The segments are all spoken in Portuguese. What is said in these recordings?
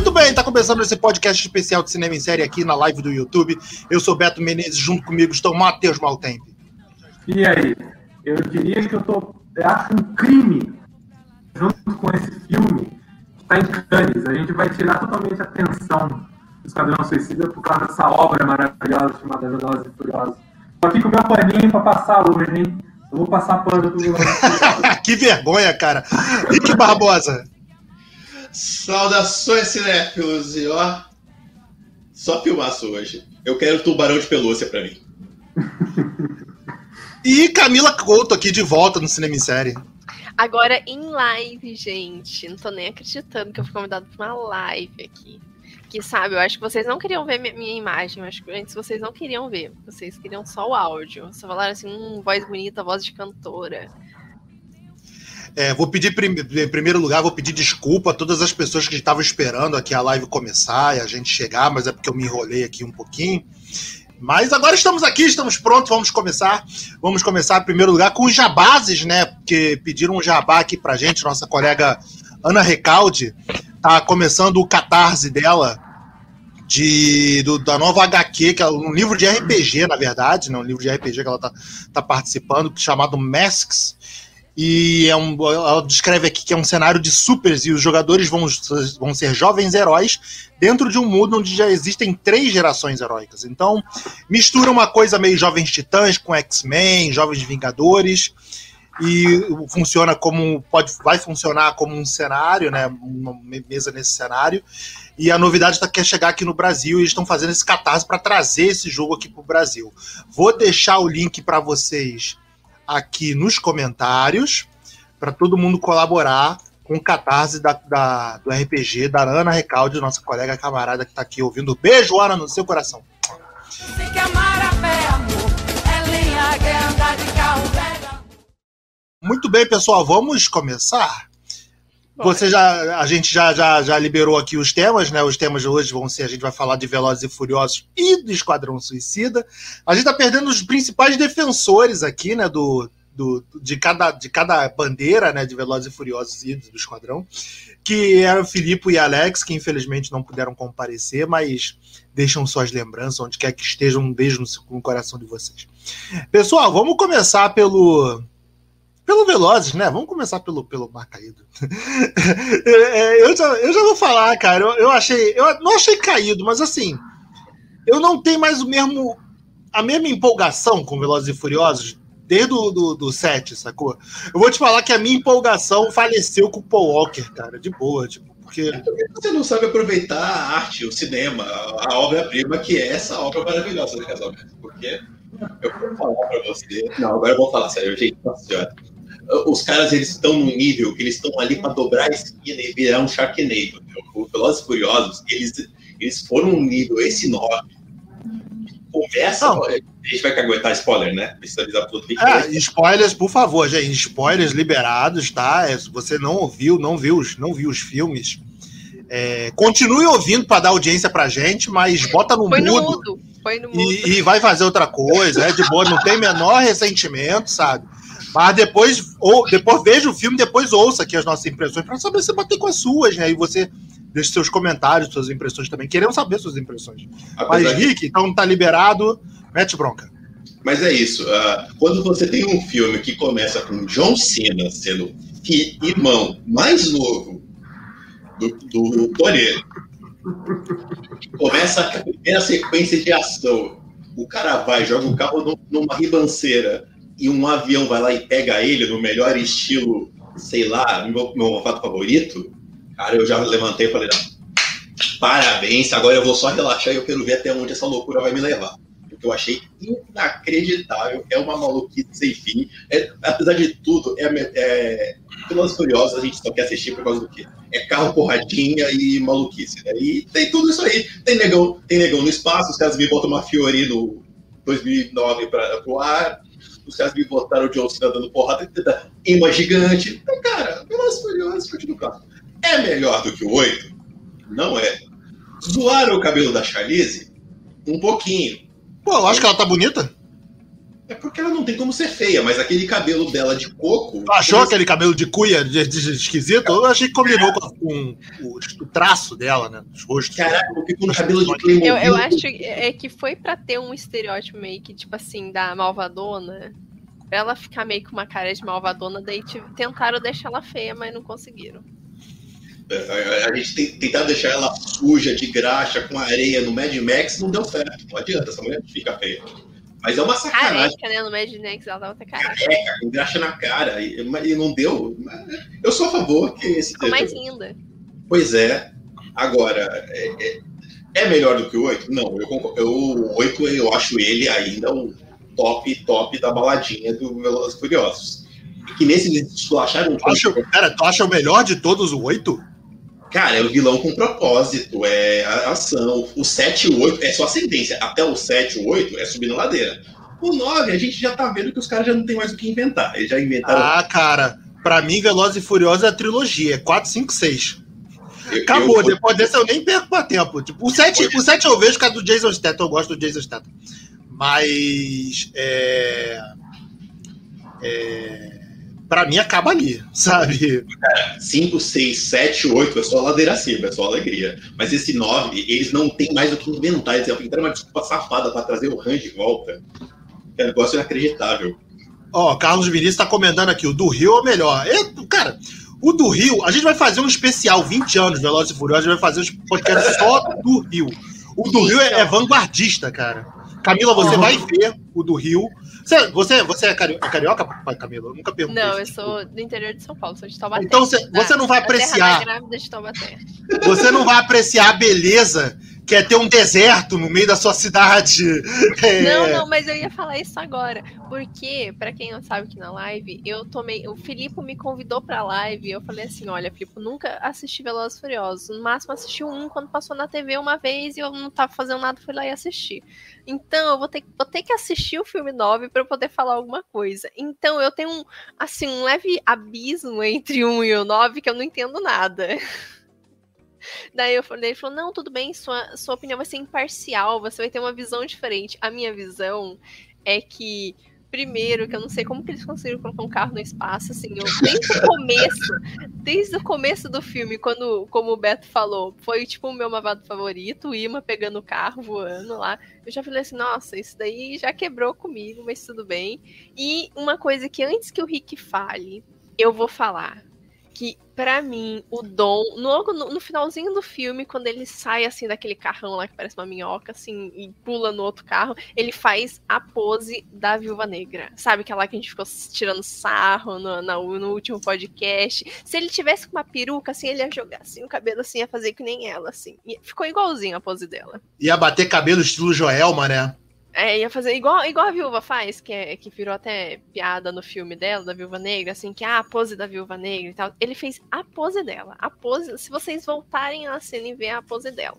Muito bem, tá começando esse podcast especial de cinema em série aqui na live do YouTube. Eu sou Beto Menezes, junto comigo estão Matheus Maltempe. E aí? Eu diria que eu tô. Eu acho um crime, junto com esse filme, está em Cannes. A gente vai tirar totalmente a atenção do Esquadrão Suicida por causa dessa obra maravilhosa chamada Velozes e Furiosos. Tô aqui com o meu paninho para passar hoje, hein? Eu vou passar pano pro Que vergonha, cara. Rick Barbosa. Saudações, cinéfilos. E ó, só filmaço hoje. Eu quero tubarão de pelúcia pra mim. e Camila Couto aqui de volta no Cinema em Série. Agora em live, gente. Não tô nem acreditando que eu fui convidado pra uma live aqui. Que sabe, eu acho que vocês não queriam ver minha imagem, eu acho que antes vocês não queriam ver, vocês queriam só o áudio. Só falaram assim, hum, voz bonita, voz de cantora. É, vou pedir, em primeiro lugar, vou pedir desculpa a todas as pessoas que estavam esperando aqui a live começar e a gente chegar, mas é porque eu me enrolei aqui um pouquinho. Mas agora estamos aqui, estamos prontos, vamos começar. Vamos começar, em primeiro lugar, com os jabazes, né? Porque pediram um jabá aqui pra gente, nossa colega Ana Recalde tá começando o catarse dela de, do, da nova HQ, que é um livro de RPG, na verdade, né? um livro de RPG que ela tá, tá participando, chamado Masks. E é um, ela descreve aqui que é um cenário de supers e os jogadores vão, vão ser jovens heróis dentro de um mundo onde já existem três gerações heróicas. Então, mistura uma coisa meio Jovens Titãs com X-Men, Jovens Vingadores e funciona como pode vai funcionar como um cenário, né, uma mesa nesse cenário. E a novidade está que é chegar aqui no Brasil e eles estão fazendo esse catarse para trazer esse jogo aqui para o Brasil. Vou deixar o link para vocês aqui nos comentários para todo mundo colaborar com o catarse da, da, do RPG da Ana Recalde, nossa colega camarada que está aqui ouvindo. Beijo, Ana, no seu coração. Sei que amar a fé, amor, é linha, de carro velho. Muito bem, pessoal, vamos começar. Você já, a gente já, já, já liberou aqui os temas, né? Os temas de hoje vão ser, a gente vai falar de Velozes e Furiosos e do Esquadrão Suicida. A gente tá perdendo os principais defensores aqui, né? Do, do, de, cada, de cada bandeira, né? De Velozes e Furiosos e do Esquadrão, que eram o Filipe e Alex, que infelizmente não puderam comparecer, mas deixam suas lembranças, onde quer que estejam, um beijo no, no coração de vocês. Pessoal, vamos começar pelo pelo Velozes, né? Vamos começar pelo, pelo Mar Caído. é, eu, já, eu já vou falar, cara. Eu, eu, achei. Eu não achei caído, mas assim. Eu não tenho mais o mesmo. A mesma empolgação com Velozes e Furiosos desde o do, do set, sacou? Eu vou te falar que a minha empolgação faleceu com o Paul Walker, cara, de boa, tipo, porque... É você não sabe aproveitar a arte, o cinema, a obra-prima que é essa obra maravilhosa, né? Porque eu vou falar pra você... Não, agora eu vou falar sério, gente, nossa senhora os caras eles estão num nível que eles estão ali para dobrar a esquina e virar um Sharknado. Os Velozes Furiosos, eles, eles foram num nível esse enorme. Começa. Não. A gente vai aguentar spoiler, né? Precisa avisar tudo. É, spoilers, por favor, gente. Spoilers liberados, tá? É, se você não ouviu, não viu, não viu os filmes. É, continue ouvindo para dar audiência pra gente, mas bota no Foi mudo. No mudo. Foi no mudo. E, e, vai fazer outra coisa, é de boa, não tem menor ressentimento, sabe? Mas depois, ou, depois veja o filme, depois ouça aqui as nossas impressões, para saber se bater com as suas, né? E você deixe seus comentários, suas impressões também. Queremos saber suas impressões. Apesar Mas, Rick, então tá liberado, mete bronca. Mas é isso. Uh, quando você tem um filme que começa com John Cena sendo irmão mais novo do, do Toreto, começa a primeira sequência de ação. O cara vai, joga o carro numa ribanceira, e um avião vai lá e pega ele no melhor estilo, sei lá, meu, meu fato favorito, cara, eu já levantei e falei, parabéns, agora eu vou só relaxar e eu quero ver até onde essa loucura vai me levar. Porque eu achei inacreditável, é uma maluquice sem fim. É, apesar de tudo, é, é, Pelas Furiosas a gente só quer assistir por causa do quê? É carro, porradinha e maluquice. Né? E tem tudo isso aí. Tem negão, tem negão no espaço, os caras me botam uma Fiori no 2009 para o ar os caras me botaram o John Cena dando porrada em uma gigante. Então, cara, Velozes Furiosos do carro. É melhor do que o 8? Não é. Zoaram o cabelo da Charlize? Um pouquinho. Pô, eu acho que ela tá bonita. É porque ela não tem como ser feia, mas aquele cabelo dela de coco. Tu achou aquele cabelo de cuia de, de, de esquisito? Eu achei que combinou com, com o, o, traço dela, né? Os rostos. Caraca, porque com o cabelo de Playmobil. Eu, eu acho é que foi pra ter um estereótipo meio que, tipo assim, da malvadona. Pra ela ficar meio com uma cara de malvadona, daí tentaram deixar ela feia, mas não conseguiram. É, a gente tentaram deixar ela suja, de graxa, com areia no Mad Max, não deu certo. Não adianta, essa mulher fica feia. Mas é uma sacanagem. Careca, né? No Mad Max ela tava até careca. Careca, com graxa na cara. E, e não deu. Eu sou a favor que esse. Ficou mais linda. Pois é. Agora, é, é, é, melhor do que o 8? Não, eu, eu, o 8 eu acho ele ainda o top, top da baladinha do Velozes Furiosos. E que nesse eles acharam. Tu acha, pera, tu acha o melhor de todos o 8? Cara, é o vilão com propósito, é a ação. O 7 e o 8 é só ascendência. Até o 7 e o 8 é subir na ladeira. O 9, a gente já tá vendo que os caras já não tem mais o que inventar. Eles já inventaram. Ah, cara, pra mim, Velozes e Furiosos é a trilogia. É 4, 5, 6. Acabou, eu, depois desse eu nem perco pra tempo. Tipo, o 7, o 7 eu vejo que é do Jason Statham, eu gosto do Jason Statham. Mas. É. É para mim acaba ali, sabe? 5, 6, 7, 8 é só ladeira acima, é só alegria. Mas esse 9, eles não tem mais o que inventar. Eles inventaram uma desculpa safada para trazer o Han de volta. É um negócio inacreditável. Ó, oh, Carlos Vinícius tá comentando aqui, o do Rio é o melhor. É, cara, o do Rio, a gente vai fazer um especial, 20 anos, Velozes e Furiosos, a gente vai fazer um podcast só do Rio. O do Rio é, é vanguardista, cara. Camila, você uhum. vai ver o do Rio. Você, você, você é, é carioca, Camila? Eu nunca perguntei. Não, eu sou do interior de São Paulo, sou de Taubaté. Então você, você não vai apreciar. Você não vai apreciar a beleza que é ter um deserto no meio da sua cidade. É... Não, não, mas eu ia falar isso agora. Porque, para quem não sabe aqui na live, eu tomei. O Filipe me convidou pra live e eu falei assim: olha, Filipe, nunca assisti Velozes Furiosos. No máximo assisti um quando passou na TV uma vez e eu não tava fazendo nada, fui lá e assisti. Então, eu vou ter, vou ter que assistir o filme 9 para poder falar alguma coisa. Então, eu tenho um, assim, um leve abismo entre um e o 9 que eu não entendo nada. Daí eu falei, ele falou: não, tudo bem, sua, sua opinião vai ser imparcial, você vai ter uma visão diferente. A minha visão é que Primeiro, que eu não sei como que eles conseguiram colocar um carro no espaço, assim, eu, desde o começo, desde o começo do filme, quando, como o Beto falou, foi tipo o meu mavado favorito, o Ima pegando o carro, voando lá, eu já falei assim, nossa, isso daí já quebrou comigo, mas tudo bem. E uma coisa que antes que o Rick fale, eu vou falar, que para mim o Dom, logo no, no, finalzinho do filme, quando ele sai assim daquele carrão lá que parece uma minhoca assim e pula no outro carro, ele faz a pose da Viúva Negra. Sabe aquela que a gente ficou tirando sarro no, no, no último podcast? Se ele tivesse com uma peruca assim, ele ia jogar assim o cabelo assim, ia fazer que nem ela assim. E ficou igualzinho a pose dela. Ia bater cabelo estilo Joelma, né? É, ia fazer igual, igual a viúva faz, que, é, que virou até piada no filme dela, da viúva negra, assim, que é a pose da viúva negra e tal. Ele fez a pose dela. A pose, se vocês voltarem a cena e ver a pose dela.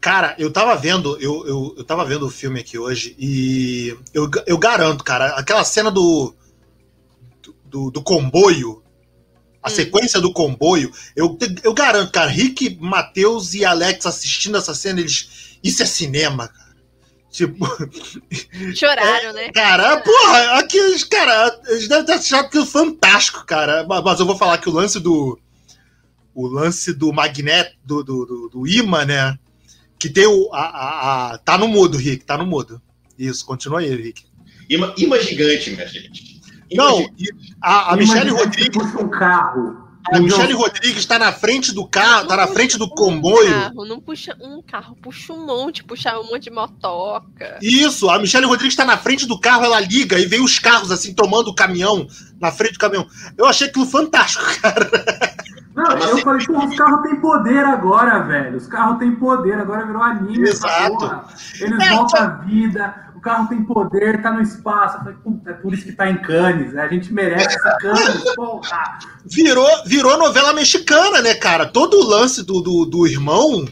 Cara, eu tava vendo, eu, eu, eu tava vendo o filme aqui hoje e eu, eu garanto, cara, aquela cena do, do, do comboio, a hum. sequência do comboio, eu, eu garanto, cara, Rick, Matheus e Alex assistindo essa cena, eles. Isso é cinema, cara. Tipo. Choraram, né? Cara, porra, aqueles. Cara, eles devem ter achado aquilo fantástico, cara. Mas eu vou falar que o lance do. O lance do magneto, do, do, do, do imã, né? Que tem o. A, a, a, tá no mudo, Rick, tá no mudo. Isso, continua aí, Rick. Imã, imã gigante, minha gente. Imã Não, gigante. a, a Michelle Rodrigues. um carro. A Michelle Rodrigues está na frente do carro, está na frente do comboio. Um carro, não puxa um carro, puxa um monte, puxa um monte de motoca. Isso, a Michelle Rodrigues está na frente do carro, ela liga e vem os carros assim tomando o caminhão, na frente do caminhão. Eu achei aquilo fantástico, cara. Não, eu falei, pô, os carros têm poder agora, velho. Os carros têm poder, agora virou anime. Exato. Eles é, voltam então... à vida o carro tem poder, tá no espaço. Falei, é por isso que tá em Cannes, né? A gente merece esse Cannes, porra. Virou, virou novela mexicana, né, cara? Todo o lance do, do, do irmão,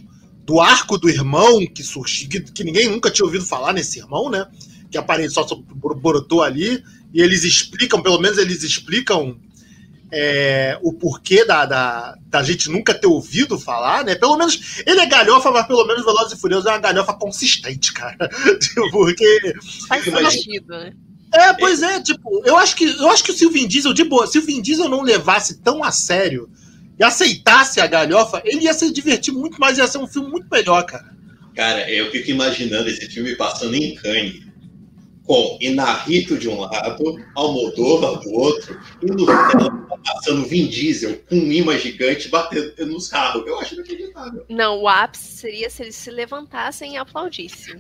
do arco do irmão, que surgiu, que, que, ninguém nunca tinha ouvido falar nesse irmão, né? Que apareceu só brotou ali. E eles explicam, pelo menos eles explicam é, o porquê da, da, da, gente nunca ter ouvido falar, né? Pelo menos ele é galhofa, mas pelo menos Velozes e Furiosos é uma galhofa consistente, cara. Porque. Faz sentido, né? É, pois é, tipo, eu acho que eu acho que se o Vin Diesel, de boa, se o Vin Diesel não levasse tão a sério e aceitasse a galhofa, ele ia se divertir muito mais, ia ser um filme muito melhor, cara. Cara, eu fico imaginando esse filme passando em Cannes, com Inarrito de um lado, Almodóvar do outro, e no final passando Vin Diesel com um imã gigante batendo nos carros. Eu acho inacreditável. Não, o ápice seria se eles se levantassem e aplaudissem.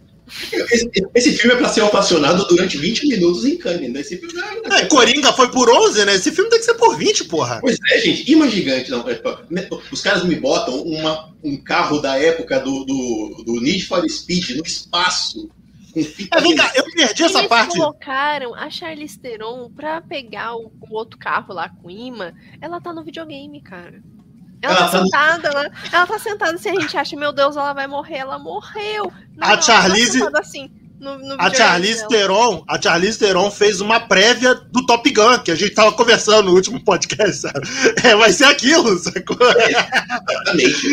Esse, esse filme é pra ser ovacionado durante 20 minutos em Cannes, né? Esse filme não É, Coringa foi por 11, né? Esse filme tem que ser por 20, porra. Pois é, gente, imã gigante. Não, é, né, os caras me botam uma, um carro da época do, do, do Need for Speed no espaço. É, vem cá, eu perdi essa Eles parte. colocaram a Charlize Theron pra pegar o, o outro carro lá com imã. Ela tá no videogame, cara. Ela, Ela tá, tá sentada, ela, ela tá sentada. Se a gente acha, meu Deus, ela vai morrer, ela morreu. A ela Charlize- Tá assim, no, no A Charlize dela. Theron, a Charlize Theron fez uma prévia do Top Gun, que a gente tava conversando no último podcast, sabe? É, vai ser aquilo, sacou? Exatamente.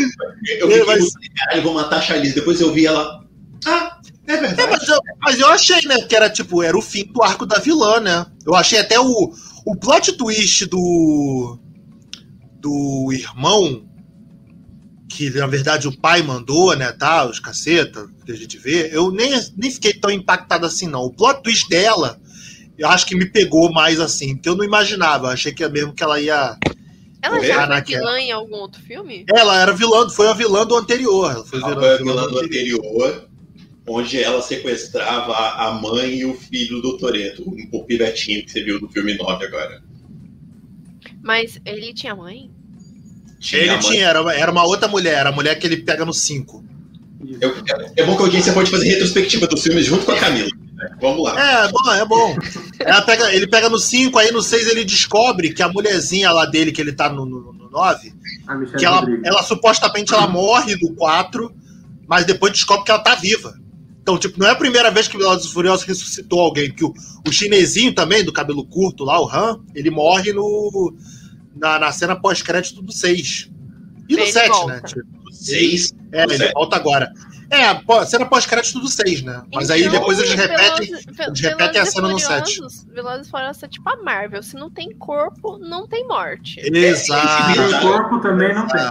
Eu muito, caralho, vou matar a Charlize. Depois eu vi ela. Ah, é É, verdade. mas, eu, mas eu achei, né, que era tipo, era o fim do arco da vilã, né? Eu achei até o, o plot twist do do irmão que na verdade o pai mandou, né, tá, os caceta que a gente vê, eu nem, nem fiquei tão impactado assim não. O plot twist dela, eu acho que me pegou mais assim, porque eu não imaginava, eu achei que é mesmo que ela ia Ela já foi naquela. vilã em algum outro filme? ela era vilã, foi a vilã do anterior, ela foi Ela foi a vilã do anterior. anterior, onde ela sequestrava a mãe e o filho do Toreto, o pivetinho que você viu no filme 9 agora. Mas ele tinha mãe? Ele a mãe- tinha, era, era uma outra mulher, a mulher que ele pega no 5. Isso. Eu- é, é bom que a audiência pode fazer retrospectiva dos filmes junto com a Camila. né? Vamos lá. É, bom, é bom. Ela pega, ele pega no 5, aí no 6 ele descobre que a mulherzinha lá dele, que ele tá no 9, A Michelle que ela, ela supostamente ela morre no 4, mas depois descobre que ela tá viva. Então, tipo, não é a primeira vez que Velozes e Furiosos ressuscitou alguém, porque o, o chinesinho também, do cabelo curto lá, o Han, ele morre no, na, na cena pós-crédito do 6. E no Ele 7, volta. né? Tipo, Seis. é, ele Sete. volta agora. É, pô, cena pós-crédito do 6, né? Mas aí Então, depois eles repetem. Velozes- eles repetem a cena no sete. Furiosos- Velozes e Furiosos é tipo a Marvel. Se não tem corpo, não tem morte. Exato. Tem corpo também não tem.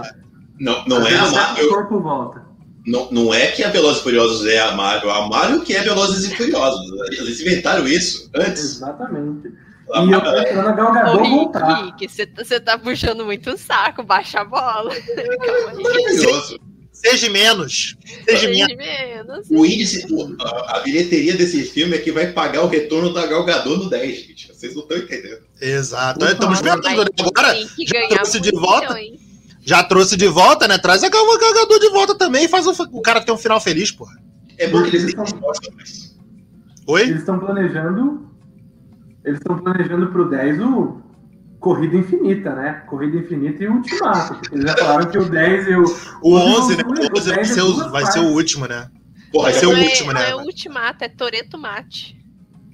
Não, não é a vezes O Marvel. corpo volta. Não, não é que a Velozes e Furiosos é a Marvel. A Marvel que é Velozes e Furiosos. Eles inventaram isso antes. Exatamente. A E eu tô esperando a Gal Gadot Rick, voltar. Rick, você tá- tá puxando muito o saco, baixa a bola. Maravilhoso. Seja menos. Seja menos. Seja menos. O índice, a, a bilheteria desse filme é que vai pagar o retorno da Gal Gadot no 10, gente. Vocês não estão entendendo. Exato. Ufa, Estamos esperando agora. tem que já ganhar trouxe de volta? milhões. Já trouxe de volta, né? Traz a Gadot de volta também e faz o, o cara ter um final feliz, porra. É bom que eles mas. Oi? Eles estão planejando. Eles estão planejando pro 10 o Corrida Infinita, né? Corrida Infinita e Ultimato. porque Eles já falaram que o 10 e o. O 11, né? O 11 vai é ser o, vai ser o último, né? Porra, Vai já ser o é- último, né? Não é o ultimato, é Toreto Mate.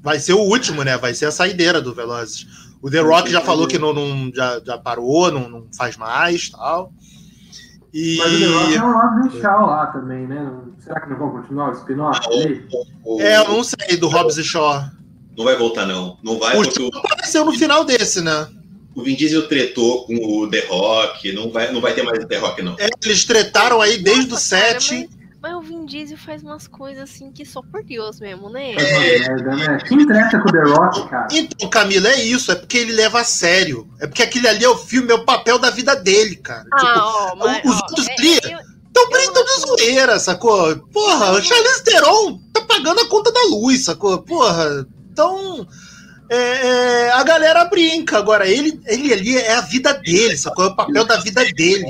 Vai ser o último, né? Vai ser a saideira do Velozes. O The Rock já falou que não, não- já, já parou, não, não faz mais tal. E. Mas o negócio é o Robin Shaw lá também, né? Será que não vão continuar o spin-off o- o- É, eu não sei, do Hobbs e Shaw. Não vai voltar, não. Não vai, O porque o, Apareceu no final desse, né? o Vin Diesel tretou com o The Rock. Não vai, não vai ter mais The Rock, não. É, eles tretaram aí desde o Nossa, cara, 7. Mas, mas o Vin Diesel faz umas coisas assim que só por Deus mesmo, né? Uma merda, né? Quem treta com o The Rock, cara? Então, Camila, é isso. É porque ele leva a sério. É porque aquele ali é o filme, é o papel da vida dele, cara. Tipo, Ah, ó, mas, os ó, outros é- ali- eu- Tão brincando de zoeira, sacou? Porra, o Charlize Theron tá pagando a conta da luz, sacou? Porra, então. é, é, a galera brinca. Agora, ele, ele ali é a vida dele, sacou? É o papel da vida dele.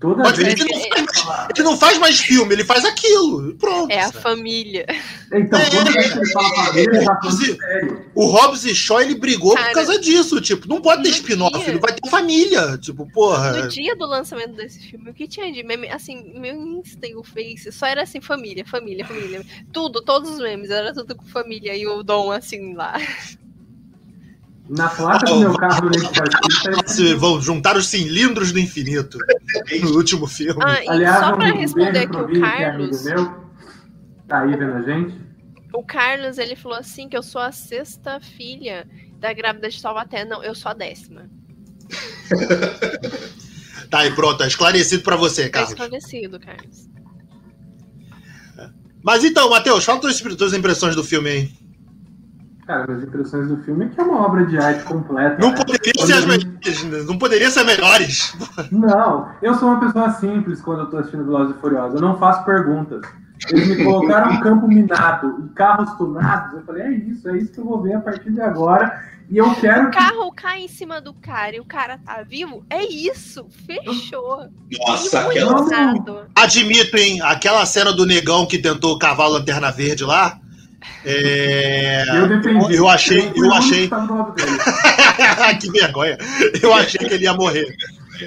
Toda vez ele não, É- faz mais, ele não faz mais filme, ele faz aquilo. Pronto. É a sabe? família. Então, toda vez que ele fala família, ele tá falando Inclusive, sério. O Hobbs e Shaw, ele brigou Cara, por causa disso. Tipo, não pode ter no spin-off, vai ter família. Tipo, porra. No dia do lançamento desse filme, o que tinha de meme? Assim, meu Insta e o Face só era assim, família, família, família. Tudo, todos os memes, era tudo com família e o Dom assim lá. Na placa do meu carro do tá Se vão juntar os cilindros do infinito no último filme. Ah, e Aliás, só pra um responder aqui o Vini, que é amigo Carlos. meu, tá aí vendo a gente. O Carlos, ele falou assim que eu sou a sexta filha da grávida de Taubaté. Não, eu sou a décima. Tá aí, pronto, tá esclarecido pra você, Tá Carlos. esclarecido, Carlos. Mas então, Matheus, fala tuas, tuas impressões do filme aí. Cara, minhas impressões do filme é que é uma obra de arte completa. Não né? poderia Quando ser as melhores, né? não poderia ser melhores. Não, eu sou uma pessoa simples quando eu tô assistindo Velozes e Furiosos. Eu não faço perguntas. Eles me colocaram um campo minado e carros tunados. Eu falei, é isso, é isso que eu vou ver a partir de agora. E eu quero O que. carro cai em cima do cara e o cara tá vivo? É isso, fechou. Nossa, aquela. Admito, hein, aquela cena do negão que tentou cavar a lanterna verde lá. É, Eu defendi. Eu achei, eu único achei. que vergonha. Eu achei que ele ia morrer.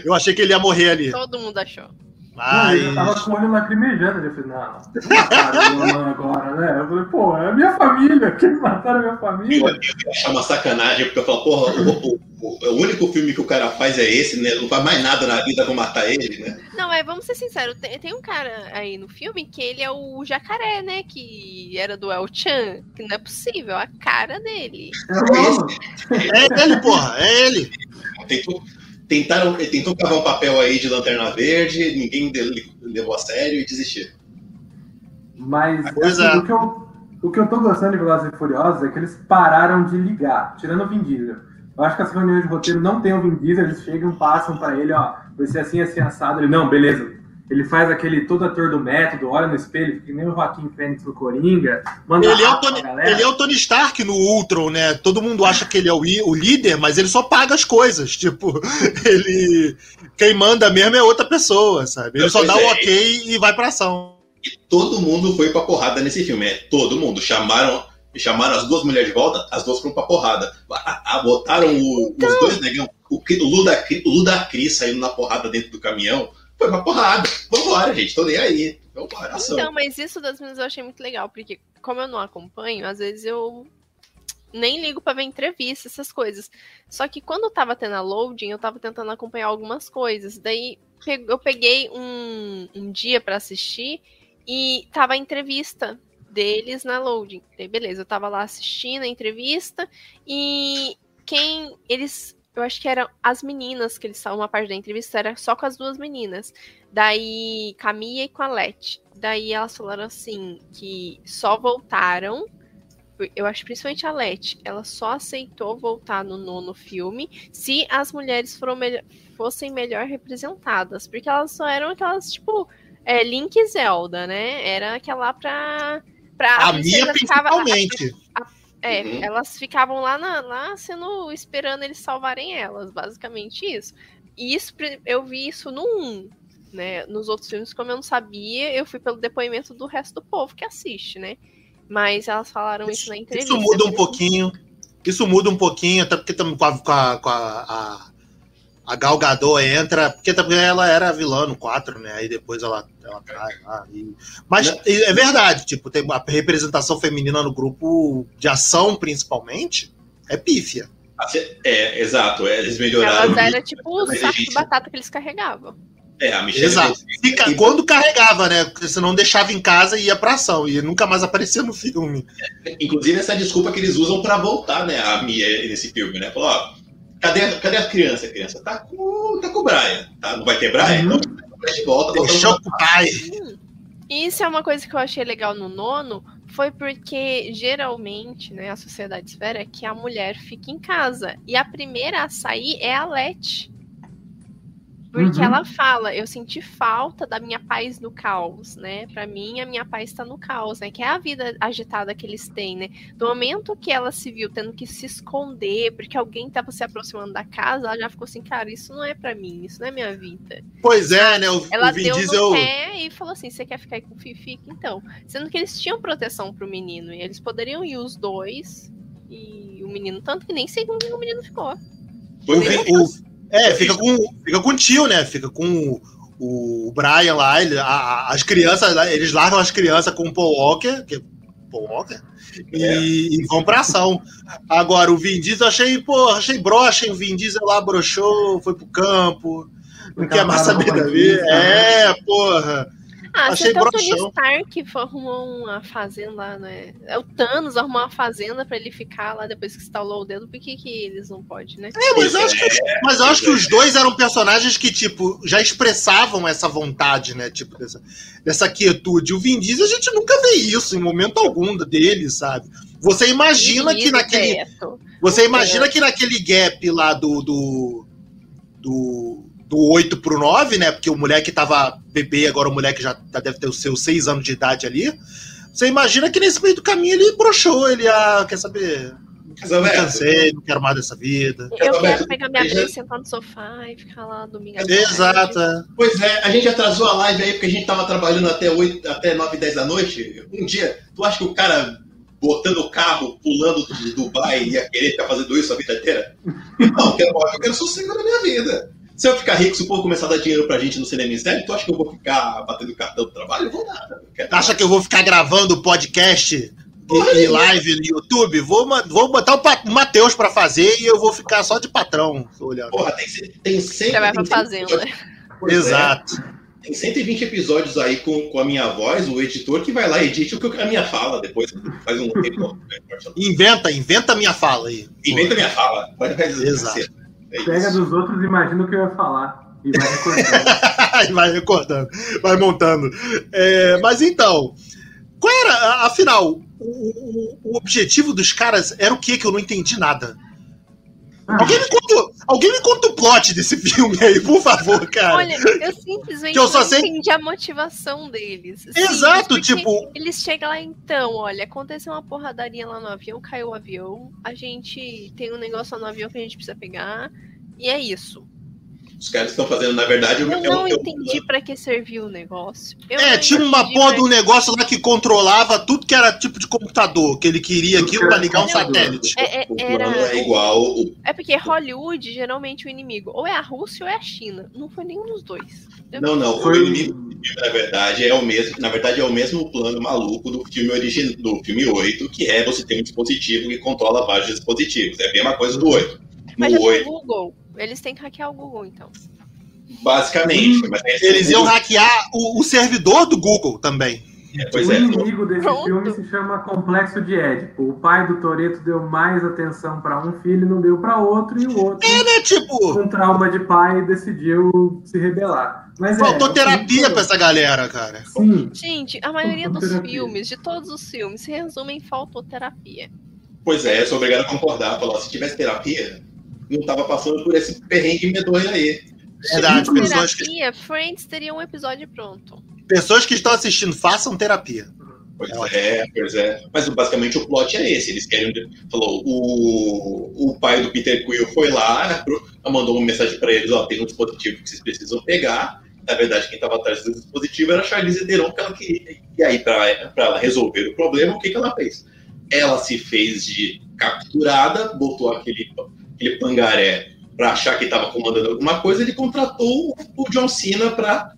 Eu achei que ele ia morrer ali. Todo mundo achou. Mas. tava com o olho lacrimejando. Eu falei, não, não, agora, né? Eu falei, pô, é a minha família. Que mataram a minha Eu família? ia achar uma sacanagem, porque eu falo, porra, o, o- o- o único filme que o cara faz é esse, né? Não faz mais nada na vida pra matar ele, né? Não, é, vamos ser sinceros, tem, tem um cara aí no filme que ele é o jacaré, né? Que era do El Chan, que não é possível, a cara dele. É. É ele, porra, é ele. Tentou, tentaram, ele tentou cavar um papel aí de lanterna verde, ninguém levou a sério e desistiu. Mas o, que eu, o que eu tô gostando de Velozes e Furiosos é que eles pararam de ligar, tirando o Vin Diesel. Eu acho que as reuniões de roteiro não tem o Vin Diesel, eles chegam, passam pra ele, ó, vai ser assim, assim, assado. Ele, não, beleza. Ele faz aquele todo ator do método, olha no espelho, que nem o Joaquim Fênix no Coringa, manda Ele é, o Tony, ele é o Tony Stark no Ultron, né? Todo mundo acha que ele é o, o líder, mas ele só paga as coisas. Tipo, ele. Quem manda mesmo é outra pessoa, sabe? Ele só Pois dá o é. ok e vai pra ação. Todo mundo foi pra porrada nesse filme, é todo mundo. Chamaram, chamaram as duas mulheres de volta, as duas foram pra porrada. Ah, botaram o- os dois negão, o, o Ludacris o Ludacris saindo na porrada dentro do caminhão, foi pra porrada. Vambora, gente, tô nem aí. Vambora, ação. Então, mas isso das meninas eu achei muito legal, porque como eu não acompanho, às vezes eu nem ligo pra ver entrevista, essas coisas. Só que quando eu tava tendo a loading, eu tava tentando acompanhar algumas coisas. Daí eu peguei um, um dia pra assistir e tava a entrevista deles na loading. Daí, beleza, eu tava lá assistindo a entrevista e quem eles. Eu acho que eram as meninas que eles estavam, uma parte da entrevista era só com as duas meninas. Daí, Camille e com a Leti. Daí elas falaram assim que só voltaram. Eu acho principalmente a Leti. Ela só aceitou voltar no nono filme se as mulheres foram melhor- fossem melhor representadas. Porque elas só eram aquelas, tipo, é, Link e Zelda, né? Era aquela pra. pra A minha princesa ficava- principalmente. Uhum. É, elas ficavam lá, na, lá sendo esperando eles salvarem elas, basicamente isso. E isso eu vi isso no 1, né? Nos outros filmes, como eu não sabia, eu fui pelo depoimento do resto do povo que assiste, né? Mas elas falaram isso, na entrevista. Isso muda um falei, pouquinho. Isso muda um pouquinho, até porque também com a, com a, com a, a, Gal Gadot entra, porque também ela era vilã no 4, né? Aí depois ela, ela cai lá. e- Mas é verdade, tipo, tem a representação feminina no grupo de ação, principalmente, é pífia. É, exato, é, eles melhoraram. Elas eram tipo o Mas, saco de batata que eles carregavam. É, a Michelle Exato. Fica- E- quando carregava, né? Porque senão deixava em casa e ia pra ação. E nunca mais aparecia no filme. Inclusive, essa desculpa que eles usam pra voltar, né, a Mia nesse filme, né? Falou, ó, cadê, cadê a criança? A criança tá com, tá com o Brian, tá? Não vai ter Brian? Uhum. Então, de volta. Deixou com o pai. Isso é uma coisa que eu achei legal no nono, foi porque geralmente, né, a sociedade espera que a mulher fique em casa. E a primeira a sair é a Leti. Porque Uhum. ela fala, eu senti falta da minha paz no caos, né? Pra mim, a minha paz tá no caos, né? Que é a vida agitada que eles têm, né? Do momento que ela se viu tendo que se esconder, porque alguém tava se aproximando da casa, ela já ficou assim, cara, isso não é pra mim, isso não é minha vida. Pois é, né? O, Ela o Vin deu Diesel. no pé e falou assim: você quer ficar aí com o Fifi? Então. Sendo que eles tinham proteção pro menino. E eles poderiam ir os dois. E o menino, tanto que nem sei como o menino ficou. Foi O- o- é, fica com, fica com o tio, né? Fica com o, o Brian lá, ele- a- as crianças, eles largam as crianças com o Paul Walker, que é Paul Walker, e, e vão pra ação. Agora, o Vin Diesel, achei, pô, achei broxa, hein? o Vin Diesel lá broxou, foi pro campo, não quer mais saber da vida. né? É, porra. Ah, Achei você até o Tony. Stark arrumou uma fazenda lá, né? É o Thanos arrumou uma fazenda pra ele ficar lá depois que instalou o dedo. Por que, que eles não podem, né? É, mas eu, acho que, mas eu acho que os dois eram personagens que, tipo, já expressavam essa vontade, né? Tipo, dessa, dessa quietude. O Vin Diesel, a gente nunca vê isso em momento algum dele, sabe? Você imagina que naquele. Você imagina que naquele gap lá do. do. do, do 8 pro 9, né? Porque o moleque tava bebê, agora o moleque já tá- deve ter os seus 6 anos de idade ali. Você imagina que nesse meio do caminho ele broxou, ele, ah, quer saber? Mas, Me cansei, não quero mais dessa vida. Eu quero pegar minha filha, sentar no sofá e ficar lá domingo. Exato. Pois é, a gente atrasou a live aí porque a gente tava trabalhando até, 8, até 9, 10 da noite. Um dia, tu acha que o cara botando o carro, pulando de Dubai, ia querer ficar fazendo isso a vida inteira? Não, eu quero, eu quero sossego na minha vida. Se eu ficar rico, se o povo começar a dar dinheiro pra gente no série, tu acha que eu vou ficar batendo cartão do trabalho? Eu vou nada. Quero- Acha que eu vou ficar gravando podcast e, e live no YouTube? Vou, vou botar o Matheus pra fazer e eu vou ficar só de patrão olhando. Porra, tem, tem 100 Você vai pra tem 100 fazenda. Pois é. Exato. Tem 120 episódios aí com, com a minha voz, o editor que vai lá e edita o que a minha fala depois. Faz um tempo. Inventa, inventa a minha fala aí. Inventa a minha fala. Pode fazer. Exato. É Pega isso. dos outros e imagina o que eu ia falar. E vai recordando. Aí vai recordando, vai montando. É, mas então, qual era, afinal, o, o- o objetivo dos caras era o que que eu não entendi nada? Ah, Alguém me conta, alguém me conta o plot desse filme aí, por favor, cara. Olha, eu simplesmente Que eu só sei- entendi a motivação deles. Exato, porque tipo- Eles chegam lá, então, olha, aconteceu uma porradaria lá no avião, caiu o avião, a gente tem um negócio lá no avião que a gente precisa pegar, e é isso. Os caras estão fazendo, na verdade, Eu é o- não é o- entendi pra que serviu o negócio. Eu É, tinha uma porra um negócio lá que controlava tudo que era tipo de computador, que ele queria aquilo era ligar um satélite. É, é, o era- plano é igual. o- É porque Hollywood, geralmente, o inimigo ou é a Rússia ou é a China. Não foi nenhum dos dois. Eu- Não, não. Foi- O inimigo do na verdade, é o mesmo. Na verdade, é o mesmo plano maluco do filme original, do filme 8, que é você ter um dispositivo que controla vários dispositivos. É a mesma coisa do 8. Mas No tem 8, o Google. Eles têm que hackear o Google, então. basicamente. Mas é Eles iam hackear o, o servidor do Google também. É, Pois o é. inimigo desse Pronto. filme se chama Complexo de Édipo. O pai do Toreto deu mais atenção para um filho e não deu para outro, e o outro, É, né? Tipo, com trauma de pai, decidiu se rebelar. Mas faltou é, terapia pra essa galera, cara. Sim, Gente, a maioria dos Terapia. filmes, de todos os filmes, se resume em faltoterapia. Pois é, eu sou obrigado a concordar. Falar, se tivesse terapia, não tava passando por esse perrengue medonho aí. Verdade, Se pessoas que, terapia, Friends teria um episódio pronto. pessoas que estão assistindo, façam terapia. Pois É é, pois é. Mas basicamente o plot é esse. Eles querem. Falou, o, o pai do Peter Quill foi lá, mandou uma mensagem para eles: ó, tem um dispositivo que vocês precisam pegar. Na verdade, quem estava atrás do dispositivo era a Charlize Theron, que ela queria. E aí, para ela resolver o problema, o que, que ela fez? Ela se fez de capturada, botou aquele, aquele pangaré para achar que estava comandando alguma coisa, ele contratou o John Cena para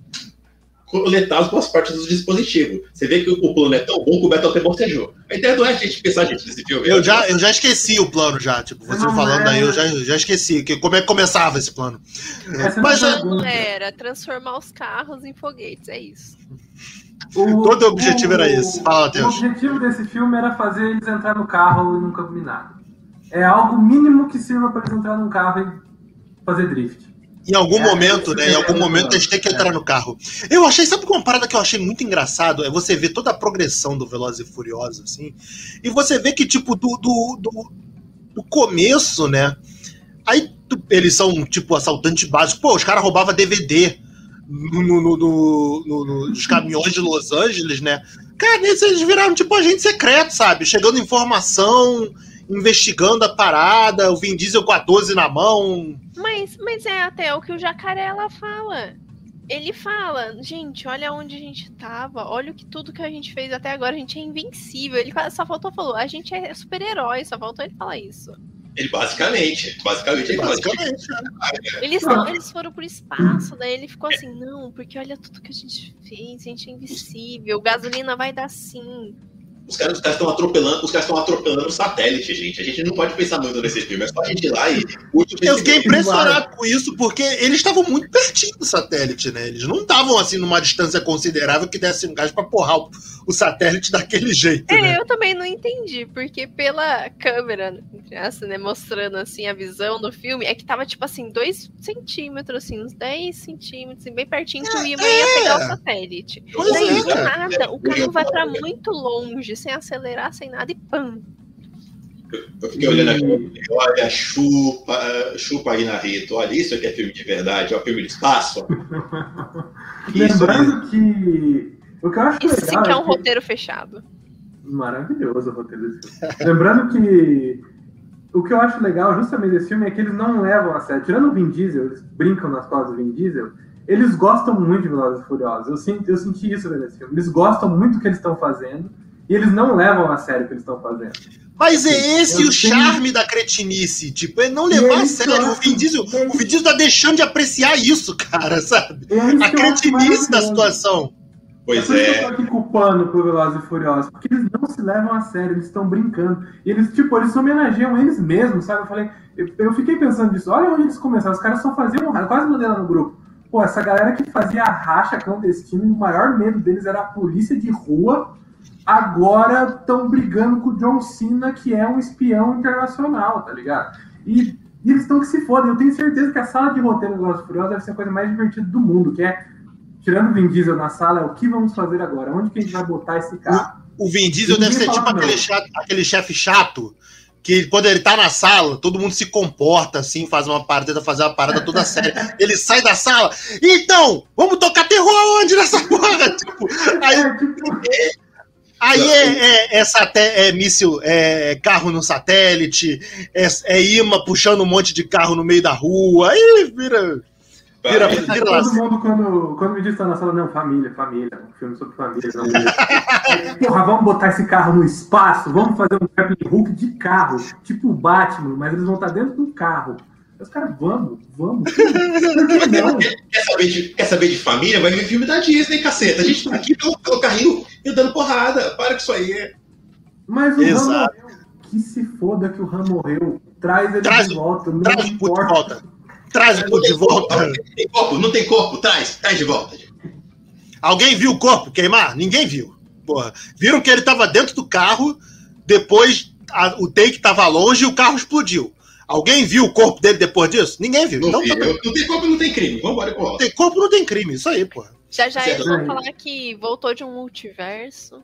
coletar as boas partes do dispositivo. Você vê que o plano é tão bom que o Beto até bocejou. A ideia não é a gente pensar gente nesse filme. Eu já, eu já esqueci o plano já, tipo, você Não falando é. aí, eu já, já esqueci que, como é que começava esse plano. essa Mas é é- era transformar os carros em foguetes, é isso. O- Todo o objetivo era esse. Fala, O Matheus. objetivo desse filme era fazer eles entrar no carro e nunca combinado. É algo mínimo que sirva para eles entrar num carro e fazer drift. Em algum É, momento, né? Em é algum o momento eles têm que entrar no carro. Eu achei, sabe uma parada que eu achei muito engraçado? É você ver toda a progressão do Velozes e Furiosos, assim. E você vê que, tipo, do, do, do, do começo, né? Aí tu- eles são, tipo, assaltantes básicos. Pô, os caras roubavam DVD no, no, no- no- no- nos caminhões de Los Angeles, né? Cara, eles viraram, tipo, agente secreto, sabe? Chegando informação, investigando a parada, o Vin Diesel com a 12 na mão. Mas, mas é até o que o jacaré ela fala. Ele fala, gente, olha onde a gente tava, olha o que tudo que a gente fez até agora, a gente é invencível. Ele só faltou falou, a gente é super-herói, só faltou ele falar isso. Ele basicamente, basicamente, ele Basicamente, né? Eles, não, eles foram pro espaço, daí ele ficou assim, não, porque olha tudo que a gente fez, a gente é invencível, gasolina vai dar sim. Os caras estão atropelando, os caras estão atropelando o satélite, gente. A gente não pode pensar muito nesse filme, é só a gente ir lá e. Eu fiquei impressionado com isso, porque eles estavam muito pertinho do satélite, né? Eles não estavam assim numa distância considerável que desse um gás pra porrar o, o satélite daquele jeito. É, né? eu também não entendi, porque pela câmera, essa, né, mostrando assim a visão do filme, é que tava tipo assim, dois centímetros, assim, uns 10 centímetros, assim, bem pertinho que o Iman ia pegar o satélite. Pois Daí, é, do nada, o carro vai pra muito longe, sem acelerar, sem nada, e pam. Eu fiquei olhando aqui, eu falei, olha, chupa, chupa aí na Rito, olha, isso aqui é filme de verdade, é um filme de espaço. Lembrando que. O que eu acho Isso sim legal. que é um que- roteiro fechado. Maravilhoso o roteiro desse filme. Lembrando que o que eu acho legal justamente desse filme é que eles não levam a sério. Tirando o Vin Diesel, eles brincam nas costas do Vin Diesel, eles gostam muito de Velozes e Furiosos. Eu senti, eu senti isso vendo esse filme. Eles gostam muito do que eles estão fazendo e eles não levam a sério o que eles estão fazendo. Mas é esse Eu o tenho- charme da cretinice. Tipo, é não levar é a sério. O Vin Diesel, é o Vin Diesel tá deixando de apreciar isso, cara, sabe? É A cretinice da situação. Pois por isso que é. eu tô aqui culpando pro Velozes e Furiosos, porque eles não se levam a sério, eles estão brincando. E eles, tipo, eles homenageiam eles mesmos, sabe? Eu falei, eu, eu fiquei pensando nisso, olha onde eles começaram, os caras só faziam, quase mandei lá no grupo. Pô, essa galera que fazia a racha clandestina, e o maior medo deles era a polícia de rua, agora estão brigando com o John Cena, que é um espião internacional, tá ligado? E, e eles estão que se fodem. Eu tenho certeza que a sala de roteiro do Velozes Furiosos deve ser a coisa mais divertida do mundo, que é tirando o Vin Diesel na sala, é o que vamos fazer agora? Onde que a gente vai botar esse carro? O Vin Diesel deve ser tipo aquele, chato- aquele chefe chato que quando ele tá na sala, todo mundo se comporta assim, faz uma parada, fazer uma parada toda séria. Ele sai da sala, então, vamos tocar terror aonde nessa porra? Tipo, aí É, tipo, aí é, é, é, saté- é míssil, é carro no satélite, é, é imã puxando um monte de carro no meio da rua, aí vira. Vira, vira lá. todo mundo, quando, quando me diz tá na sala, não, família, família, um filme sobre família. Não, Porra, vamos botar esse carro no espaço, vamos fazer um Captain Hulk de carro, tipo o Batman, mas eles vão estar dentro do carro. Os caras, vamos, vamos. Por que não? Quer saber, de, quer saber de família? Vai ver filme da Disney, caceta. A gente tá aqui pelo, pelo carrinho e dando porrada. Para com isso aí. Mas o Exato. Han morreu. Que se foda que o Han morreu. Traz ele Traz- de volta. Não Traz o puto de volta. Traz o puto de volta. Não tem corpo, não tem corpo, traz, traz de volta. Alguém viu o corpo queimar? Ninguém viu. Porra. Viram que ele tava dentro do carro, depois a- o take tava longe e o carro explodiu. Alguém viu o corpo dele depois disso? Ninguém viu. Não, então vi, tá eu- não tem corpo, não tem crime. Vambora com Não tem corpo, não tem crime. Isso aí, porra. Já já eles vão falar que voltou de um multiverso.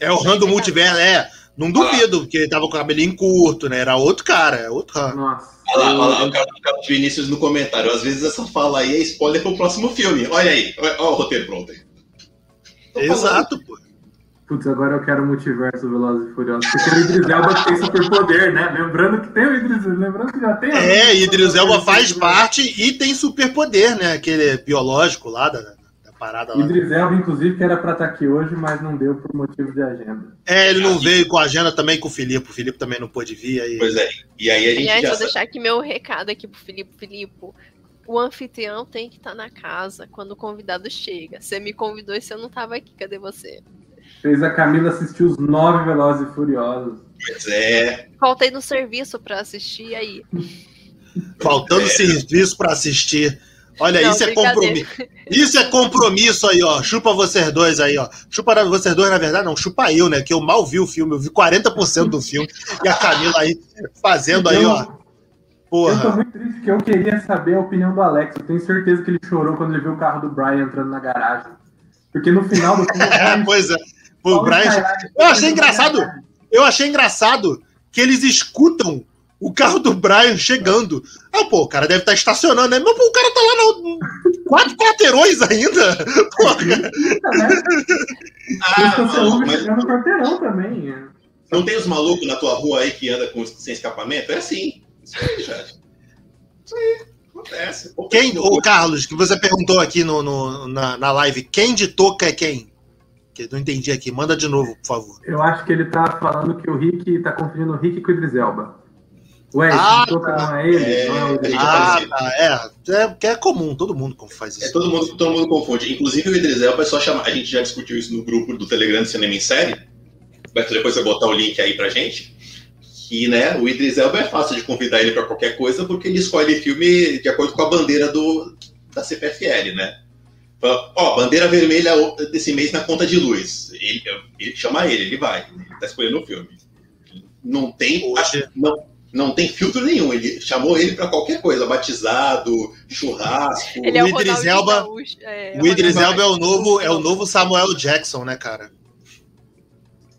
É o Han do multiverso, é. Não duvido, porque ele tava com o cabelinho curto, né? Era outro cara, é outro Han. Nossa. Olha lá, olha lá, o cara cara do Vinícius no comentário. Às vezes essa fala aí é spoiler pro próximo filme. Olha aí, olha, olha o roteiro pronto aí. Tô falando. Exato, pô. Putz, agora eu quero o multiverso Velozes e Furiosos. Porque o Idris Elba tem superpoder, né? Lembrando que tem o Idris lembrando que já tem. É, Idris Elba faz parte e tem superpoder, né? Aquele biológico lá da, da parada lá. Idris Elba, inclusive, que era pra estar aqui hoje, mas não deu por motivo de agenda. É, ele não veio com a agenda também com o Filipe. O Filipe também não pôde vir. Aí... Pois é. E aí a gente Aliás, já vou deixar aqui meu recado aqui pro Filipe. Filipe, o anfitrião tem que estar na casa quando o convidado chega. Você me convidou e você não tava aqui. Cadê você? Fez a Camila assistir os nove Velozes e Furiosos. Pois é. Faltei no serviço pra assistir aí. Faltando É. serviço pra assistir. Olha, Não, isso é compromisso. Isso é compromisso aí, ó. Chupa vocês dois aí, ó. Chupa vocês dois, na verdade, não. Chupa eu, né? Que eu mal vi o filme. Eu vi 40% do filme. E a Camila aí fazendo aí, ó. Eu tô Porra. muito triste porque eu queria saber a opinião do Alex. Eu tenho certeza que ele chorou quando ele viu o carro do Brian entrando na garagem. Porque no final do filme. É, pois é. O Brian. Eu achei engraçado. Eu achei engraçado que eles escutam o carro do Brian chegando. Ah, pô, o cara deve estar estacionando, né? Mas pô, o cara tá lá no. Quatro quarteirões ainda. Porra. Ah, não, o mas no quarteirão também. é. não tem os malucos na tua rua aí que anda com, sem escapamento? É assim. Isso aí, gente. Isso aí. Acontece. Quem, ô Carlos, que você perguntou aqui no, no- na, na live, quem de toca é quem? Que eu não entendi aqui. Manda de novo, por favor. Eu acho que ele tá falando que o Rick tá confundindo o Rick com o Idris Elba. Ué, Ah, toca não é ele? É, não é o Idris. Ah, tá. É, é, é comum, todo mundo faz É, isso. todo, mundo, todo mundo confunde. Inclusive o Idris Elba é só chamar. A gente já discutiu isso no grupo do Telegram de Cinema em Série. Beto, depois você botar o link aí pra gente. Que, né, o Idris Elba é fácil de convidar ele para qualquer coisa, porque ele escolhe filme de acordo com a bandeira do, da CPFL, né? Ó, bandeira vermelha desse mês na conta de luz. Ele, ele chama ele, ele vai. Ele tá escolhendo o filme. Não tem, Hoje- não, não tem filtro nenhum. Ele chamou ele para qualquer coisa, batizado, churrasco. Ele é o, O Idris Elba- é, O Idris Elba é o novo, é o novo Samuel Jackson, né, cara?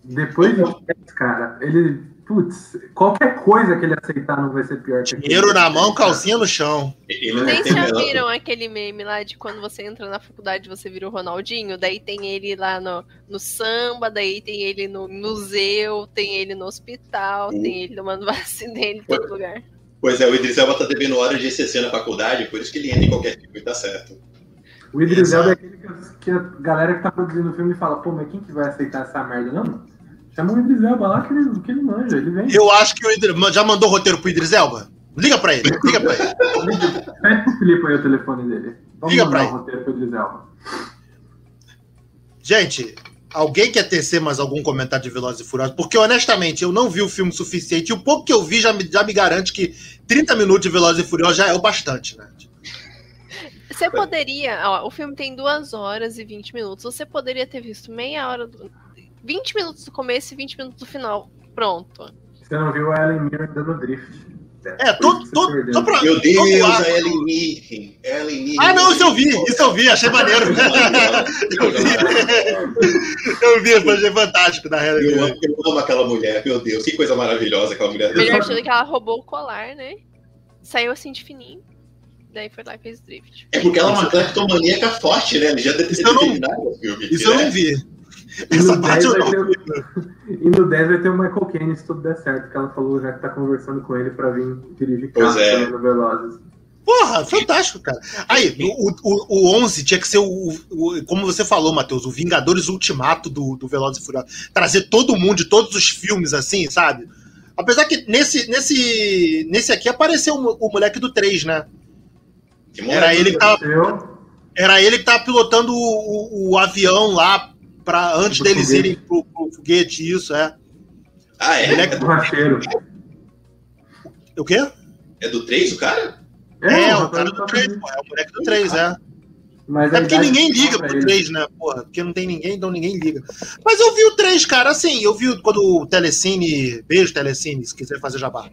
Depois do Pets, cara, ele. Putz, qualquer coisa que ele aceitar não vai ser pior que Dinheiro na mão, calcinha no chão. Ele Vocês tem já viram aquele meme lá de quando você entra na faculdade você vira o Ronaldinho? Daí tem ele lá no, no samba, daí tem ele no museu, tem ele no hospital, Uhum. tem ele tomando vacina dele em todo lugar. Pois é, o Idris Elba tá devendo horas de ECC na faculdade, por isso que ele entra em qualquer filme, tá certo. O Idris. Elba é aquele que, que a galera que tá produzindo o filme fala, pô, mas quem que vai aceitar essa merda? Não, chama o Idris Elba lá que ele, que ele manja, ele vem. Eu acho que o Idris. Já mandou roteiro pro Idris Elba? Liga pra ele, liga pra ele. Pede pro Felipe aí o telefone dele. Vamos Liga mandar pra o ele. roteiro pro Idris Elba. Gente, alguém quer tecer mais algum comentário de Velozes e Furiosos? Porque, honestamente, eu não vi o filme suficiente. E o pouco que eu vi já me, já me garante que 30 minutos de Velozes e Furiosos já é o bastante, né? Você poderia, ó, o filme tem 2 horas e 20 minutos. Você poderia ter visto meia hora, do, 20 minutos do começo e 20 minutos do final. Pronto. Você não viu a Ellen Mirren dando drift. É, tô, perdeu. tô pra. Meu Deus, a Ellen Mirren. Ellen Mirren. Ah, não, isso eu vi, isso eu vi, achei maneiro. eu vi, eu vi, achei fantástico, na Eu, realidade. amo- eu amo aquela mulher, meu Deus, que coisa maravilhosa aquela mulher. Melhor é que ela roubou o colar, né? Saiu assim de fininho. Daí foi lá e fez drift. É porque ela é uma cleptomaníaca forte, né? Ele já deve ter Isso eu não- filme. Isso eu né? não vi. E Essa no, parte 10 eu vai não ter, e no 10 vai ter o Michael Caine se tudo der certo, que ela falou já que tá conversando com ele pra vir dirigir Pois carro é. no Velozes. Porra, fantástico, cara. Aí, o, o, o 11 tinha que ser o, o- Como você falou, Matheus, o Vingadores Ultimato do, do Velozes e Furiosos. Trazer todo mundo de todos os filmes, assim, sabe? Apesar que nesse, nesse, nesse aqui apareceu o, o moleque do 3, né? Que Era moleque. ele que tava, era ele que tava pilotando o, o- o avião lá pra, antes Pro deles foguete. irem pro, pro foguete, isso, é. Ah, é? Moleque- borracheiro. O quê? É do 3 o cara? É, o o cara do 3, fazendo- pô, é o moleque do 3, é. Mas É porque ninguém liga pro ele. 3, né, porra? Porque não tem ninguém, então ninguém liga. Mas eu vi o 3, cara, assim, eu vi quando o Telecine, beijo Telecine, se quiser fazer jabá,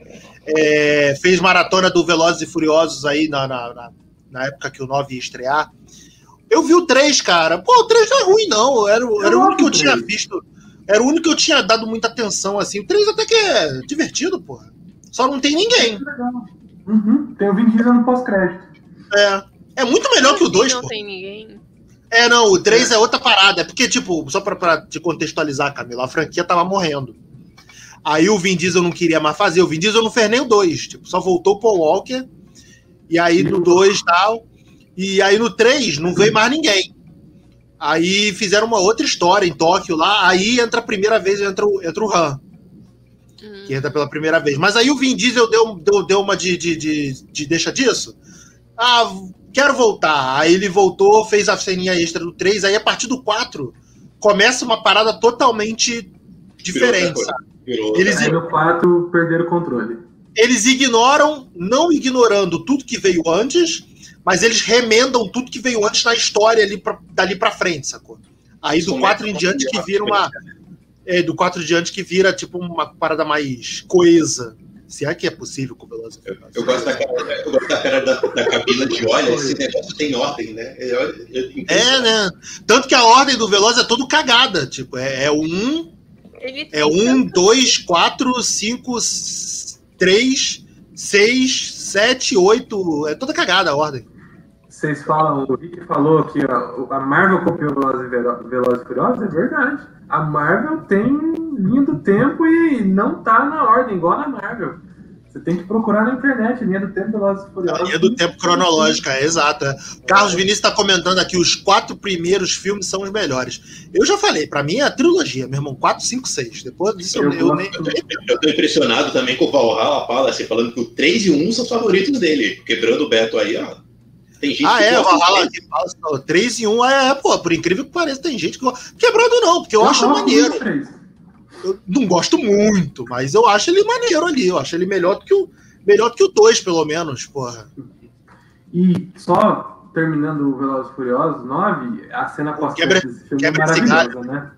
é, fez maratona do Velozes e Furiosos aí na, na, na- na época que o 9 ia estrear. Eu vi o 3, cara. Pô, o 3 não é ruim, não. Era, o- era o único que eu tinha visto. Era o único que eu tinha dado muita atenção, assim. O 3 até que é divertido, porra. Só não tem ninguém. Legal. Uhum, tem o Vin Diesel no pós-crédito. É, é muito melhor que o 2, Não pô. tem ninguém. É, não, o 3 é. outra parada. É porque, tipo, só pra, pra te contextualizar, Camila, a franquia tava morrendo. Aí o Vin Diesel não queria mais fazer. O Vin Diesel não fez nem o 2. Tipo, só voltou o Paul Walker. E aí no 2 e tal. E aí no 3 não veio mais ninguém. Aí fizeram uma outra história em Tóquio lá. Aí entra a primeira vez, entra o, entra o Han, Hum. que entra pela primeira vez. Mas aí o Vin Diesel deu, deu, deu uma de, de, de, de deixa disso. Ah, quero voltar. Aí ele voltou, fez a ceninha extra do 3. Aí a partir do 4 começa uma parada totalmente diferente? Virou. Eles- Aí no 4 perderam o controle. Eles ignoram, não ignorando tudo que veio antes, mas eles remendam tudo que veio antes na história ali pra, dali pra frente, sacou? Aí do Como 4 é em diante que é? vira uma. É, do 4 em diante que vira tipo uma parada mais coesa. Se é que é possível com o Velozes e Furiosos. Eu gosto da cara, eu gosto da, cara da, da Camila de olha, esse negócio tem ordem, né? Eu- eu- É, né? Tanto que a ordem do Veloz é todo cagada. Tipo, é, é um, Ele é um, dois, quatro, cinco, três, seis, sete, oito. É toda cagada a ordem. Vocês falam, o Rick falou que a Marvel copiou Velozes e Furiosos, é verdade. A Marvel tem linha do tempo e não tá na ordem, igual na Marvel. Você tem que procurar na internet, linha do tempo Velozes e Furiosos. A linha do tempo cronológica, é exato. é. Carlos Vinícius está comentando aqui, os quatro primeiros filmes são os melhores. Eu já falei, pra mim é a trilogia, meu irmão, 4, 5, 6. Depois disso eu, Eu eu nem. Eu tô impressionado também com o Valhalla Palace falando que o 3 e o 1 são os favoritos dele. Quebrando o Beto aí, ó. Tem gente Ah, que é, gosta Valhalla do aqui fala assim, ó, 3 e 1 é, pô, por incrível que pareça, tem gente que. Quebrando não, porque eu Eu acho maneiro. Eu não gosto muito, mas eu acho ele maneiro ali. Eu acho ele melhor do que o melhor do que o 2, pelo menos, porra. E só terminando o Velozes e Furiosos 9, a cena pós Quebra- desse filme é quebra maravilhosa, né?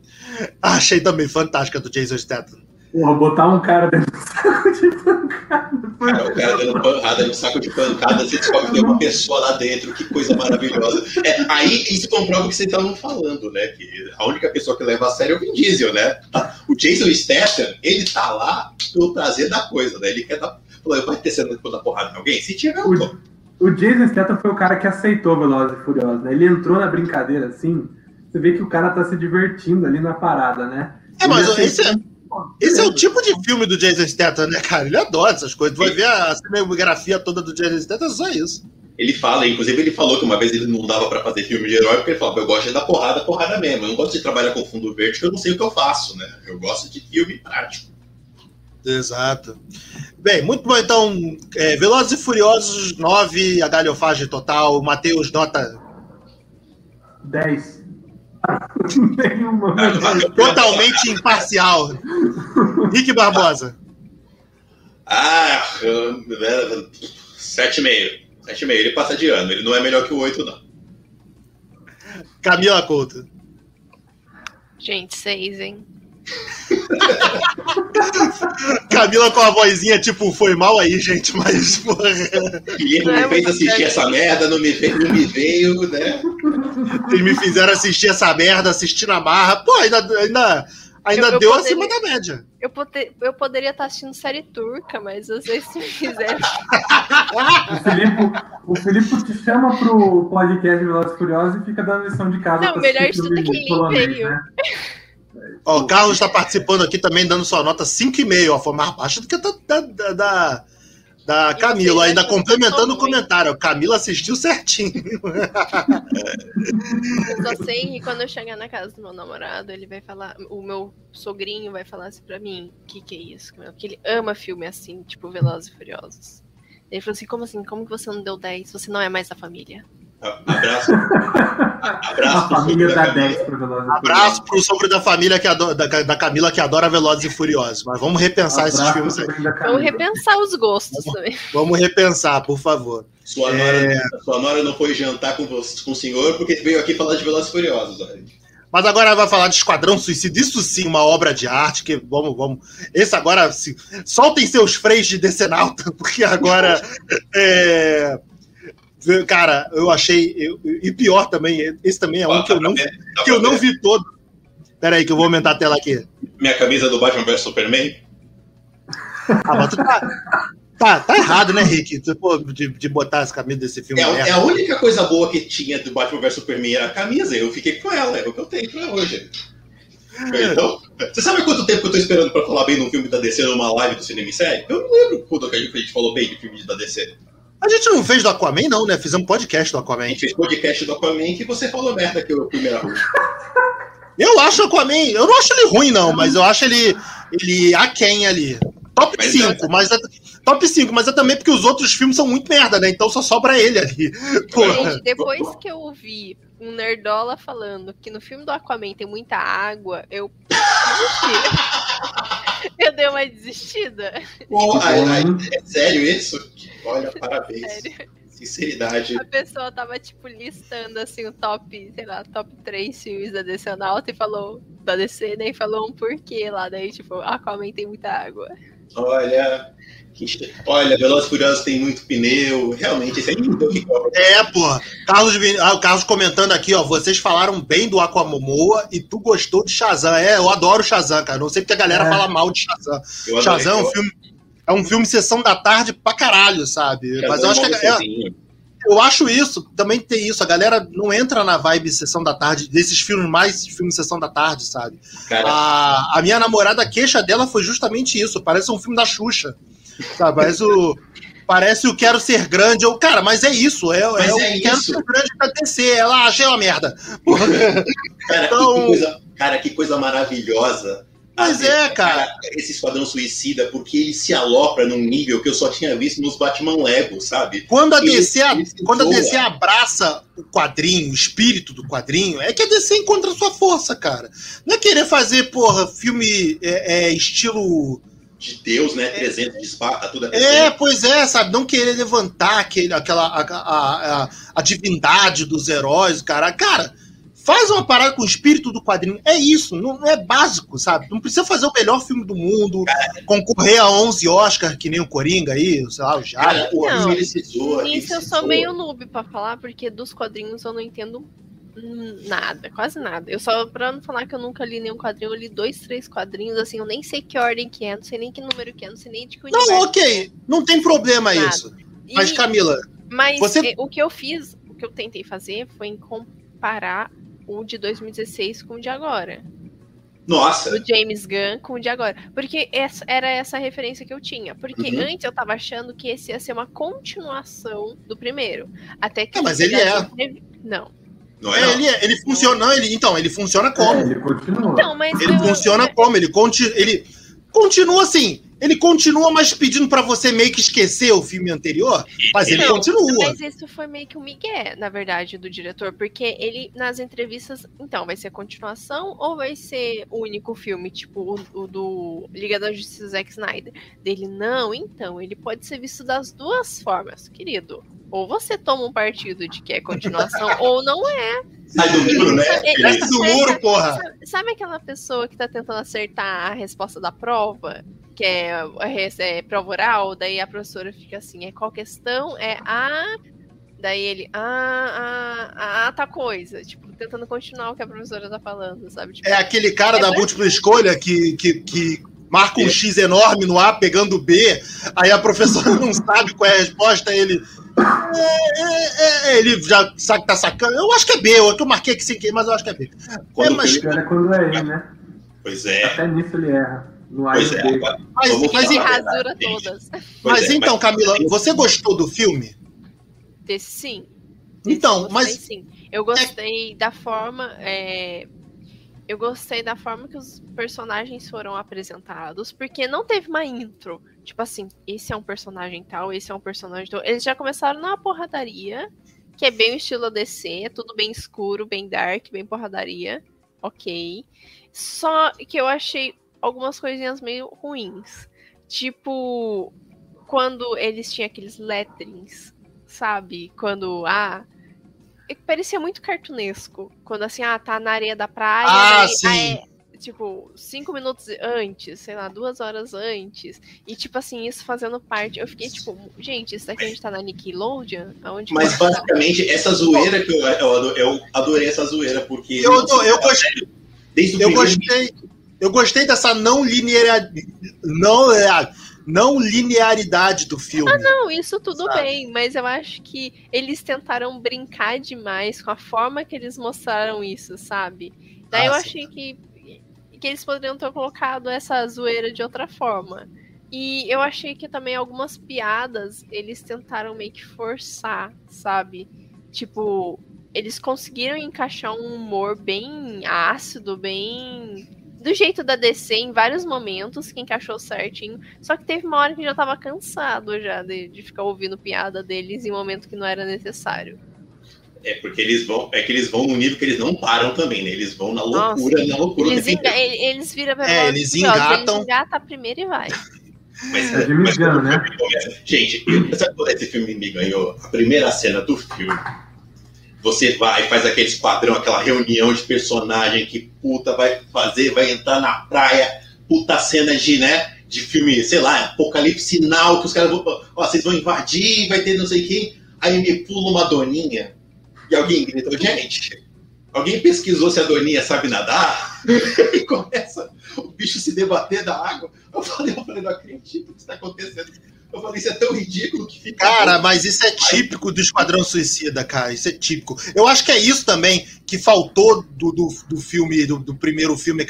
Achei também fantástica do Jason Statham. Porra, botar um cara dentro do saco de pancada. Cara, o cara dando pancada no saco de pancada, você descobre que tem uma pessoa lá dentro, que coisa maravilhosa. É, aí isso comprova o que vocês estavam falando, né? Que a única pessoa que leva a sério é o Vin Diesel, né? O Jason Statham, ele tá lá pelo prazer da coisa, né? Ele quer dar. Falou, vai ter cena de dar porrada em alguém? Se tiver, eu tô. O Jason Statham foi o cara que aceitou Velozes e Furiosos, né? Ele entrou na brincadeira assim, você vê que o cara tá se divertindo ali na parada, né? É, mas Ele esse é, aceitou- Pô, esse é o tipo de filme do Jason Statham, né, cara? Ele adora essas coisas. Vai ver a cinematografia toda do Jason Statham, é só isso. Ele fala, inclusive ele falou que uma vez ele não dava pra fazer filme de herói, porque ele falava, eu gosto de dar porrada, porrada mesmo. Eu não gosto de trabalhar com fundo verde, porque eu não sei o que eu faço, né? Eu gosto de filme prático. Exato. Bem, muito bom. Então, é, Velozes e Furiosos 9, a galhofagem total. Matheus, nota 10. Nenhuma. totalmente imparcial. Rick Barbosa. Ah, hum, sete e meio. Sete e meio. Ele passa de ano. Ele não é melhor que o oito, não. Camila Couto. Gente, seis, hein? Camila com a vozinha, tipo, foi mal aí, gente, mas, porra. Guilherme Não é me fez assistir essa merda, não me veio, não me veio né? Vocês me fizeram assistir essa merda, assistir na marra. Pô, ainda, ainda, ainda Eu- eu deu poderia- acima da média. Eu, pote- eu poderia estar assistindo série turca, mas vocês me fizeram. O Filipe, o Filipe te chama pro podcast Velozes Furiosos e fica dando lição de casa. Não, melhor assistir de tudo é filme que veio. né? Ó, o Carlos está participando aqui também, dando sua nota 5,5, ó. Foi mais baixa do que a da, da, da, da Camila, ainda complementando o comentário. Camila assistiu certinho. Eu só sei que quando eu chegar na casa do meu namorado, ele vai falar. O meu sogrinho vai falar assim pra mim: o que, que é isso? Porque ele ama filme assim, tipo Velozes e Furiosos. Ele falou assim: como assim? Como que você não deu 10? Você não é mais da família. Abraço. Abraço A pro família da Camila. 10 pro Velozes e Abraço pro sogro da família que adora, da, da Camila que adora Velozes e Furiosos. Mas vamos repensar esses Abraço filmes aí. Vamos repensar os gostos também. Vamos repensar, por favor. Sua nora, sua nora não foi jantar com, você, com o senhor porque veio aqui falar de Velozes e Furiosos. Olha. Mas agora vai falar de Esquadrão Suicida. Isso sim, uma obra de arte. Que vamos, vamos. Esse agora, sim. Soltem seus freios de decenalta, porque agora. é, Cara, eu achei. eu- E pior também, esse também é um que eu não, que eu não vi todo. Pera aí, que eu vou aumentar a tela aqui. Minha camisa do Batman vs Superman. Ah, mas tu tá, tá, tá errado, né, Rick? Pô, de, de botar essa camisa desse filme. É, é a única coisa boa que tinha do Batman vs Superman era a camisa. Eu fiquei com ela, é o que eu tenho pra hoje. Então, você sabe quanto tempo que eu tô esperando pra falar bem de um filme da DC numa live do Cinema em Série? Eu não lembro quando a gente falou bem de filme da DC. A gente não fez do Aquaman, não, né? Fizemos podcast do A Aquaman. gente fez podcast do Aquaman que você falou merda que eu primeira rua. Eu acho o Aquaman, eu não acho ele ruim, não, mas eu acho ele, ele aquém ali. Top Mas 5, mas é, top 5, mas é também porque os outros filmes são muito merda, né? Então só sobra ele ali. Porra. Gente, depois que eu ouvi um nerdola falando que no filme do Aquaman tem muita água, eu. eu dei uma desistida. Bom, ai, hein? é sério isso? Olha, parabéns. Sério. Sinceridade. A pessoa tava, tipo, listando assim o top, sei lá, top 3 filmes da DC Nauta e falou da DC, né? E falou um porquê lá. Daí, tipo, Aquaman tem muita água. Olha. Olha, Velozes e Furiosos tem muito pneu. Realmente, esse aí então, que. É, porra. Carlos, ah, o Carlos comentando aqui, ó. Vocês falaram bem do Aquamomoa e tu gostou de Shazam. É, eu adoro Shazam, cara. Não sei porque a galera É. fala mal de Shazam. Eu adorei. Shazam é um filme. É um filme sessão da tarde pra caralho, sabe? Shazam Mas eu acho que a galera, sozinho. eu acho isso, também tem isso. A galera não entra na vibe sessão da tarde, desses filmes mais filmes sessão da tarde, sabe? Cara, A, a minha namorada, a queixa dela foi justamente isso. Parece um filme da Xuxa. Sabe? Parece o. Parece o Quero Ser Grande. Eu, cara, mas é isso. É, Mas é o é Quero isso. Ser Grande pra descer. Ela achei uma merda. Cara, então- que coisa, cara, que coisa maravilhosa Pois é, cara. Esse Esquadrão Suicida, porque ele se alopra num nível que eu só tinha visto nos Batman Lego, sabe? Quando a Ele- DC, ele quando a. DC abraça o quadrinho, o espírito do quadrinho, é que a DC encontra sua força, cara. Não é querer fazer, porra, filme é, é, estilo. De Deus, né? 300 de Esparta, tudo É, pois é, sabe? Não querer levantar aquele, aquela, a, a, a, a divindade dos heróis, cara. Cara, faz uma parada com o espírito do quadrinho. É isso, não, não é básico, sabe? Não precisa fazer o melhor filme do mundo, concorrer a 11 Oscar, que nem o Coringa aí, sei lá, o Jara. Cara, o Não. Nisso eu sou meio noob pra falar, porque dos quadrinhos eu não entendo nada, quase nada. Eu só, pra não falar que eu nunca li nenhum quadrinho, eu li dois, três quadrinhos, assim, eu nem sei que ordem que é, não sei nem que número que é, não sei nem de que Não, ok, não tem problema Nada. isso. Mas, E- Camila, Mas Você- eh, o que eu fiz, o que eu tentei fazer foi em comparar o de 2016 com o de agora. Nossa, Do James Gunn com o de agora. Porque essa, era essa a referência que eu tinha. Porque Uhum. antes eu tava achando que esse ia ser uma continuação do primeiro. Até que. Ah, mas ele é. Não. Não é? é, não. ele, ele funciona. Ele, então, ele funciona É, como? ele continua. Então, mas. Ele eu- funciona como? Ele, conti, ele continua assim. Ele continua, mas pedindo pra você meio que esquecer o filme anterior. Mas ele Não, continua. Mas isso foi meio que um migué, na verdade, do diretor, porque ele, nas entrevistas, então, vai ser continuação ou vai ser o único filme, tipo o, o do Liga da Justiça Zack Snyder? Dele, não, então, ele pode ser visto das duas formas, querido. Ou você toma um partido de que é continuação, ou não é. Sai do muro, né? Desce do muro, porra. Sabe, sabe aquela pessoa que tá tentando acertar a resposta da prova? Que é, é, é prova oral, daí a professora fica assim, é qual questão? É a. Daí ele, ah, ah, ah, tá coisa. Tipo, tentando continuar o que a professora tá falando, sabe? Tipo, É aquele cara É da múltipla escolha que, que, que marca um É. X enorme no A pegando o B, aí a professora não sabe qual é a resposta, ele. é, é, é, ele já sabe que tá sacando. Eu acho que é B, eu eu marquei aqui sem querer, mas eu acho que é B. Quando É, mas- ele- é quando é ele, né? Pois é. Até nisso ele erra. No A Pois e é. agora- Mas, mas, a rasura todas. Pois mas é, então, Camila, você gostou do filme? Desse sim. Desse Então, mas- sim. Eu gostei da forma. é, Eu gostei da forma que os personagens foram apresentados, porque não teve uma intro. Tipo assim, esse é um personagem tal, esse é um personagem tal. Eles já começaram na porradaria, que é bem o estilo DC, é tudo bem escuro, bem dark, bem porradaria. Ok. Só que eu achei algumas coisinhas meio ruins. Tipo, quando eles tinham aqueles letterings, sabe? Quando, ah. é Parecia muito cartunesco. Quando assim, ah, tá na areia da praia. Ah, daí, sim. é, tipo, cinco minutos antes, sei lá, duas horas antes. E, tipo assim, isso fazendo parte. Eu fiquei, tipo, gente, isso daqui a gente tá na Nickelodeon? Aonde Mas a gente tá? basicamente, essa zoeira que eu, eu, eu adorei essa zoeira, porque. Eu, eu, eu gostei. Desde o Eu primeiro gostei, eu gostei dessa não linearidade, não, é, não linearidade do filme. Não, isso tudo Sabe? bem, mas eu acho que eles tentaram brincar demais com a forma que eles mostraram isso, sabe? Daí Ah, eu sim. achei que, que eles poderiam ter colocado essa zoeira de outra forma. E eu achei que também algumas piadas eles tentaram meio que forçar, sabe? Tipo, eles conseguiram encaixar um humor bem ácido, bem. Do jeito da DC em vários momentos, que encaixou certinho. Só que teve uma hora que já tava cansado já de, de ficar ouvindo piada deles em um momento que não era necessário. É porque eles vão. É que eles vão num nível que eles não param também, né? Eles vão na loucura, na loucura. Eles, enga- ele- eles viram pra É, eles assim, engatam. Eles engatam primeiro e vai. Mas, É mas Gunn, quando o né? Gente, esse filme me ganhou? A primeira cena do filme. Você vai, faz aquele esquadrão, aquela reunião de personagem que puta vai fazer, vai entrar na praia, puta cena de, né, de filme, sei lá, apocalipse sinal, que os caras vão, ó, vocês vão invadir, vai ter não sei quem. Aí me pula uma doninha e alguém grita, gente, alguém pesquisou se a doninha sabe nadar? e começa o bicho se debater da água. Eu falei, eu falei, não acredito que isso tá acontecendo. Eu falei, isso é tão ridículo que fica. Cara, mas isso é típico do Esquadrão Suicida, cara. Isso é típico. Eu acho que é isso também que faltou do, do, do filme, do, do primeiro filme.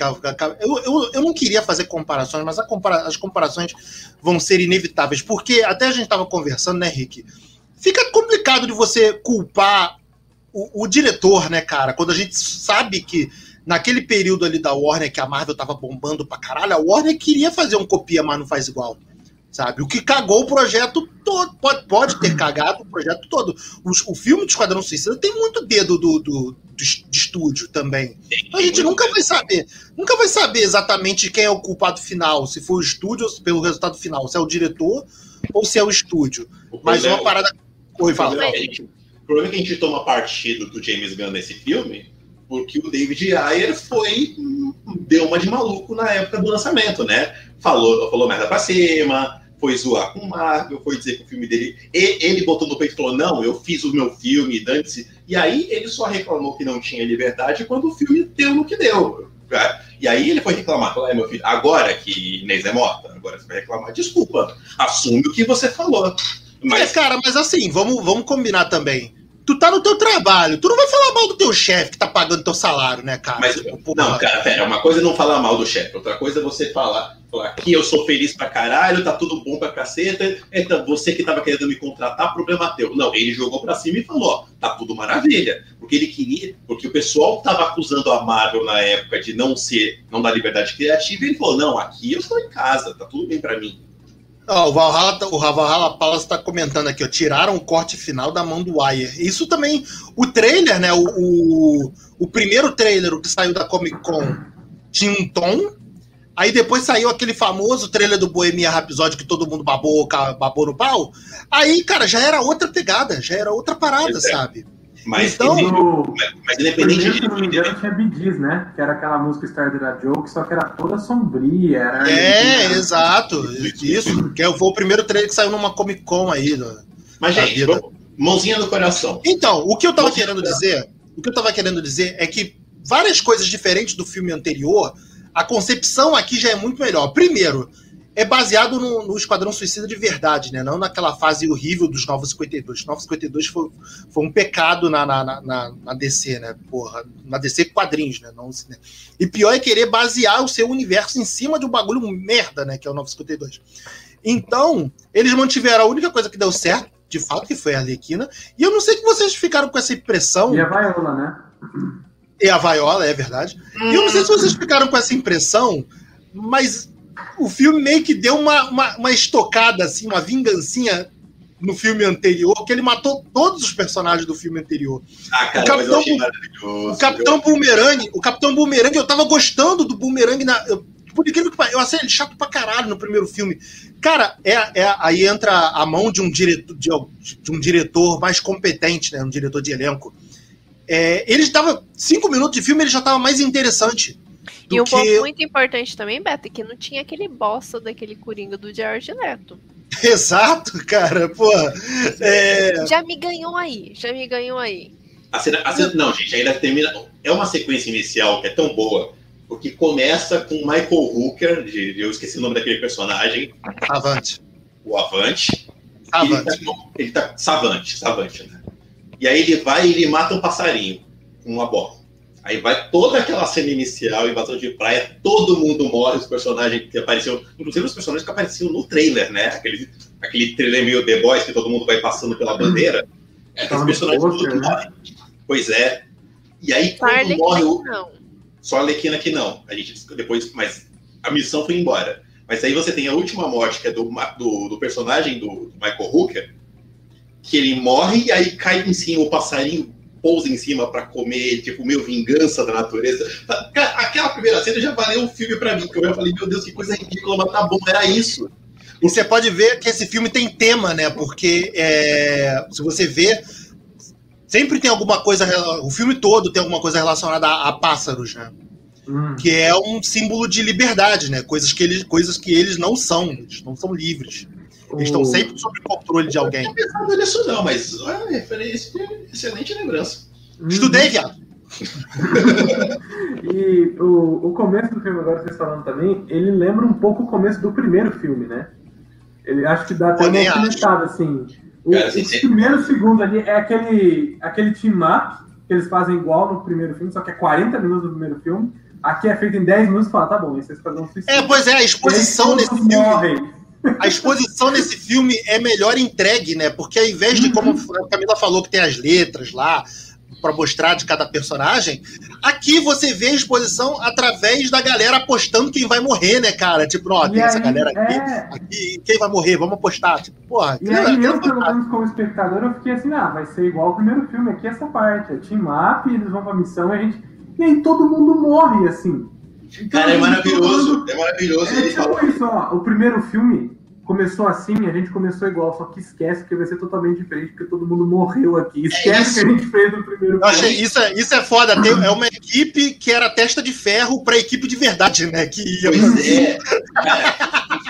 Eu, eu, eu não queria fazer comparações, mas compara- as comparações vão ser inevitáveis. Porque até a gente estava conversando, né, Rick? Fica complicado de você culpar o, o diretor, né, cara? Quando a gente sabe que naquele período ali da Warner, que a Marvel tava bombando pra caralho, a Warner queria fazer um copia, mas não faz igual. Sabe? O que cagou o projeto todo. Pode, pode ter cagado o projeto todo. O, o filme do Esquadrão Suicida tem muito dedo do, do, do de estúdio também. Então a gente nunca vai saber. Nunca vai saber exatamente quem é o culpado final. Se foi o estúdio ou pelo resultado final. Se é o diretor ou se é o estúdio. O Mas uma parada. Oi, fala. O problema é que a gente toma partido do James Gunn nesse filme porque o David Ayer foi deu uma de maluco na época do lançamento, né? Falou, falou merda pra cima, foi zoar com o Marvel, foi dizer que o filme dele. Ele botou no peito e falou: Não, eu fiz o meu filme, dane-se. E aí ele só reclamou que não tinha liberdade quando o filme deu no que deu. E aí ele foi reclamar, falou, é, meu filho, agora que Inês é morta, agora você vai reclamar, desculpa, assume o que você falou. Mas, cara, mas assim, vamos, vamos combinar também tu tá no teu trabalho, tu não vai falar mal do teu chefe que tá pagando teu salário, né, cara? Mas, tipo, não, cara, pera, uma coisa é não falar mal do chefe, outra coisa é você falar, falar que eu sou feliz pra caralho, tá tudo bom pra caceta, então você que tava querendo me contratar, problema teu. Não, ele jogou pra cima e falou, ó, tá tudo maravilha, porque ele queria, porque o pessoal tava acusando a Marvel na época de não ser, não dar liberdade criativa, e ele falou, não, aqui eu estou em casa, tá tudo bem pra mim. Oh, o Valhalla, tá, o Valhalla Palace está comentando aqui, ó, tiraram o corte final da mão do Wire. Isso também, o trailer, né? O, o, o, primeiro trailer, o que saiu da Comic Con, tinha um tom. Aí depois saiu aquele famoso trailer do Bohemia Rhapsody que todo mundo babou, babou no pau. Aí, cara, já era outra pegada, já era outra parada, é. sabe? Mas, então, no, mas independente de. Se não me engano, tinha Bidis, né? Que era aquela música Started a Joke, só que era toda sombria. Era é, exato. Isso. Que foi o primeiro trailer que saiu numa Comic Con aí. mas, gente, vamos, mãozinha no coração. Então, o que eu tava mãozinha querendo dizer. O que eu tava querendo dizer é que várias coisas diferentes do filme anterior, a concepção aqui já é muito melhor. Primeiro, é baseado no, no, Esquadrão Suicida de verdade, né? Não naquela fase horrível dos 952. 952 foi, foi um pecado na, na, na, na, DC, né? Porra, na DC quadrinhos, né? Não, né? E pior é querer basear o seu universo em cima de um bagulho merda, né? Que é o 952. Então, eles mantiveram a única coisa que deu certo, de fato, que foi a Arlequina. E eu não sei que vocês ficaram com essa impressão. E a Viola, né? E a Viola, é verdade. Hum. E eu não sei se vocês ficaram com essa impressão, mas o filme meio que deu uma, uma, uma estocada, assim, uma vingancinha no filme anterior, que ele matou todos os personagens do filme anterior. Ah, cara, o Capitão, o Capitão Boomerang, o Capitão Boomerang, eu tava gostando do Boomerang na. Eu, por incrível que eu achei ele chato pra caralho no primeiro filme. Cara, é, é, aí entra a mão de um diretor, de, de um diretor mais competente, né? Um diretor de elenco. É, ele estava. Cinco minutos de filme, ele já estava mais interessante. E um que... ponto muito importante também, Beto, é que não tinha aquele bosta daquele coringa do George Neto. Exato, cara, pô. É... Já me ganhou aí, já me ganhou aí. A cena, a cena, não, gente, ainda termina. É uma sequência inicial que é tão boa, porque começa com Michael Hooker, de, eu esqueci o nome daquele personagem. Avante. O Avante. Avante. Ele tá, ele tá, Savante, Savante, né? E aí ele vai e ele mata um passarinho com uma bola. Aí vai toda aquela cena inicial, invasão de praia, todo mundo morre, os personagens que apareceram, inclusive os personagens que apareciam no trailer, né? Aquele, aquele trailer meio The Boys que todo mundo vai passando pela bandeira. É, os personagens todos né? morrem. Pois é. E aí quando morre o. Não. Só a Lequina que não. A gente depois. Mas a missão foi embora. Mas aí você tem a última morte, que é do, do, do personagem do, do Michael Hooker, que ele morre e aí cai em cima o passarinho pousa em cima para comer, tipo, meu vingança da natureza. Aquela primeira cena já valeu um filme para mim, que eu já falei, meu Deus, que coisa ridícula, mas tá bom, era isso. E você pode ver que esse filme tem tema, né? Porque é, se você vê, sempre tem alguma coisa, o filme todo tem alguma coisa relacionada a, a pássaros, né? Hum. Que é um símbolo de liberdade, né? Coisas que eles, coisas que eles não são, eles não são livres. Eles estão sempre sob controle de alguém. Eu não tinha pensado nisso, não, mas é referência, excelente lembrança. Estudei, viado. e o, o começo do filme, agora vocês falando também, ele lembra um pouco o começo do primeiro filme, né? Ele acho que dá até uma alfinetada, assim. O, Cara, assim, os primeiros segundos ali é aquele, aquele team up que eles fazem igual no primeiro filme, só que é 40 minutos do primeiro filme. Aqui é feito em 10 minutos e fala, tá bom, esse é Esquadrão Suicida. É, pois é, a exposição desse filme. Morrem a exposição nesse filme é melhor entregue, né? Porque ao invés de, como a Camila falou, que tem as letras lá, para mostrar de cada personagem. Aqui você vê a exposição através da galera apostando quem vai morrer, né, cara? Tipo, ó, tem essa galera aqui, é. aqui, quem vai morrer? Vamos apostar. Tipo, porra, E aquilo- aí eu, é pelo menos como espectador, eu fiquei assim, ah, vai ser igual o primeiro filme, aqui essa parte, é team up, eles vão pra missão e a gente. E aí todo mundo morre, assim. Então, Cara, é maravilhoso. mundo- É maravilhoso. É Ele tipo fala. isso, ó. O primeiro filme começou assim, a gente começou igual, só que esquece que vai ser totalmente diferente, porque todo mundo morreu aqui. Esquece isso. que a gente fez no primeiro Eu achei, filme. isso, é, isso é foda. Tem, é uma equipe que era testa de ferro pra equipe de verdade, né? Que ia. Pois é. Cara,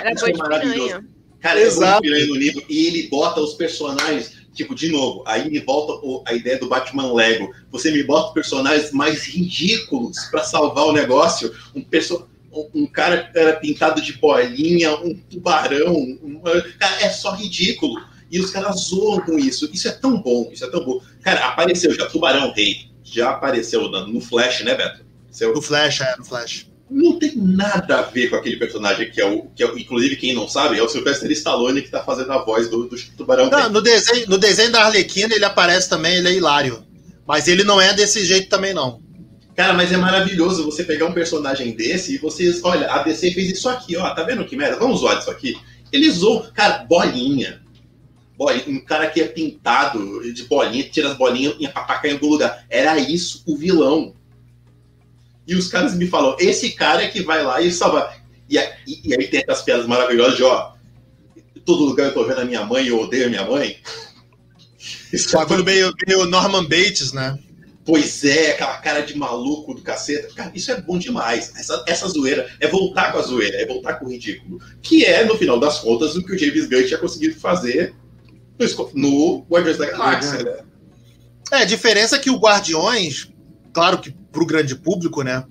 Era Isso boi é de maravilhoso. piranha. Cara, eu Exato. vou piranha no livro e ele bota os personagens, tipo, de novo, aí me volta a ideia do Batman Lego. Você me bota personagens mais ridículos pra salvar o negócio. Um, perso um, cara era pintado de bolinha, um tubarão. uma- Cara, é só ridículo. E os caras zoam com isso. Isso é tão bom, isso é tão bom. Cara, apareceu já Tubarão Rei. Já apareceu no Flash, né, Beto? Seu, No Flash, é, no Flash. Não tem nada a ver com aquele personagem que é o. Que é, inclusive, quem não sabe, é o Sylvester Stallone que tá fazendo a voz do, do Tubarão. Não, no, desenho, no desenho da Arlequina ele aparece também, ele é hilário. Mas ele não é desse jeito também, não. Cara, mas é maravilhoso você pegar um personagem desse e vocês. Olha, a DC fez isso aqui, ó. Tá vendo que merda? Vamos zoar isso aqui. Eles zoam. Cara, bolinha. Bolinha, um cara que é pintado de bolinha, tira as bolinhas e ataca em algum lugar. Era isso o vilão. E os caras me falam, esse cara é que vai lá e salva. E, aí- e aí tem essas piadas maravilhosas de, ó, todo lugar eu tô vendo a minha mãe, eu odeio a minha mãe. Isso é Bagulho meio, meio Norman Bates, né? Pois é, aquela cara de maluco do caceta. Cara, isso é bom demais. Essa, essa zoeira é voltar com a zoeira, é voltar com o ridículo. Que é, no final das contas, o que o James Gunn tinha conseguido fazer no, no Guardiões da Galáxia. Né? É, a diferença é que o Guardiões, claro que pro grande público, né?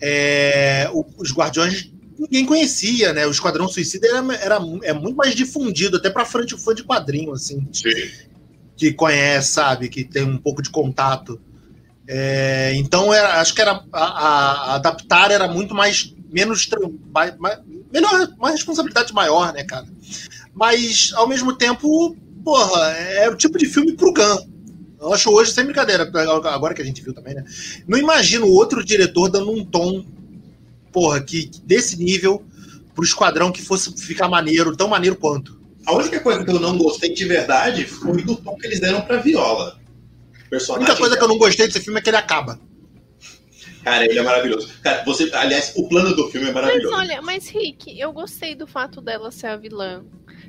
é, o- os Guardiões ninguém conhecia, né? O Esquadrão Suicida era, era, é muito mais difundido, até pra fã de, fã de quadrinho, assim. Sim. que conhece, sabe, que tem um pouco de contato. É, então, era, acho que era a, a- adaptar era muito mais menos mais- melhor, uma responsabilidade maior, né, cara? Mas ao mesmo tempo, porra, é o tipo de filme pro Gun. Eu acho hoje sem brincadeira, agora que a gente viu também, né? Não imagino outro diretor dando um tom, porra, que desse nível pro esquadrão que fosse ficar maneiro, tão maneiro quanto. A única coisa que eu não gostei de verdade foi do tom que eles deram pra Viola. A única coisa que eu não gostei desse filme é que ele acaba. Cara, ele é maravilhoso. Cara, você, aliás, o plano do filme é Mas maravilhoso. olha, mas Rick, eu gostei do fato dela ser a vilã.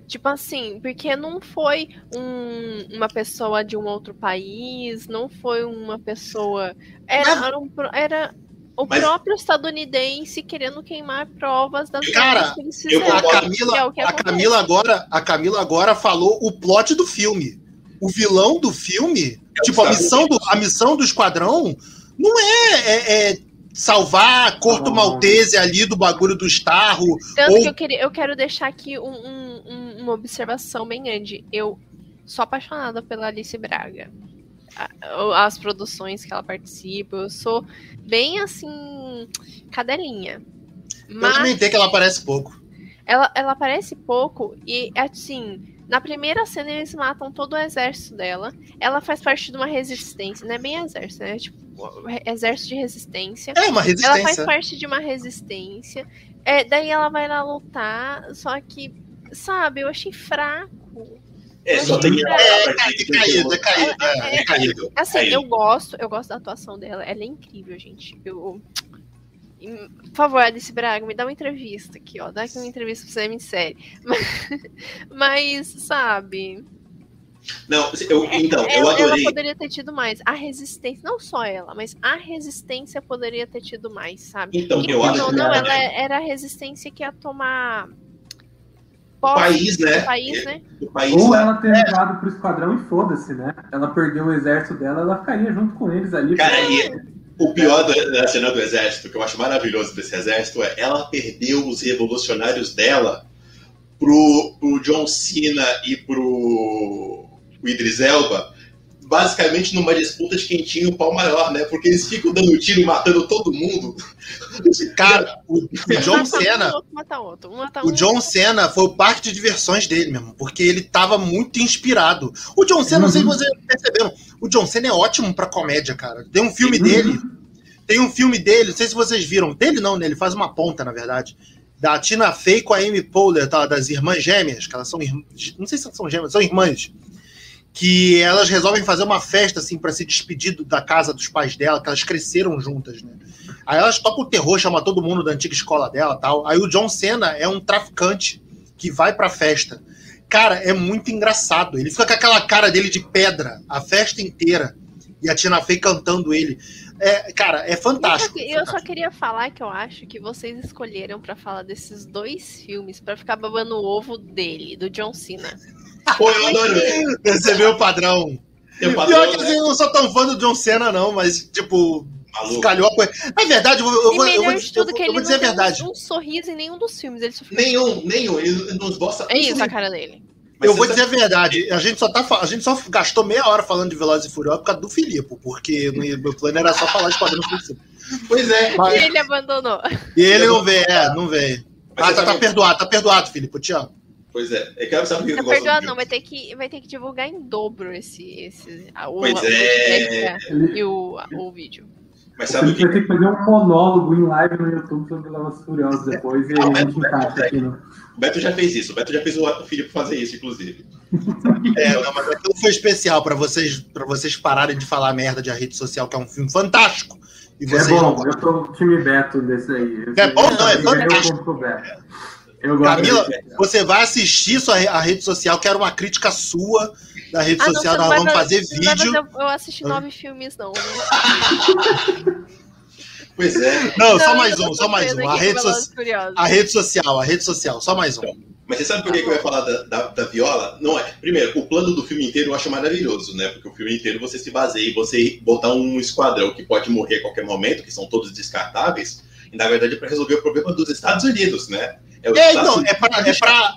Tipo assim, porque não foi um- uma pessoa de um outro país, não foi uma pessoa. Era, era, um era o Mas- próprio estadunidense querendo queimar provas das Cara, coisas que eles eu fizeram. A concordo. Camila, é a. Camila agora, a Camila agora falou o plot do filme. O vilão do filme, É tipo a missão do, a missão do esquadrão, não é, é- é salvar a Corto. Maltese ali do bagulho do Starro. Tanto Ou- que eu, queria, eu quero deixar aqui um- um- um- uma observação bem grande. Eu sou apaixonada pela Alice Braga. As produções que ela participa, eu sou bem assim, cadelinha. Eu Mas comentei que ela aparece pouco. ela, ela aparece pouco e, assim, na primeira cena eles matam todo o exército dela. Ela faz parte de uma resistência, não é bem exército, né? Tipo, exército de resistência. É uma Ela faz resistência. parte de uma resistência. É, daí ela vai lá lutar, só que, sabe, eu achei fraco. É, só tem ela É, é caído, é caído, é, é caído. Assim, Caído. eu gosto, eu gosto da atuação dela. Ela é incrível, gente. Eu. Por favor, Alice Braga, me dá uma entrevista aqui, ó. Dá aqui uma entrevista pra você me série. Mas, sabe, Não, eu, então, eu ela, ela adorei. poderia ter tido mais. A resistência, não só ela, mas a resistência poderia ter tido mais, sabe? Então, E, eu acho não, que não, ela- ela era a resistência que ia tomar. O posse país, né? do país, né? O país Ou lá. ela ter levado pro esquadrão e foda-se, né? Ela perdeu o exército dela, ela ficaria junto com eles ali. Cara, e o pior da, da cena do exército, que eu acho maravilhoso desse exército, é ela perdeu os revolucionários dela pro, pro John Cena e pro o Idris Elba basicamente numa disputa de quem tinha o pau maior, né? Porque eles ficam dando tiro e matando todo mundo. Cara, o, o John Cena. O. John Cena foi o parque de diversões dele mesmo, porque ele tava muito inspirado. O John Cena, não sei se vocês perceberam, o John Cena é ótimo pra comédia, cara. Tem um filme Uhum. dele, tem um filme dele, não sei se vocês viram, dele não, né? Ele faz uma ponta, na verdade. Da Tina Fey com a Amy Poehler, tá? das irmãs gêmeas, que elas são irmãs, não sei se elas são gêmeas, são irmãs. Que elas resolvem fazer uma festa, assim, pra se despedir da casa dos pais dela, que elas cresceram juntas, né? Aí elas tocam o terror, chama todo mundo da antiga escola dela tal. Aí o John Cena é um traficante que vai pra festa. Cara, é muito engraçado. Ele fica com aquela cara dele de pedra a festa inteira. E a Tina Fey cantando ele. É, cara, é Eu só, fantástico. eu só queria falar que eu acho que vocês escolheram pra falar desses dois filmes pra ficar babando o ovo dele, do John Cena. Pô, eu adorei. Percebeu o padrão. Tem um Pior padrão, que né? assim, eu não sou tão fã do John Cena, não, mas, tipo, Maluco. calhou a coisa. Na verdade, eu vou, eu e vou, eu vou, de eu tudo vou- que eu ele vou dizer a não tem verdade. um, um sorriso em nenhum dos filmes. Ele fica... Nenhum, nenhum. Ele nos mostra. É isso a cara dele. Mas eu vou sabe- dizer a verdade. A gente, só tá, a gente só gastou meia hora falando de Velozes e Furiosos por causa do Filipe, porque no- meu plano era só falar de Esquadrão Suicida. Pois é. E Mas- ele abandonou. E ele não veio, é, não veio. Mas Ah, tá, tá sabe- perdoado, tá perdoado, Filipe, eu te amo. Pois é. É que sabe o que eu gosto perdoa, do não. Vai ter, que, vai ter que divulgar em dobro esse. esse a, o, Pois o é. e o, o vídeo. Mas a sabe o gente que? vai ter que fazer um monólogo em live no YouTube sobre Velozes Furiosos depois e Não, a é- gente encaixa aqui no... O Beto já fez isso. O Beto já fez o Felipe fazer isso, inclusive. É, não, mas aquilo foi especial pra vocês, pra vocês pararem de falar merda de A Rede Social, que é um filme fantástico. E É vocês não bom, eu tô no time Beto desse aí. É bom, não, é eu fantástico. Camila, você vai assistir sua, a rede social, que era uma crítica sua da rede Ah, não, social, você nós não vamos fazer não vídeo. fazer eu assisti nove filmes, não. Pois é. Não, só Não, mais eu um, só mais um. A rede, so- a rede social, a rede social, só mais um. Mas você sabe por que, que eu ia falar da, da, da viola? Não é. Primeiro, o plano do filme inteiro eu acho maravilhoso, né? Porque o filme inteiro você se baseia em você botar um esquadrão que pode morrer a qualquer momento, que são todos descartáveis, e na verdade é para resolver o problema dos Estados Unidos, né? Os É, Estados então, é pra, é pra,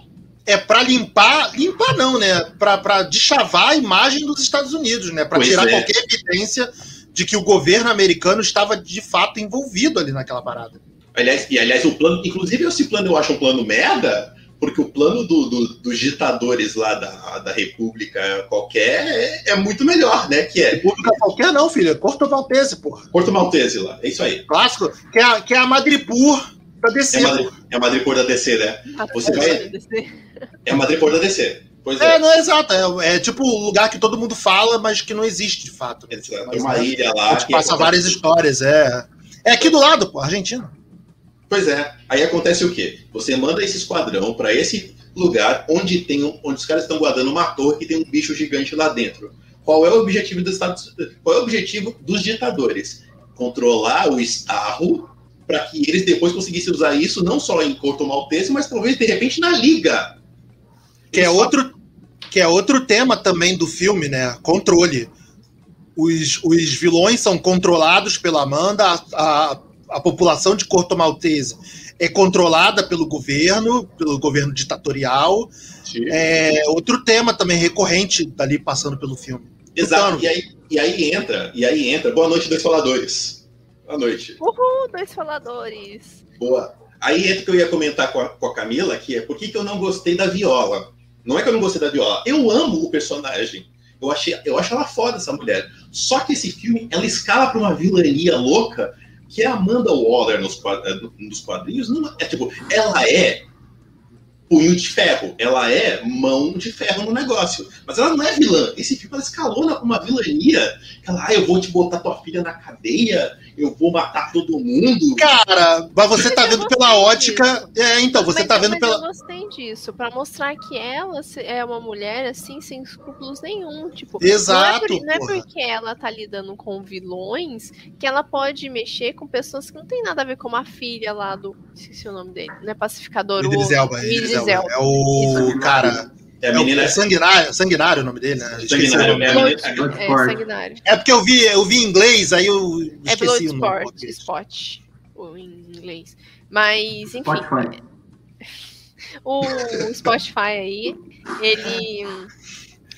é pra limpar, limpar não, né? Pra, pra deschavar a imagem dos Estados Unidos, né? Pra Pois tirar é. qualquer evidência de que o governo americano estava de fato envolvido ali naquela parada. Aliás, e aliás, o plano, inclusive esse plano eu acho um plano merda, porque o plano do- do- dos ditadores lá da, da República qualquer é, é muito melhor, né? Que é República qualquer não, filho. é Porto Maltese, porra. Porto Maltese lá. É isso aí. Clássico. Que é, que é a Madripur da É DC. a, Madri, é a da DC, né? Você vai- É a Madripor da DC. Pois É, é. não é exato. É, é tipo o lugar que todo mundo fala, mas que não existe de fato. né? Exato. Mas, Tem uma é, ilha lá. gente que passa acontece- várias histórias, é. É aqui do lado, pô, Argentina. Pois é. Aí acontece o quê? Você manda esse esquadrão para esse lugar onde tem um- onde os caras estão guardando uma torre que tem um bicho gigante lá dentro. Qual é o objetivo dos Estados Qual é o objetivo dos ditadores? Controlar o Estado para que eles depois conseguissem usar isso não só em Corto Maltese, mas talvez de repente na Liga. Que é outro, que é outro tema também do filme, né? Controle. Os, os vilões são controlados pela Amanda, a, a, a população de Corto Maltese é controlada pelo governo, pelo governo ditatorial. É outro tema também recorrente dali passando pelo filme. Exato. E aí, e aí entra, e aí entra. Boa noite, dois faladores. Boa noite. Uhul, dois faladores. Boa. Aí entra o que eu ia comentar com a, com a Camila, que é por que, que eu não gostei da Viola. Não é que eu não gostei da Viola, eu amo o personagem. Eu, achei, eu acho ela foda, essa mulher. Só que esse filme, ela escala pra uma vilania louca, que é a Amanda Waller nos, eh, nos quadrinhos. Não, é tipo, ela é punho de ferro, ela é mão de ferro no negócio. Mas ela não é vilã. Esse filme ela escalou na- uma vilania. que Ela, ah, eu vou te botar tua filha na cadeia, eu vou matar todo mundo. Cara, mas você tá vendo pela ótica. É, então, você mas, tá vendo mas pela. eu gostei disso, pra mostrar que ela é uma mulher assim, sem escrúpulos nenhum. Tipo, Exato, Não é, por- não é porque ela tá lidando com vilões que ela pode mexer com pessoas que não tem nada a ver com a filha lá do. Esqueci o nome dele, não é pacificador. o- Idris Elba, Idris Elba. Elba. É o Isso. cara. É a É, o, menina. é sanguinário, sanguinário o nome dele, né? Esqueci Sanguinário, nome. é menina. É, Sport. sanguinário. É porque eu vi, eu vi em inglês, aí eu É esqueci o nome. Bloodsport. Spot, o- em inglês. Mas, enfim, Spotify. o Spotify aí, ele.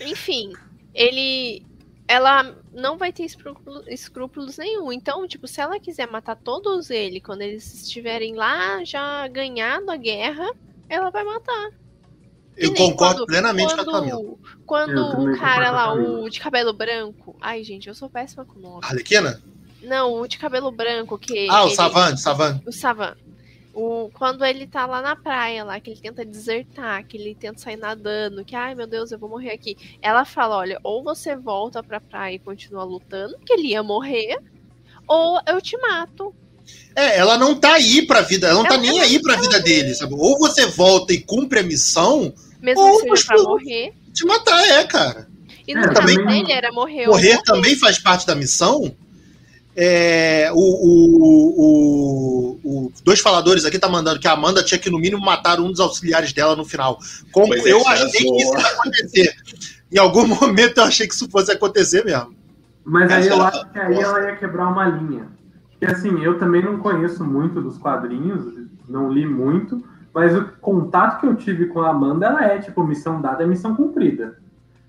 Enfim, ele. ela não vai ter escrúpulos, escrúpulos nenhum. Então, tipo, se ela quiser matar todos eles quando eles estiverem lá já ganhado a guerra, ela vai matar. Eu concordo quando, plenamente quando, com a Camila. Quando o cara lá, o de cabelo branco. Ai, gente, eu sou péssima com nome. Arlequina? Não, o de cabelo branco que. Ah, o Savan, Savan. O Savan. O, quando ele tá lá na praia, lá, que ele tenta desertar, que ele tenta sair nadando, que, ai meu Deus, eu vou morrer aqui. Ela fala: olha, ou você volta pra praia e continua lutando, que ele ia morrer, ou eu te mato. É, ela não tá aí pra vida, ela não tá ela tá nem aí pra vida dele, sabe? Ou você volta e cumpre a missão, mesmo ou que seja pra morrer. Te matar, é, cara. E no é, caso também, dele era morrer. Morrer, morrer também faz parte da missão. É, o, o, o, o, dois faladores aqui tá mandando que a Amanda tinha que, no mínimo, matar um dos auxiliares dela no final. Como pois eu é, achei que isso ia acontecer. Em algum momento eu achei que isso fosse acontecer mesmo. Mas aí eu acho que aí ela ia quebrar uma linha. Porque assim, eu também não conheço muito dos quadrinhos, não li muito, mas o contato que eu tive com a Amanda, ela é tipo missão dada, é missão cumprida.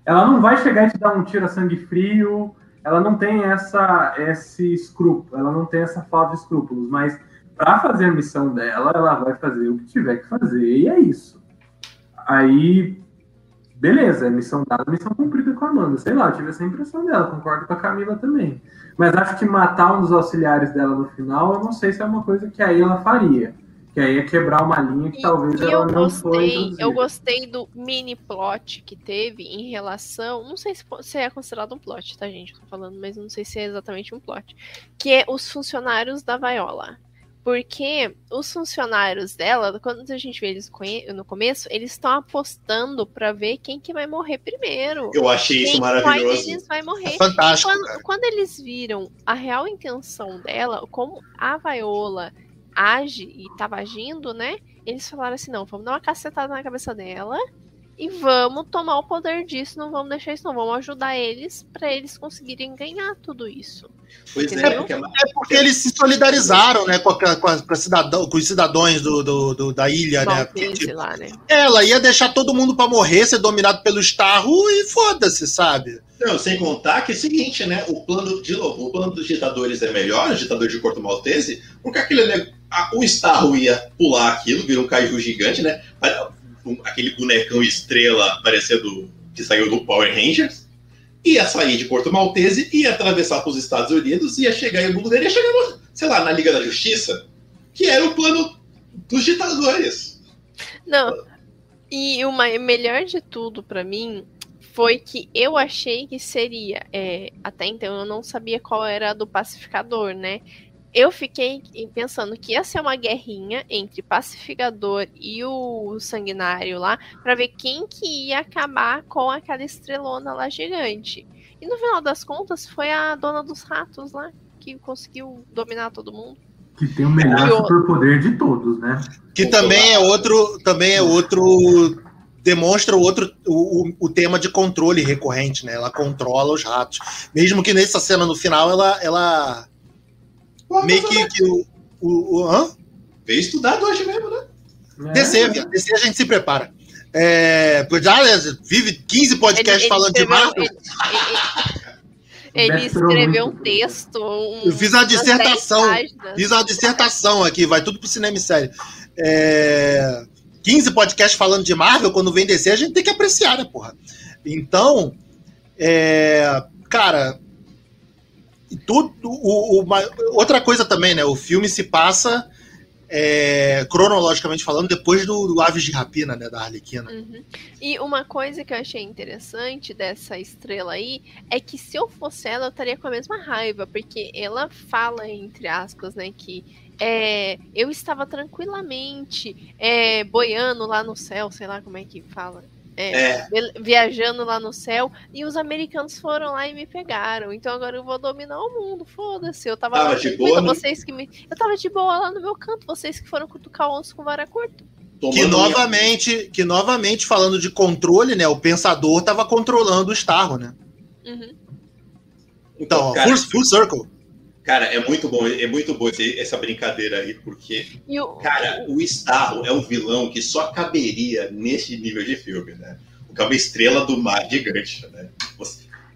Ela não vai chegar e te dar um tiro a sangue frio, ela não tem essa esse escrúpulo, ela não tem essa falta de escrúpulos, mas para fazer a missão dela, ela vai fazer o que tiver que fazer e é isso. Aí, beleza, é missão dada, missão cumprida com a Amanda. Sei lá, eu tive essa impressão dela, concordo com a Camila também. Mas acho que matar um dos auxiliares dela no final, eu não sei se é uma coisa que aí ela faria. Que aí é quebrar uma linha que e, talvez e ela não gostei, foi. Eu gostei do mini plot que teve em relação. Não sei se, se é considerado um plot, tá, gente? Eu tô falando, mas não sei se é exatamente um plot. Que é os funcionários da Viola. Porque os funcionários dela, quando a gente vê eles no começo, eles estão apostando para ver quem que vai morrer primeiro. Eu achei isso maravilhoso. Deles vai morrer. É fantástico. Quando, quando, eles viram a real intenção dela, como a Viola age e estava agindo, né? Eles falaram assim: não, vamos dar uma cacetada na cabeça dela e vamos tomar o poder disso, não vamos deixar isso, não, vamos ajudar eles para eles conseguirem ganhar tudo isso. Pois é, porque, é porque eles se solidarizaram, né, com, a, com, a, com, a cidadão, com os cidadãos do, do, do da ilha, né? Tipo, lá, né? Ela ia deixar todo mundo para morrer, ser dominado pelo Starro e foda-se, sabe? Não, sem contar que é o seguinte, né? O plano, de novo, o plano dos ditadores é melhor, o ditador de Corto Maltese, porque aquele, o Starro ia pular aquilo, virou um caju gigante, né? aquele bonecão estrela parecendo que saiu do Power Rangers, ia sair de Porto Maltese, ia atravessar para os Estados Unidos, ia chegar em algum lugar, ia chegar, sei lá, na Liga da Justiça, que era o plano dos ditadores. Não. E o melhor de tudo para mim foi que eu achei que seria. É, até então eu não sabia qual era a do pacificador, né? Eu fiquei pensando que ia ser uma guerrinha entre pacificador e o sanguinário lá, para ver quem que ia acabar com aquela estrelona lá gigante. E no final das contas foi a dona dos ratos lá que conseguiu dominar todo mundo. Que tem o melhor superpoder de todos, né? Que também é outro, também é outro demonstra o outro o, o, o, tema de controle recorrente, né? Ela controla os ratos. Mesmo que nessa cena no final ela ela meio que, que o. o, o hã? Veio estudado hoje mesmo, né? É. DC, DC a gente se prepara. É, já vive 15 podcasts ele, ele falando de Marvel. Ele, ele escreveu um texto. Um, Eu fiz uma dissertação. Fiz uma dissertação aqui, vai tudo pro cinema e série. É, 15 podcasts falando de Marvel, quando vem DC, a gente tem que apreciar, né, porra? Então, é, cara, tudo, o, o, outra coisa também, né? O filme se passa é, cronologicamente falando, depois do, do, Aves de Rapina, né, da Arlequina. Uhum. E uma coisa que eu achei interessante dessa estrela aí é que se eu fosse ela, eu estaria com a mesma raiva, porque ela fala, entre aspas, né, que é, eu estava tranquilamente é, boiando lá no céu, sei lá como é que fala. É, é. Viajando lá no céu. E os americanos foram lá e me pegaram. Então agora eu vou dominar o mundo. Foda-se. Eu tava, tava lá de boa, né? vocês que me. Eu tava de boa lá no meu canto. Vocês que foram cutucar o onça com vara curta. Que novamente, que novamente, falando de controle, né? O pensador tava controlando o Starro, né? Uhum. Então, Cara, full, full circle. Cara, é muito bom, é muito bom essa brincadeira aí, porque, o... cara, o Starro é um vilão que só caberia nesse nível de filme, né? Porque é uma estrela do mar gigante, né?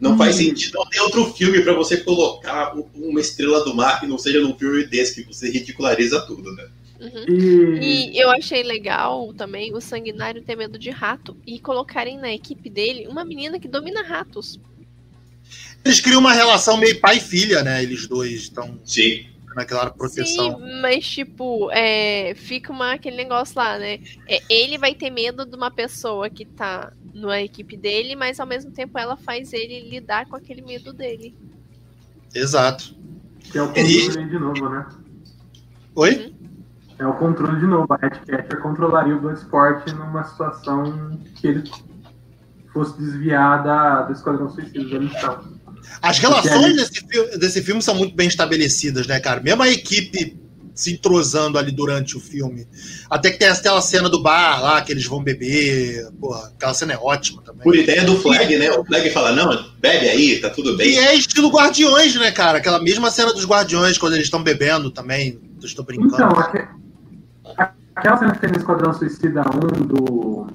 Não Hum. faz sentido. Não tem outro filme pra você colocar uma estrela do mar que não seja num filme desse, que você ridiculariza tudo, né? Uhum. E, E eu achei legal também o Sanguinário ter medo de rato e colocarem na equipe dele uma menina que domina ratos. Eles criam uma relação meio pai e filha, né? Eles dois estão Sim. naquela proteção. Sim, mas tipo, é, fica uma, aquele negócio lá, né? É, ele vai ter medo de uma pessoa que tá na equipe dele, mas ao mesmo tempo ela faz ele lidar com aquele medo dele. Exato. que é o controle de novo, né? Oi? É o controle de novo. A Hatcatcher controlaria o Bloodsport numa situação que ele fosse desviar da, do Esquadrão Suicida da missão. As relações desse, desse filme são muito bem estabelecidas, né, cara? Mesmo a equipe se entrosando ali durante o filme. Até que tem aquela cena do bar lá, que eles vão beber. Porra, aquela cena é ótima também. Por ideia do Flag, né? O Flag fala, não, bebe aí, tá tudo E bem. é estilo Guardiões, né, cara? Aquela mesma cena dos Guardiões, quando eles estão bebendo também. Eu estou brincando. Então, aquela cena que tem no Esquadrão Suicida 1 do.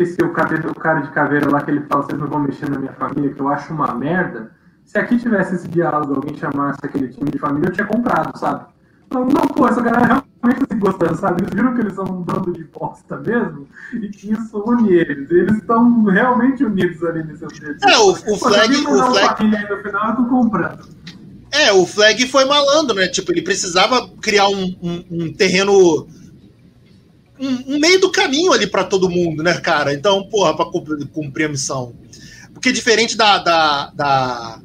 Esqueci o, caveira, o cara de caveira lá que ele fala: vocês não vão mexer na minha família, que eu acho uma merda. Se aqui tivesse esse diálogo, alguém chamasse aquele time de família, eu tinha comprado, sabe? Não, não pô, essa galera realmente tá se gostando, sabe? Eles viram que eles são um bando de bosta mesmo e que isso une eles. Eles estão realmente unidos ali nesse objetivo. É, o, o Pô, se Flag. O Flag no final, eu tô comprando. É, o Flag foi malandro, né? Tipo, ele precisava criar um, um- um terreno. Um, um meio do caminho ali pra todo mundo, né, cara? Então, porra, pra cumprir, a missão. Porque diferente da, da, da,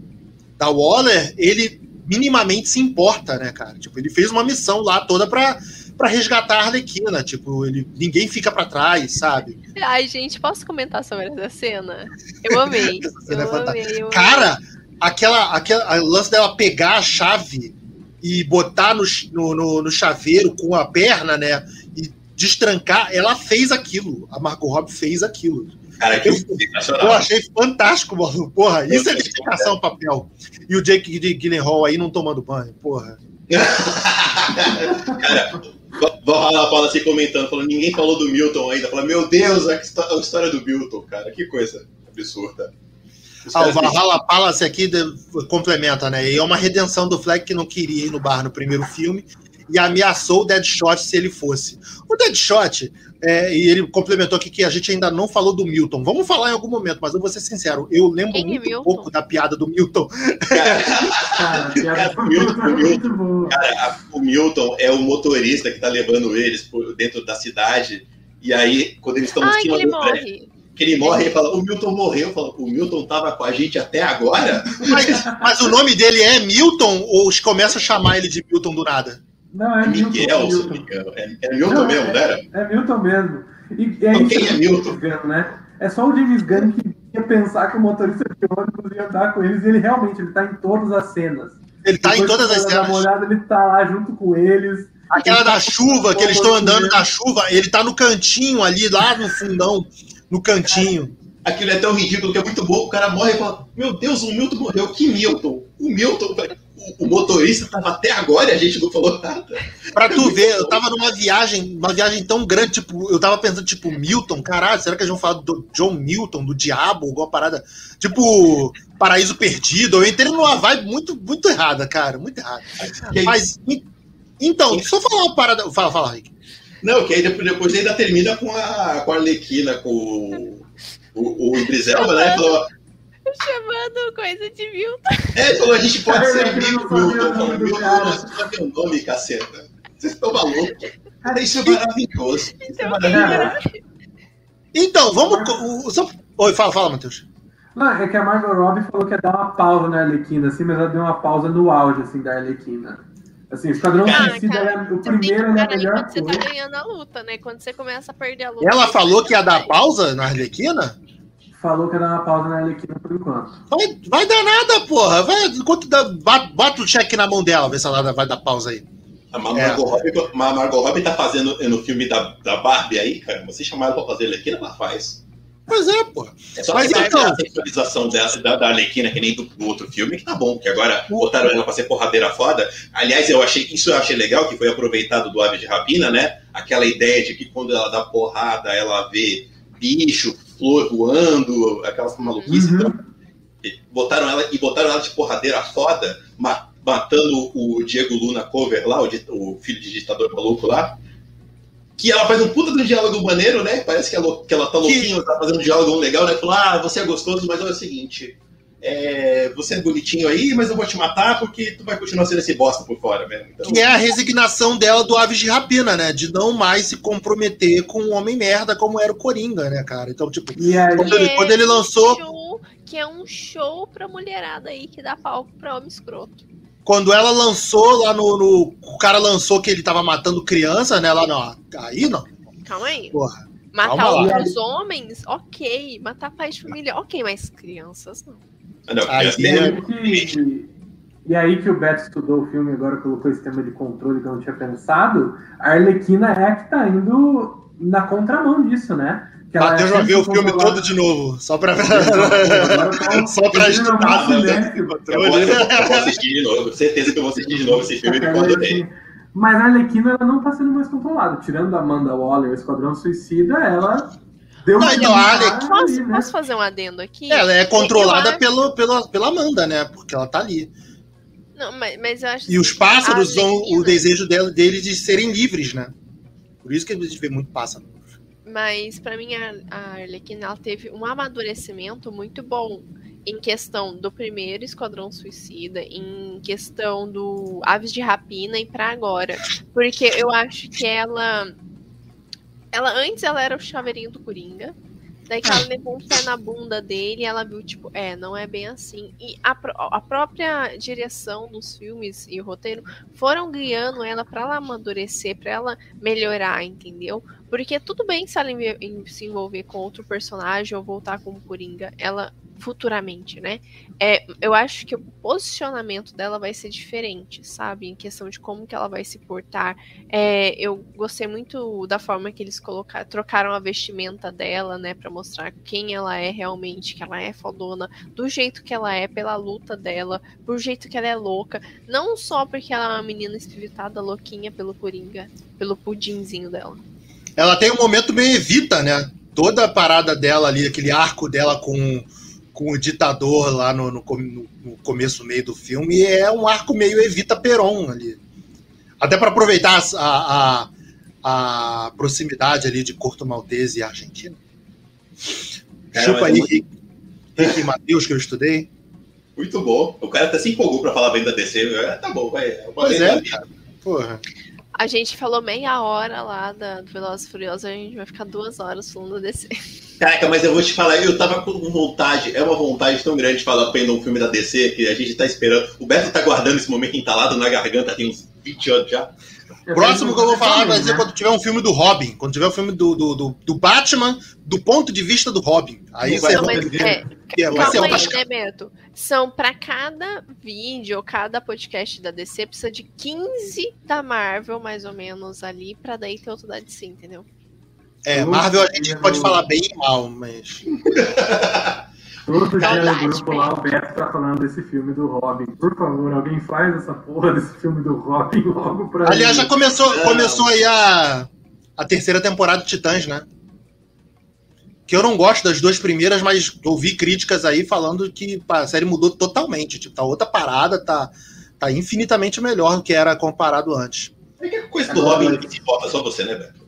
da Waller, ele minimamente se importa, né, cara? Tipo, ele fez uma missão lá toda pra, pra resgatar a Arlequina. Tipo, ele, ninguém fica pra trás, sabe? Ai, gente, posso comentar sobre essa cena? Eu amei. Cena é eu fantástica. amei, eu amei. Cara, aquela, aquela lance dela pegar a chave e botar no, no, no, no chaveiro com a perna, né? Destrancar, ela fez aquilo. A Margot Robbie fez aquilo. Cara, que Eu sensacional. achei fantástico, mano. Porra, isso é dedicação ao papel. E o Jake Gyllenhaal aí não tomando banho, porra. Cara, vou rolar a Paula assim comentando, falando, ninguém falou do Milton ainda. Fala, meu Deus, a histó- a história do Milton, cara, que coisa absurda. Os Ah, o Valhalla Palace aqui de- complementa, né? E é uma redenção do Flag que não queria ir no bar no primeiro filme e ameaçou o Deadshot se ele fosse. O Deadshot, é, e ele complementou aqui que a gente ainda não falou do Milton. Vamos falar em algum momento, mas eu vou ser sincero, eu lembro Quem é muito Milton? pouco da piada do Milton. Cara, a piada foi Milton, muito, muito boa. a- o Milton é o motorista que tá levando eles por dentro da cidade. E aí, quando eles estão em cima ele do prédio, morre. que ele morre, ele fala, o Milton morreu. Fala, o Milton tava com a gente até agora? Mas, mas o nome dele é Milton ou os começam a chamar ele de Milton do nada? Não, é Milton. Miguel, Milton. engano. É, é Milton Não, mesmo, é- né? era? É Milton mesmo. E, e é isso quem que é Milton? vendo, né? É só o James Gunn que ia pensar que o motorista de ônibus ia andar com eles e ele realmente ele tá em todas as cenas. Ele tá em Depois todas que as cenas. olhada, ele tá lá junto com eles. Aquela da chuva, que eles estão andando na na chuva, ele tá no cantinho ali, lá no fundão, no cantinho. Aquilo é tão ridículo que é muito bom. O cara morre e fala: Meu Deus, o Milton morreu. Que Milton? O Milton, o, motorista tava até agora e a gente não falou nada. Pra tu ver, eu tava numa viagem, uma viagem tão grande, tipo, eu tava pensando, tipo, Milton, caralho, será que eles vão falar do John Milton, do diabo, alguma parada, tipo, Paraíso Perdido? Eu entrei numa vibe muito, muito errada, cara, muito errada. Mas, en- então, só falar uma parada, fala, fala, Rick. Não, que aí depois, depois ainda termina com a, com a Arlequina, com o, o, o Idris Elba, né? Falou, Chamando coisa de Milton. é, ele falou, a gente pode ser amigo do Milton. o nome Falou, do Milton, cara. não sabe o nome, caceta. Vocês estão malucos. Cara, isso é maravilhoso. Isso é Então, maravilhoso. Então, vamos. o- o- só- Oi, fala, fala, Matheus. Não, é que a Margot Robbie falou que ia dar uma pausa na Arlequina, assim, mas ela deu uma pausa no auge, assim, da Arlequina. Assim, o Esquadrão Ah, Suicida, cara, é- o primeiro é aí melhor quando você tá ganhando a luta, né? Quando você começa a perder a luta. Ela falou que ia dar pausa na Arlequina? Falou que ia dar uma pausa na Arlequina por enquanto. Vai, vai dar nada, porra. Vai, enquanto dá, bate, o cheque na mão dela, vê se ela vai dar pausa aí. A Margot, Robbie, a Margot Robbie tá fazendo no filme da, da Barbie aí, cara. Você chamar ela pra fazer Arlequina, ela faz. Pois é, porra. É só Mas que então- a sexualização dessa, da, da Arlequina, que nem do, do outro filme, que tá bom, que agora botaram ela pra ser porradeira foda. Aliás, eu achei isso eu achei legal, que foi aproveitado do Aves de Rapina, né? Aquela ideia de que quando ela dá porrada, ela vê bicho, flor voando, aquelas maluquices. Uhum. Então, botaram ela e botaram ela de porradeira foda, matando o Diego Luna cover lá, o, o filho de ditador maluco lá. Que ela faz um puta de um diálogo maneiro, né? Parece que ela, que ela tá louquinha, que... tá fazendo um diálogo legal, né? Falou, ah, você é gostoso, mas olha o seguinte, é, você é bonitinho aí, mas eu vou te matar porque tu vai continuar sendo esse bosta por fora mesmo. Então... Que é a resignação dela do Aves de Rapina, né? De não mais se comprometer com um homem merda como era o Coringa, né, cara? Então, tipo, aí... quando, ele, quando ele lançou. Show, que é um show pra mulherada aí que dá palco pra homem escroto. Quando ela lançou lá no, no, O cara lançou que ele tava matando criança, né? Lá não. Aí não. Calma aí. Porra. Matar outros homens, ok. Matar pais de família, ok, mas crianças não. Ah, não, aí, e, aí que, e aí que o Beto estudou o filme agora colocou esse tema de controle que eu não tinha pensado, a Arlequina é que tá indo na contramão disso, né? Que Matheus vai ver o filme todo de novo, só pra, só pra estudar. Né? Eu, vou, eu vou assistir de novo, certeza que eu vou assistir de novo esse filme que eu adorei. Mas a Arlequina ela não tá sendo mais controlada. Tirando a Amanda Waller, o Esquadrão Suicida, ela Deu não, então, a Alex... posso, posso fazer um adendo aqui? Ela é controlada acho... pelo, pelo, pela Amanda, né? Porque ela tá ali. Não, mas, mas eu acho E os pássaros são o desejo dela, deles de serem livres, né? Por isso que a gente vê muito pássaro. Mas para mim a, a Arlequina ela teve um amadurecimento muito bom em questão do primeiro Esquadrão Suicida, em questão do Aves de Rapina e para agora, porque eu acho que ela ela antes ela era o chaveirinho do Coringa. Daí que ela levou um pé na bunda dele ela viu, tipo, é, não é bem assim. E a, a própria direção dos filmes e o roteiro foram guiando ela para ela amadurecer, para ela melhorar, entendeu? Porque tudo bem se ela se envolver com outro personagem ou voltar como Coringa, ela futuramente, né? É, eu acho que o posicionamento dela vai ser diferente, sabe? Em questão de como que ela vai se portar. É, eu gostei muito da forma que eles colocaram, trocaram a vestimenta dela, né? Pra mostrar quem ela é realmente, que ela é fodona, do jeito que ela é, pela luta dela, por jeito que ela é louca. Não só porque ela é uma menina espiritada louquinha pelo Coringa, pelo pudinzinho dela. Ela tem um momento meio evita, né? Toda a parada dela ali, aquele arco dela com com o ditador lá no, no, no começo, meio do filme, e é um arco meio Evita Peron ali. Até para aproveitar a, a, a, proximidade ali de Corto Maltese e Argentina. É, Chupa aí, Rick, Rick Matheus, que eu estudei. Muito bom. O cara até se empolgou para falar bem da DC. É, tá bom, vai. É pois é, cara. Porra. A gente falou meia hora lá da, do Velozes Furiosos, a gente vai ficar duas horas falando da DC. Caraca, mas eu vou te falar, eu tava com vontade, é uma vontade tão grande de falar pena um filme da DC que a gente tá esperando. O Beto tá guardando esse momento entalado na garganta tem uns 20 anos já. Próximo que eu vou falar vai ser né? quando tiver um filme do Robin. Quando tiver um filme do, do, do, do Batman, do ponto de vista do Robin. Aí você vai ver. É, vai ser aí, né, Beto? São para cada vídeo ou cada podcast da DC, precisa de 15 da Marvel, mais ou menos, ali, pra daí ter outro da DC, entendeu? É, Marvel a gente pode falar bem e mal, mas. Todo dia no grupo lá, o Beto tá falando desse filme do Robin. Por favor, alguém faz essa porra desse filme do Robin logo pra Aliás, já começou, começou aí a, a terceira temporada de Titãs, né? Que eu não gosto das duas primeiras, mas ouvi críticas aí falando que a série mudou totalmente. Tipo, tá outra parada, tá, tá infinitamente melhor do que era comparado antes. É que a coisa do Robin que se importa só você, né, Beto?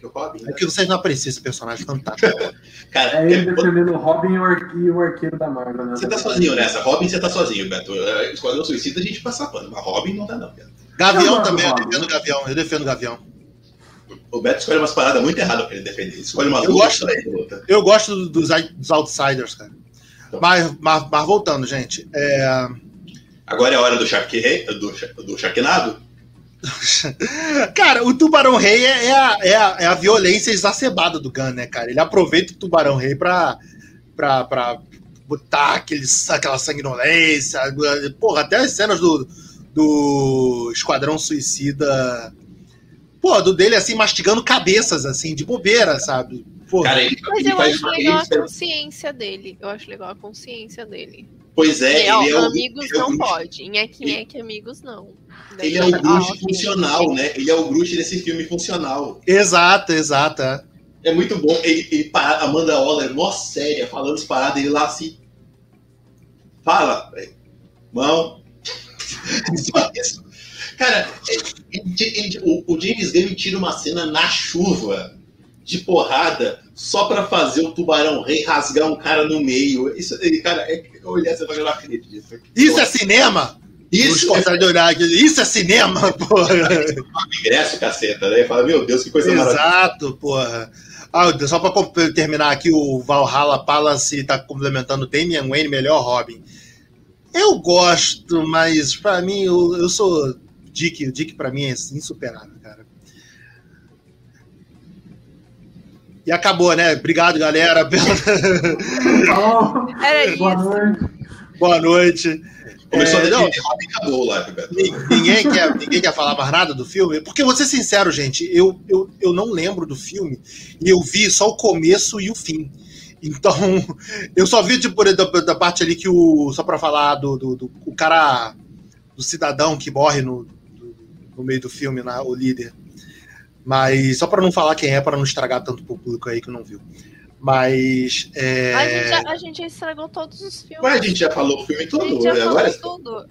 Que o Robin. É que vocês não apreciam esse personagem fantástico. Cara, é ele defendendo o Robin e o arqueiro da Marvel, né? Você tá sozinho nessa. Robin, você tá sozinho, Beto. É, Esquadrão Suicida a gente passa pano, mas Robin não dá, não, Beto. Gavião não, também, eu defendo Gavião. Eu defendo Gavião. O Beto escolhe umas paradas muito erradas pra ele defender. Escolhe umas eu gosto, luta. Eu gosto dos, dos outsiders, cara. Então. Mas, mas, mas, voltando, gente. É... Agora é a hora do, charque, do, do charquenado? cara, o Tubarão Rei é, é, a, é, a, é, a, violência exacerbada do Gun, né, cara? Ele aproveita o Tubarão Rei pra, pra, pra botar aqueles, aquela sanguinolência. Porra, até as cenas do, do Esquadrão Suicida. Pô, do dele assim, mastigando cabeças, assim, de bobeira, sabe? Porra. Cara, ele, Mas ele eu acho legal a consciência dele. Eu acho legal a consciência dele. Pois é, ele é amigos não é pode. Em é quem é que amigos não. Ele é o Groot funcional, né? Ele é o Groot desse filme funcional. Exato, exato. É, é muito bom. Ele, ele Amanda Waller, mó séria, falando as paradas, ele lá assim. fala, mão. Só isso. Cara, ele, ele, o, o James Gunn tira uma cena na chuva de porrada só para fazer o tubarão rei rasgar um cara no meio. Isso, cara, é, eu olhar essa eu não acredito. Isso é cinema? Isso é... Isso é cinema, porra. Ingresso, caceta, né? Fala, meu Deus, que coisa Exato, porra. Ah, só para terminar aqui, o Valhalla Palace está complementando Damian Wayne, melhor Robin. Eu gosto, mas para mim, eu, eu sou Dick. O Dick para mim é insuperável, cara. E acabou, né? Obrigado, galera. Pela... Era isso. Boa noite. Boa noite. Começou é, a não, acabou lá, ninguém, quer, ninguém quer falar mais nada do filme? Porque, vou ser sincero, gente, eu, eu, eu não lembro do filme e eu vi só o começo e o fim. Então, eu só vi, tipo, da, da parte ali que o. Só pra falar do, do, do o cara. Do cidadão que morre no, do, no meio do filme, na, o líder. Mas só para não falar quem é, para não estragar tanto pro público aí que não viu. Mas. É... A, gente já, a gente já estragou todos os filmes. Mas a gente já falou o filme todo. A gente já agora... falou tudo.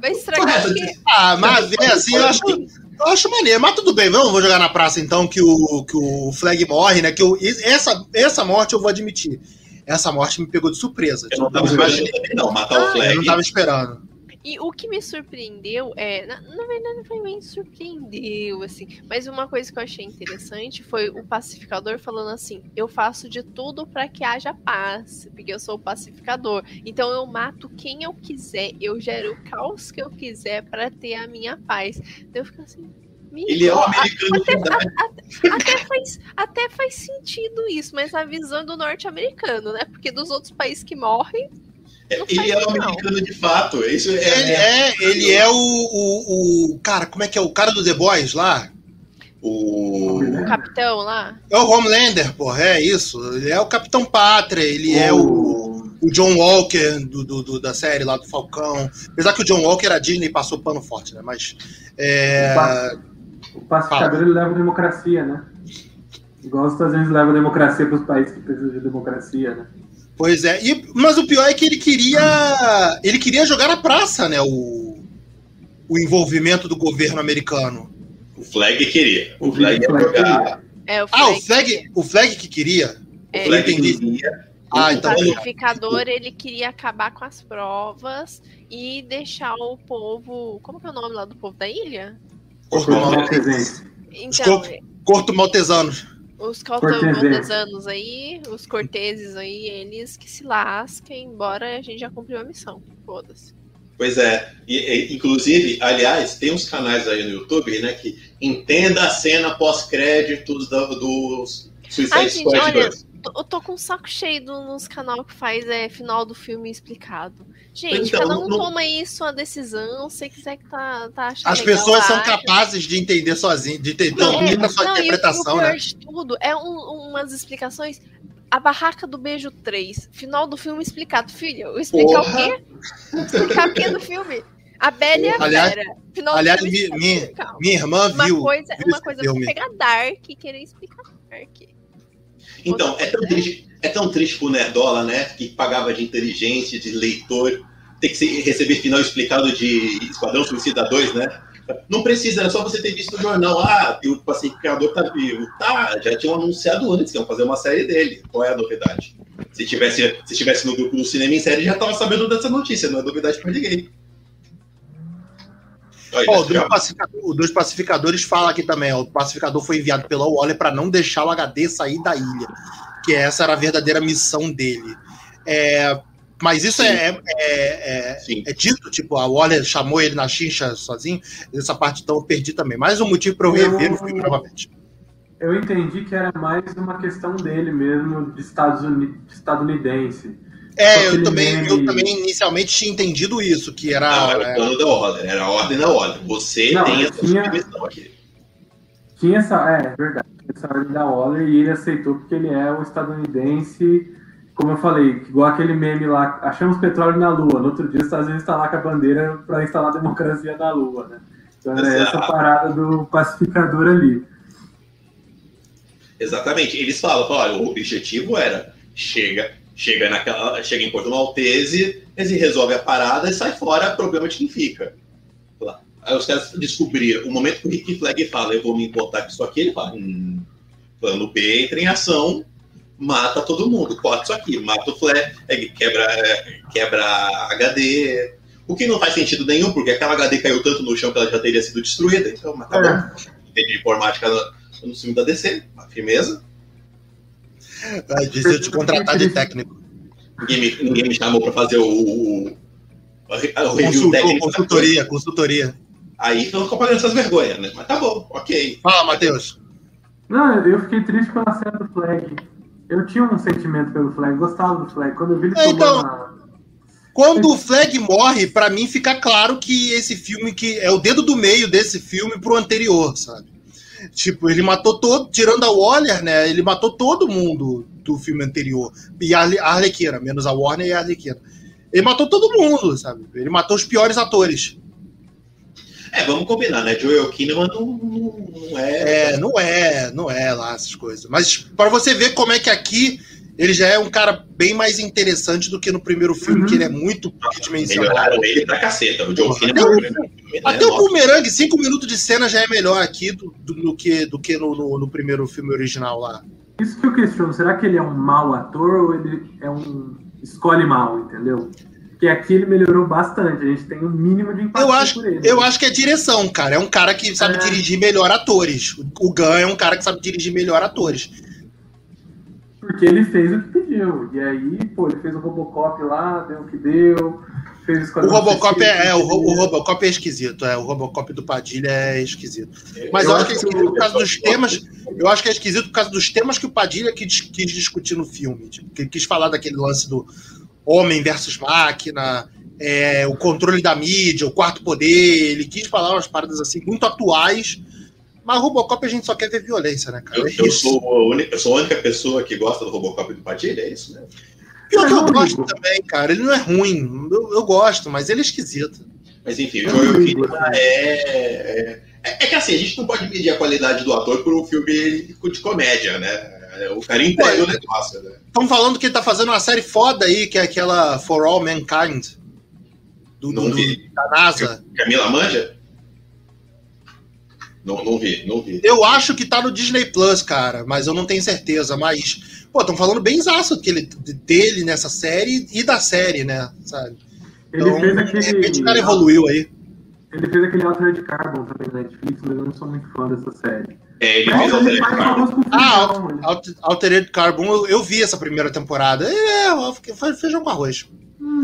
Vai estragar aqui. Ah, mas é assim, eu acho, eu acho maneiro. Mas tudo bem, vamos vou jogar na praça então que o, que o Flag morre, né? Que eu, essa, essa morte eu vou admitir. Essa morte me pegou de surpresa. Eu não tava imaginando, não, matar ah, o Flag. Eu não tava esperando. E o que me surpreendeu é, na, na verdade não foi bem surpreendeu, assim, mas uma coisa que eu achei interessante foi o pacificador falando assim: eu faço de tudo para que haja paz, porque eu sou o pacificador. Então eu mato quem eu quiser, eu gero o caos que eu quiser para ter a minha paz. Então eu fico assim, ele é um americano até, até, até, faz, até faz sentido isso, mas a visão do norte-americano, né? Porque dos outros países que morrem, ele é um americano de fato. Isso é, ele é, ele é o, o, o, Cara, como é que é? O cara do The Boys lá? O... o capitão lá? É o Homelander, porra, é isso. Ele é o Capitão Pátria, ele o... é o, o John Walker do, do, do, da série lá do Falcão. Apesar que o John Walker, a Disney passou pano forte, né? Mas. É... O pacificador ele leva democracia, né? Igual os Estados Unidos levam democracia para os países que precisam de democracia, né? Pois é, e, mas o pior é que ele queria. Ele queria jogar na praça, né? O, o envolvimento do governo americano. O Flag queria. O Flag ia jogar. É, o Flag ah, o Flag, o Flag que queria? É. O Flag queria. Ah, então... O pacificador ele queria acabar com as provas e deixar o povo. Como que é o nome lá do povo da ilha? Corto Maltesanos. Então, Corto Maltesanos. Os cortesanos aí, os corteses aí, eles que se lasquem, embora a gente já cumpriu a missão. Foda-se. Pois é. E, e, inclusive, aliás, tem uns canais aí no YouTube, né, que entenda a cena pós-créditos do, dos Suicide Ai, Squad gente, olha, eu tô com o saco cheio do, nos canal que faz é, final do filme explicado. Gente, então, cada um não... toma isso a decisão, se quiser que tá, tá achando. As pessoas são capazes de entender sozinhas, de ter é, a sua não, interpretação, e o, o né? De tudo é um, umas explicações. A Barraca do Beijo 3, final do filme explicado. Filho, explicar Porra. o quê? Explicar o quê do filme? A Bela e a aliás, Vera. Final aliás, minha, minha, minha, irmã viu. Uma coisa, viu uma coisa é pegar Dark e querer explicar Dark. Então, é tão, triste, é tão triste pro Nerdola, né? Que pagava de inteligente, de leitor, ter que receber final explicado de Esquadrão Suicida 2, né? Não precisa, era só você ter visto no jornal. Ah, o pacificador tá vivo. Tá, já tinham anunciado antes que iam fazer uma série dele. Qual é a novidade? Se tivesse, se tivesse no grupo do cinema em série, já tava sabendo dessa notícia, não é novidade para ninguém. Oh, o, dos pacificadores fala aqui também. Ó, o pacificador foi enviado pela Waller para não deixar o HD sair da ilha. Que essa era a verdadeira missão dele. É, mas isso é, é, é, é, dito, tipo, a Waller chamou ele na chincha sozinho. Essa parte então eu perdi também. Mais um motivo para eu rever o filme novamente. Eu entendi que era mais uma questão dele mesmo, de Estados Unidos, estadunidense é, eu também, eu também inicialmente tinha entendido isso, que era. Não, era o plano é... da ordem, era a ordem da ordem. Você não, tem essa tinha, submissão aqui. Tinha essa, é, verdade, essa ordem da ordem e ele aceitou porque ele é um estadunidense, como eu falei, igual aquele meme lá, achamos petróleo na Lua, no outro dia os Estados Unidos está lá com a bandeira para instalar a democracia na Lua, né? Então era Exato. essa parada do pacificador ali. Exatamente, eles falam, olha, o objetivo era chega Chega, naquela, chega em Porto Maltese, ele resolve a parada e sai fora, problema de quem fica. Aí os caras descobriram, o momento que o Rick Flag fala, eu vou me importar com isso aqui, ele fala, hum, plano B entra em ação, mata todo mundo, corta isso aqui, mata o Flag, quebra, quebra HD, o que não faz sentido nenhum, porque aquela HD caiu tanto no chão que ela já teria sido destruída, então, mas tá bom. Entendi de informática no, no filme da DC, firmeza. Vai dizer de contratar de técnico. Ninguém me, ninguém me chamou para fazer o, o, o review técnico. Consultoria, consultoria. Aí estão pagando essas vergonhas, né? Mas tá bom, ok. Fala, Matheus. Não, eu fiquei triste pela cena do Flag. Eu tinha um sentimento pelo Flag, gostava do Flag. Quando eu vi ele é, então, uma... Quando o Flag morre, para mim fica claro que esse filme que é o dedo do meio desse filme pro anterior, sabe? Tipo, ele matou todo, tirando a Waller, né? Ele matou todo mundo do filme anterior. E a Arlequina, menos a Warner e a Arlequina. Ele matou todo mundo, sabe? Ele matou os piores atores. É, vamos combinar, né? Joel Kinnaman não, não, é. É, não é, não é lá essas coisas. Mas para você ver como é que aqui ele já é um cara bem mais interessante do que no primeiro filme, uhum. que ele é muito dimensionado. Melhoraram ele pra caceta. O Joe Kinnaman. Até, o, Boomerang, cinco minutos de cena já é melhor aqui do, do, do que, do que no, no, no, primeiro filme original lá. Isso que eu questiono, será que ele é um mau ator ou ele é um. escolhe mal, entendeu? Porque aqui ele melhorou bastante, a gente tem um mínimo de impacto eu acho, por ele. Eu né? acho que é direção, cara. É um cara que sabe é. dirigir melhor atores. O Gun é um cara que sabe dirigir melhor atores. Porque ele fez o que pediu. E aí, pô, ele fez o Robocop lá, deu o que deu. Fez o Robocop é, é o, o, Robocop é esquisito, é o Robocop do Padilha é esquisito. Mas eu, eu acho que é esquisito por causa dos temas. Eu acho que é esquisito por causa dos temas que o Padilha quis, quis discutir no filme. Tipo, que quis falar daquele lance do homem versus máquina, é, o controle da mídia, o quarto poder. Ele quis falar umas paradas assim muito atuais mas Robocop a gente só quer ver violência, né, cara? Eu, é eu sou, única, eu sou a única pessoa que gosta do Robocop do Padilha, é isso, né? Pior que eu gosto também, cara. Ele não é ruim. Eu, eu gosto, mas ele é esquisito. Mas enfim, o Joel Kinnaman é, é, é, que assim, a gente não pode medir a qualidade do ator por um filme de comédia, né? O cara entrega o negócio, né? Estão falando que ele tá fazendo uma série foda aí, que é aquela For All Mankind. Do, do, do da NASA. Camila Manja? Não, não vi, não vi. Eu acho que tá no Disney Plus, cara, mas eu não tenho certeza. Mas, pô, estão falando bem exato dele nessa série e da série, né? Sabe? Ele então, fez aquele. De repente o cara evoluiu aí. Ele fez aquele Altered Carbon também na Netflix, mas eu não sou muito fã dessa série. É, ele fez Altered Carbon. Ah, Altered Carbon, eu, eu, vi essa primeira temporada. É, faz feijão com arroz. Hum,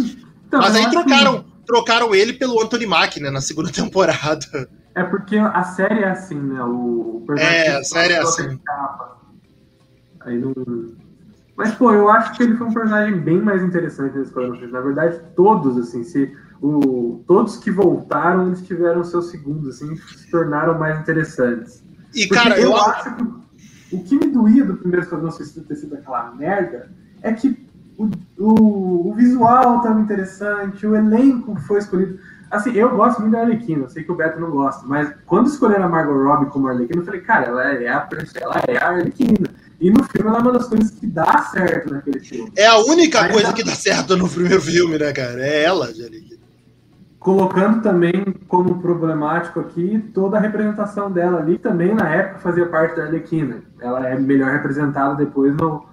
então, mas aí trocaram, que... trocaram ele pelo Anthony Mack, né, na segunda temporada. É porque a série é assim, né? O, é, a série é assim. Aí não. Mas, pô, eu acho que ele foi um personagem bem mais interessante nesse Esquadrão Na verdade, todos, assim, se, o, todos que voltaram, eles tiveram seus segundos, assim, se tornaram mais interessantes. E, Porque cara, eu, eu acho que o que me doía do primeiro Esquadrão Suicida ter sido aquela merda é que o, o, o visual estava interessante, o elenco foi escolhido. Assim, eu gosto muito da Arlequina, sei que o Beto não gosta, mas quando escolheram a Margot Robbie como Arlequina, eu falei, cara, ela é a, ela é a Arlequina. E no filme ela é uma das coisas que dá certo naquele filme. É a única Aí coisa que dá certo no primeiro filme, né, cara? É ela, de Arlequina. Colocando também como problemático aqui toda a representação dela ali, também na época fazia parte da Arlequina. Ela é melhor representada depois no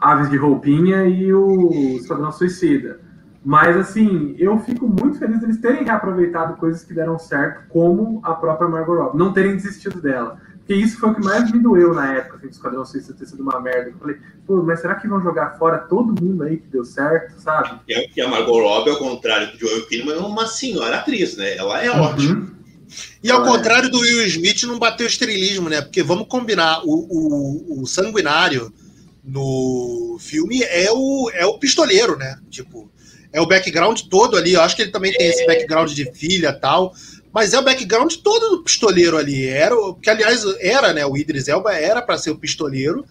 Aves de Roupinha e o Esquadrão Suicida. Mas, assim, eu fico muito feliz deles terem reaproveitado coisas que deram certo, como a própria Margot Robbie, não terem desistido dela. Porque isso foi o que mais me doeu na época, assim, do Esquadrão Suicida ter sido uma merda. Eu falei, pô, mas será que vão jogar fora todo mundo aí que deu certo, sabe? E a Margot Robbie, ao contrário do Joel Kinnaman, é uma senhora atriz, né? Ela é uhum. ótima. E ao contrário do Will Smith, não bateu estrelismo, né? Porque vamos combinar, o, o, o sanguinário no filme é o, é o pistoleiro, né? Tipo, é o background todo ali. Eu acho que ele também tem esse background de filha tal. Mas é o background todo do pistoleiro ali. Era, que aliás, era, né? O Idris Elba era para ser o pistoleiro.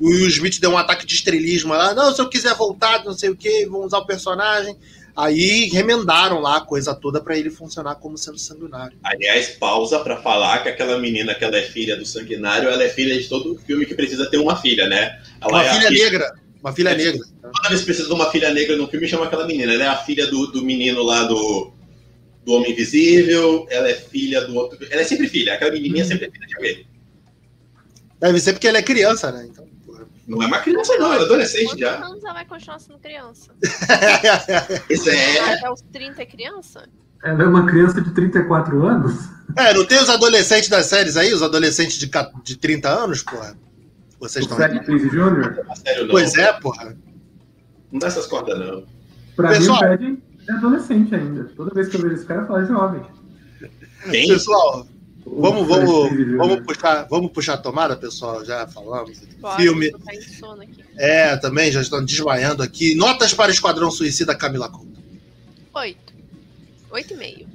O Will Smith deu um ataque de estrelismo lá. Não, se eu quiser voltar, não sei o que, vamos usar o personagem. Aí remendaram lá a coisa toda para ele funcionar como sendo sanguinário. Aliás, pausa para falar que aquela menina que ela é filha do sanguinário, ela é filha de todo filme que precisa ter uma filha, né? Ela uma é filha negra. Uma filha É, negra. Toda vez que precisa de uma filha negra no filme, chama aquela menina. Ela é a filha do, do menino lá do, do Homem Invisível, ela é filha do outro. Ela é sempre filha, aquela menininha sempre é filha de alguém. Deve ser porque ela é criança, né? Então, porra. Não é uma criança, não, ela é adolescente Quantos já. anos ela vai continuar sendo criança? Isso é. Até os 30 é criança? Ela é uma criança de 34 anos? É, não tem os adolescentes das séries aí? Os adolescentes de, de 30 anos, porra? Vocês estão. Seth Prince Jr.? Sério, não. Pois é, porra. Não dá essas cordas, não. Pra Pessoal- mim, o Pad é adolescente ainda. Toda vez que eu vejo esse cara, eu falo jovem. Quem? Pessoal, vamos, vamos, vamos, puxar, vamos puxar a tomada, pessoal. Já falamos. Pode, Filme. tá. É, também já estão desmaiando aqui. Notas para Esquadrão Suicida, Camila Couto. Oito. Oito e meio.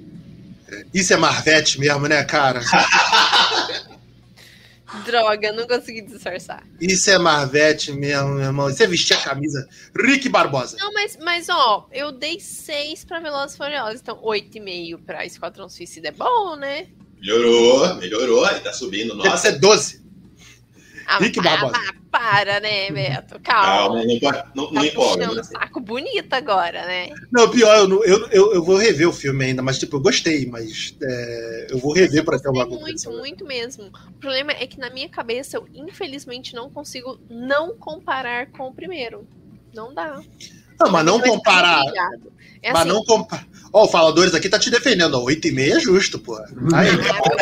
Isso é Marvete mesmo, né, cara? Droga, não consegui disfarçar. Isso é Marvete mesmo, meu irmão. Isso é vestir a camisa. Rick Barbosa. Não, mas, mas ó, eu dei seis pra Velozes e Furiosos, então oito e meio pra Esquadrão Suicida é bom, né? Melhorou, melhorou, aí tá subindo. Nossa, ser 12. Ah, Rick Barbosa. ah, para, né, Beto? Calma. calma, não, não, Tá não empolga. puxando né? saco bonito agora, né? Não, pior, eu, eu, eu, eu vou rever o filme ainda, mas tipo, eu gostei, mas é, eu vou rever pra ter uma Gostei muito, muito mesmo. O problema é que na minha cabeça eu, infelizmente, não consigo não comparar com o primeiro. Não dá. Não, mas não comparar. É Mas assim, não comparar. Ó, o Faladores aqui tá te defendendo, ó. 8,5 é justo, pô. Aí,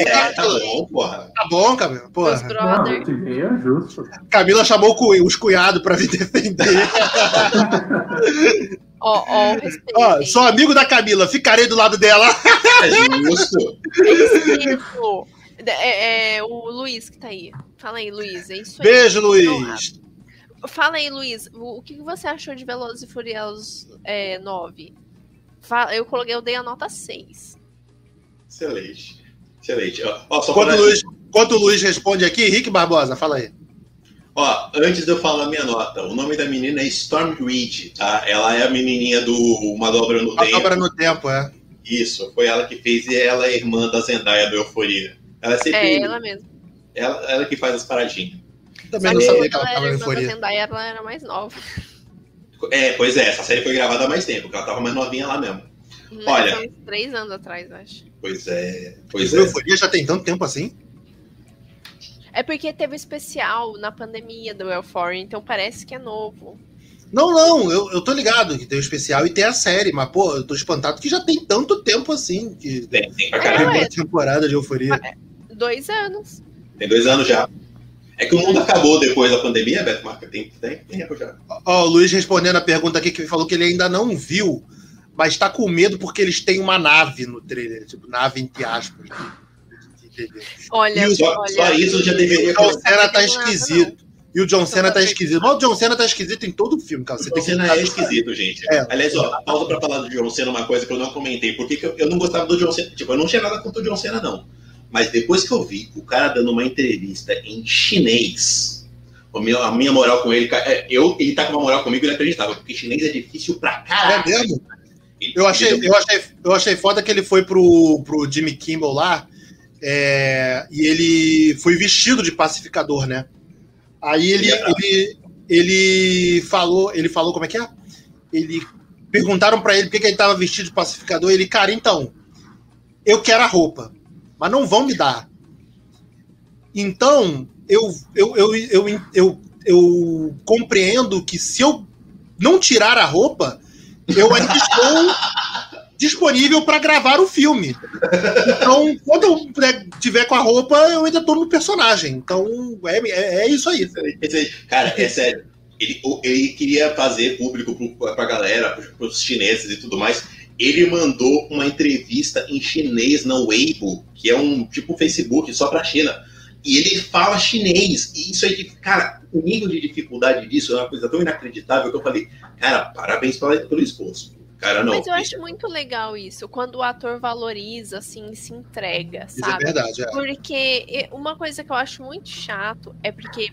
É, tá bom, porra. tá bom, Camila. Porra. Não, brother. esse meio é justo. Camila chamou os cunhados pra vir defender. Ó, ó. Ó, sou amigo da Camila, ficarei do lado dela. É justo. É isso. É, é, o Luiz que tá aí. Fala aí, Luiz. É isso aí. Beijo, Luiz. Fala aí, Luiz. O, o que você achou de Velozes e Furiosos é, 9? Eu coloquei, eu dei a nota 6. Excelente. Excelente. Ó, ó, só Enquanto pra- o Luiz, enquanto o Luiz responde aqui, Rick Barbosa, fala aí. Ó, antes de eu falar a minha nota, o nome da menina é Storm Reed, tá? Ela é a menininha do Uma Dobra no A Tempo. dobra no tempo, é. Isso, foi ela que fez e ela é irmã da Zendaya do Euforia. Ela é sempre. É ela mesma. ela, ela que faz as paradinhas. Também Só não sabia quando que ela ela tava era em irmã da euforia. Zendaya, ela era mais nova. É, pois é, essa série foi gravada há mais tempo, porque ela tava mais novinha lá mesmo. Olha. São uns três anos atrás, acho. Pois é, pois é. Euforia já tem tanto tempo assim? É porque teve especial na pandemia do Euphoria, então parece que é novo. Não, não, eu, eu tô ligado que tem o especial e tem a série, mas, pô, eu tô espantado que já tem tanto tempo assim que Tem, tem pra É, caralho. primeira temporada de Euforia. Dois anos. Tem dois anos já. É que o mundo acabou depois da pandemia, Beto Marca. Tem, tem tempo já. Ó, o Luiz respondendo a pergunta aqui que ele falou que ele ainda não viu, mas tá com medo porque eles têm uma nave no trailer, tipo, nave entre aspas. né? Entendeu? Olha, E o- Só, olha. só isso já deveria O John. Cena tá tem esquisito. E o John Cena tá esquisito. Mas o John Cena tá esquisito em todo o filme, cara. Você O tem John que Cena é esquisito, gente. É. Aliás, ó, pausa pra falar do John Cena, uma coisa que eu não comentei. Por que que eu, eu não gostava do John Cena? Tipo, eu não tinha nada contra o John Cena, não. Mas depois que eu vi o cara dando uma entrevista em chinês, o meu- a minha moral com ele, é, eu, ele tá com uma moral comigo inacreditável, porque chinês é difícil pra É caralho. mesmo? Ele- Eu achei, ele- eu achei, eu achei foda que ele foi pro, pro Jimmy Kimmel lá é, e ele foi vestido de pacificador, né? Aí ele, Ele é ele, ele falou, ele falou como é que é? Ele perguntaram pra ele por que, que ele tava vestido de pacificador. Ele, cara, então, eu quero a roupa, mas não vão me dar. Então, eu, eu, eu, eu, eu, eu compreendo que se eu não tirar a roupa, eu ainda estou disponível para gravar o filme. Então, quando eu puder- tiver com a roupa, eu ainda estou no personagem. Então, é, é, é isso aí. Cara, é sério. Ele, ele queria fazer público pro, pra galera, pros, pros chineses e tudo mais. Ele mandou uma entrevista em chinês na Weibo, que é um tipo Facebook só pra China. E ele fala chinês. E isso aí, cara, o nível de dificuldade disso é uma coisa tão inacreditável que eu falei, cara, parabéns pelo, esforço. Cara, não. Mas eu acho muito legal isso, quando o ator valoriza, assim, se entrega, Isso é sabe? verdade. É. Porque uma coisa que eu acho muito chato é porque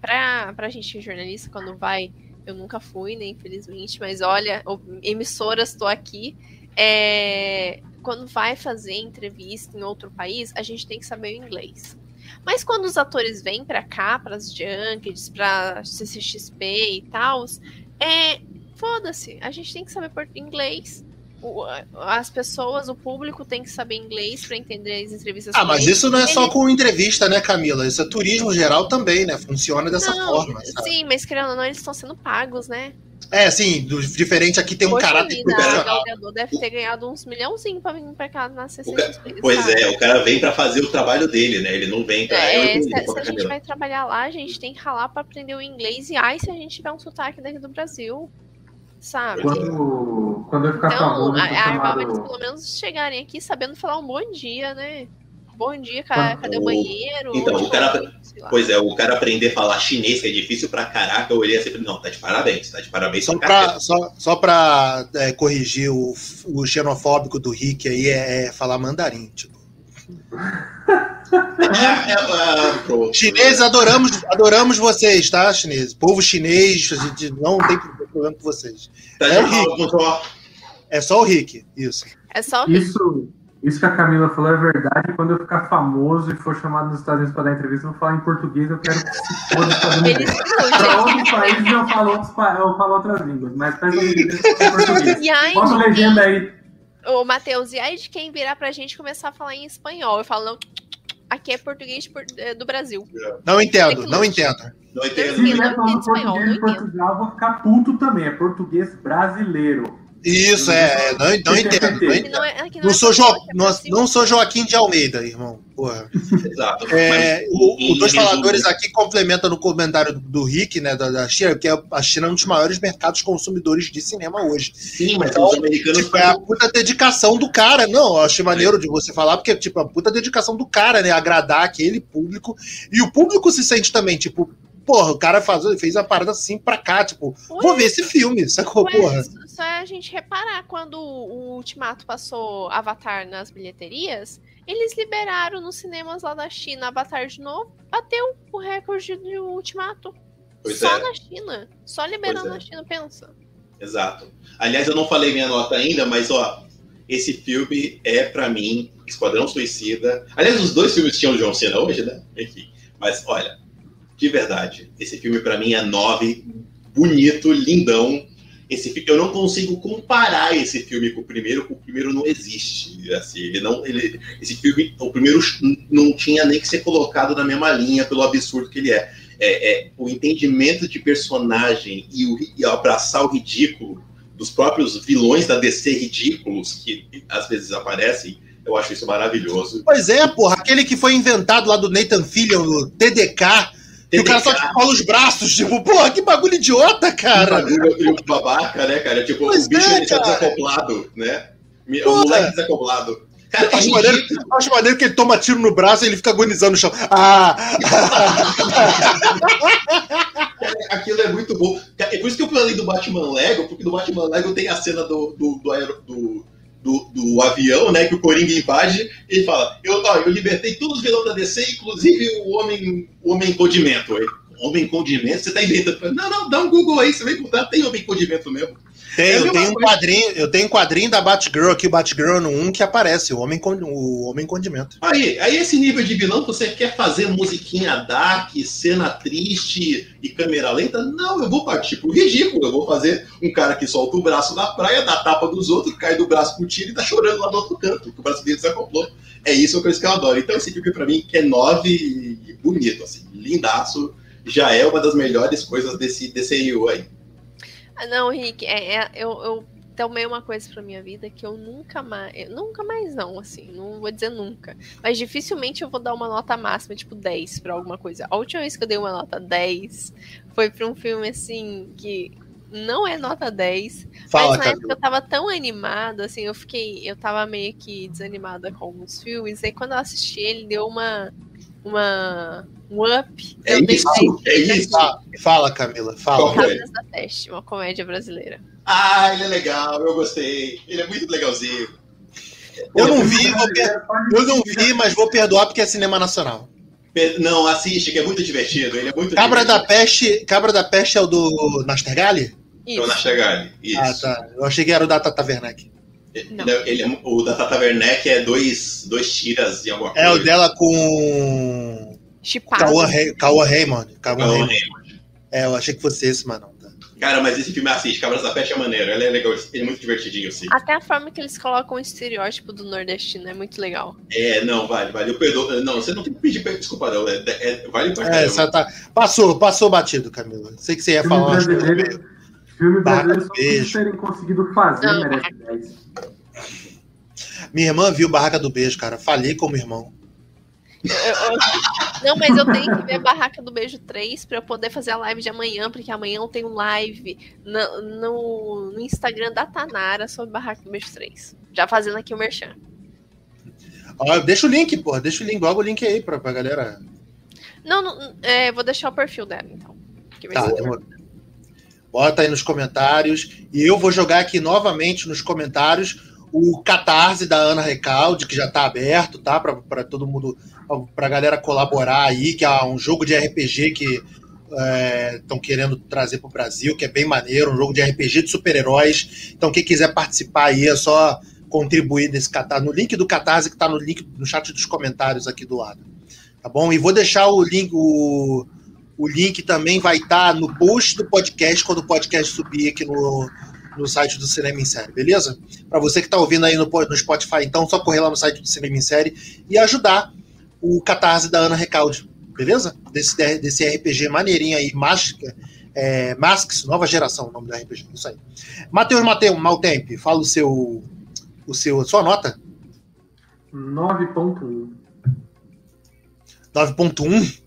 pra, pra gente jornalista, quando vai, eu nunca fui, né, infelizmente, mas olha, emissoras, tô aqui. é, quando vai fazer entrevista em outro país, a gente tem que saber o inglês. Mas quando os atores vêm pra cá, pras junkets, pra CCXP e tal, é. Foda-se, a gente tem que saber inglês. O- as pessoas, o público tem que saber inglês pra entender as entrevistas. Ah, com mas eles. isso não é só com entrevista, né, Camila? Isso é turismo geral também, né? Funciona dessa Não, forma. sabe? Sim, mas querendo ou não, eles estão sendo pagos, né? É, sim, do, diferente aqui tem um Poxa caráter vida, profissional. Gadot deve ter ganhado uns milhãozinhos pra vir pra cá na O CCXP. Pois sabe? é, o cara vem pra fazer o trabalho dele, né? Ele não vem pra. É, se, se a gente vai trabalhar lá, a gente tem que ralar pra aprender o inglês. E ai, se a gente tiver um sotaque daqui do Brasil, sabe? Quando, quando eu ficar Então, famoso, a, eu Arval, eles chamado... pelo menos chegarem aqui sabendo falar um bom dia, né? Bom dia, ca- Quando- cadê o banheiro? Então, o cara- foi? Pois é, o cara aprender a falar chinês, que é difícil pra caraca, eu olhei assim, não, tá de parabéns, tá de parabéns Só pra, só, só pra é, corrigir o, o xenofóbico do Rick aí, é, é falar mandarim. Tipo. É, é, pronto. Chineses, adoramos, adoramos vocês, tá, chineses? Povo chinês, a gente não tem problema com vocês. Tá é o Rick. só. É só o Rick, isso. É só Isso, isso que a Camila falou é verdade. Quando eu ficar famoso e for chamado nos Estados Unidos para dar entrevista, eu vou falar em português. Eu quero que se foda Para outros países eu falo, outros, eu falo outras línguas, mas em português. E aí, Bota legenda aí. Ô, Matheus, e aí de quem virar pra gente começar a falar em espanhol? Eu falo, não, aqui é português por- é, do Brasil. Não entendo, não entendo. Não Se entendo. Não entendo de não entendo. Portugal, eu vou ficar puto também. É português brasileiro. Isso, é, é, não, não entendo. Não, entendo. não, é, aqui não, Não é sou, jo, espanhol, aqui é não, Brasil. não sou Joaquim de Almeida, irmão. Porra. Exato. É, Mas, o, em os dois faladores aqui complementam no comentário do, do Rick, né, da, da China, que é, a China é um dos maiores mercados consumidores de cinema hoje. Sim, mas Então, os americanos Tipo, é a puta dedicação do cara. Não, eu achei maneiro de você falar, porque, tipo, a puta dedicação do cara, né? Agradar aquele público. E o público se sente também, tipo, porra, o cara faz, fez a parada assim pra cá, tipo, vou Ué, ver esse filme, sacou, ué, porra? Só a gente reparar quando o Ultimato passou Avatar nas bilheterias, eles liberaram nos cinemas lá da China Avatar de novo, bateu o recorde do Ultimato. Pois Só é. na China. Só liberando Pois é. na China, pensa. Exato. Aliás, eu não falei minha nota ainda, mas ó, esse filme é pra mim Esquadrão Suicida. Aliás, os dois filmes tinham o John Cena hoje, né? Enfim. Mas olha, de verdade, esse filme pra mim é nove, bonito, lindão. Esse eu não consigo comparar esse filme com o primeiro, porque o primeiro não existe. Assim, ele não, ele, esse filme, o primeiro não tinha nem que ser colocado na mesma linha pelo absurdo que ele é. É, é, o entendimento de personagem e, o, e abraçar o ridículo dos próprios vilões da DC ridículos que às vezes aparecem, eu acho isso maravilhoso. Pois é, porra, aquele que foi inventado lá do Nathan Fillion, no TDK, e o cara só te cola os braços, tipo, porra, que bagulho idiota, cara. Bagulho, filho de babaca, né, cara? Tipo, Pois o bicho é, ele tá desacoplado, né? O Porra. moleque desacoplado. Cara, é Acho maneiro, ridículo. acho maneiro que ele toma tiro no braço e ele fica agonizando no chão. Ah! Aquilo é muito bom. É por isso que eu falei do Batman Lego, porque no Batman Lego tem a cena do, do, do, aero- do, do- do avião, né? Que o Coringa invade ele fala: eu, ó, eu libertei todos os vilões da DC, inclusive o Homem, o homem Condimento. Aí, Homem Condimento? Você tá inventando? Não, não, dá um Google aí, você vai encontrar. Tem Homem Condimento mesmo. Tem, É eu tenho um coisa. quadrinho, eu tenho um quadrinho da Batgirl aqui, o Batgirl no 1, que aparece, o Homem, o Homem Condimento. Aí, aí esse nível de vilão, você quer fazer musiquinha dark, cena triste e câmera lenta? Não, eu vou partir pro ridículo. Eu vou fazer um cara que solta o braço na praia, dá tapa dos outros, cai do braço pro tiro e tá chorando lá do outro canto, que o braço dele desacoplou. É isso que eu que eu adoro. Então esse filme pra mim, que é nove e bonito, assim, lindaço, já é uma das melhores coisas desse DCU aí. Ah, não, Rick, é, é- eu, eu tomei uma coisa pra minha vida que eu nunca mais. eu nunca mais não, assim, não vou dizer nunca. Mas dificilmente eu vou dar uma nota máxima, tipo 10 pra alguma coisa. A última vez que eu dei uma nota 10 foi pra um filme assim que não é nota 10. Fala, mas na época eu tava tão animada, assim, eu fiquei. Eu tava meio que desanimada com alguns filmes. Aí quando eu assisti, ele deu uma. Uma. Um up. É eu isso, 10. é isso. Fala, fala, Camila, fala. Casas da Peste, uma comédia brasileira. Ah, ele é legal, eu gostei. Ele é muito legalzinho. Eu não vi, vou per- eu não vi, mas vou perdoar porque é cinema nacional. Não, assiste, que é muito divertido. Ele é muito Cabra da divertido. Peste, Cabra da Peste é o do Nastergalli? Então, na Isso. Chagali. Isso. Ah, tá. Eu achei que era o da Tata Werneck. Não. Ele, é- ele é- o da Tata Werneck é dois, dois tiras em alguma coisa. É o dela com Chipado. Cauã Rey- Cauã Raymond. Cauã Cauã Raymond. É, eu achei que fosse esse, mas não. Tá. Cara, mas esse filme assiste, Cabras da Peste é maneiro. Ele é legal, ele é muito divertidinho, assim. Até a forma que eles colocam o estereótipo do nordestino é muito legal. É, não, vale, vale. Eu perdoo. Não, você não tem que pedir desculpa, não. É, é- vale pra É, caramba. tá... Passou, passou batido, Camila. Sei que você ia Filme falar brasileiro, filme brasileiro do só por terem conseguido fazer Não, merece 10. Minha irmã viu Barraca do Beijo, cara. Falhei como irmão. Eu- eu- Não, mas eu tenho que ver Barraca do Beijo 3 pra eu poder fazer a live de amanhã, porque amanhã eu tenho live no, no, no Instagram da Tanara sobre Barraca do Beijo 3. Já fazendo aqui o merchan. Ó, deixa o link, pô. Deixa o link, logo o link aí pra, pra galera. Não, não é, vou deixar o perfil dela, então. Tá, demorou. Bota aí nos comentários. E eu vou jogar aqui novamente nos comentários o Catarse da Ana Recalde, que já tá aberto, tá? Pra todo mundo, pra galera colaborar aí, que é um jogo de RPG que estão querendo trazer pro Brasil, que é bem maneiro, um jogo de RPG de super-heróis. Então, quem quiser participar aí é só contribuir nesse Catarse, no link do Catarse que tá no link no chat dos comentários aqui do lado. Tá bom? E vou deixar o link, o, o link também vai estar no post do podcast quando o podcast subir aqui no, no site do Cinema em Série, beleza? Para você que está ouvindo aí no, no Spotify, então, só correr lá no site do Cinema em Série e ajudar o Catarse da Ana Recalde, beleza? Desse, desse RPG maneirinho aí, Mágica, é, Masks, nova geração, o nome do RPG, isso aí. Matheus Mateus, Maltempe, fala o seu, o seu, a sua nota. 9.1. 9.1.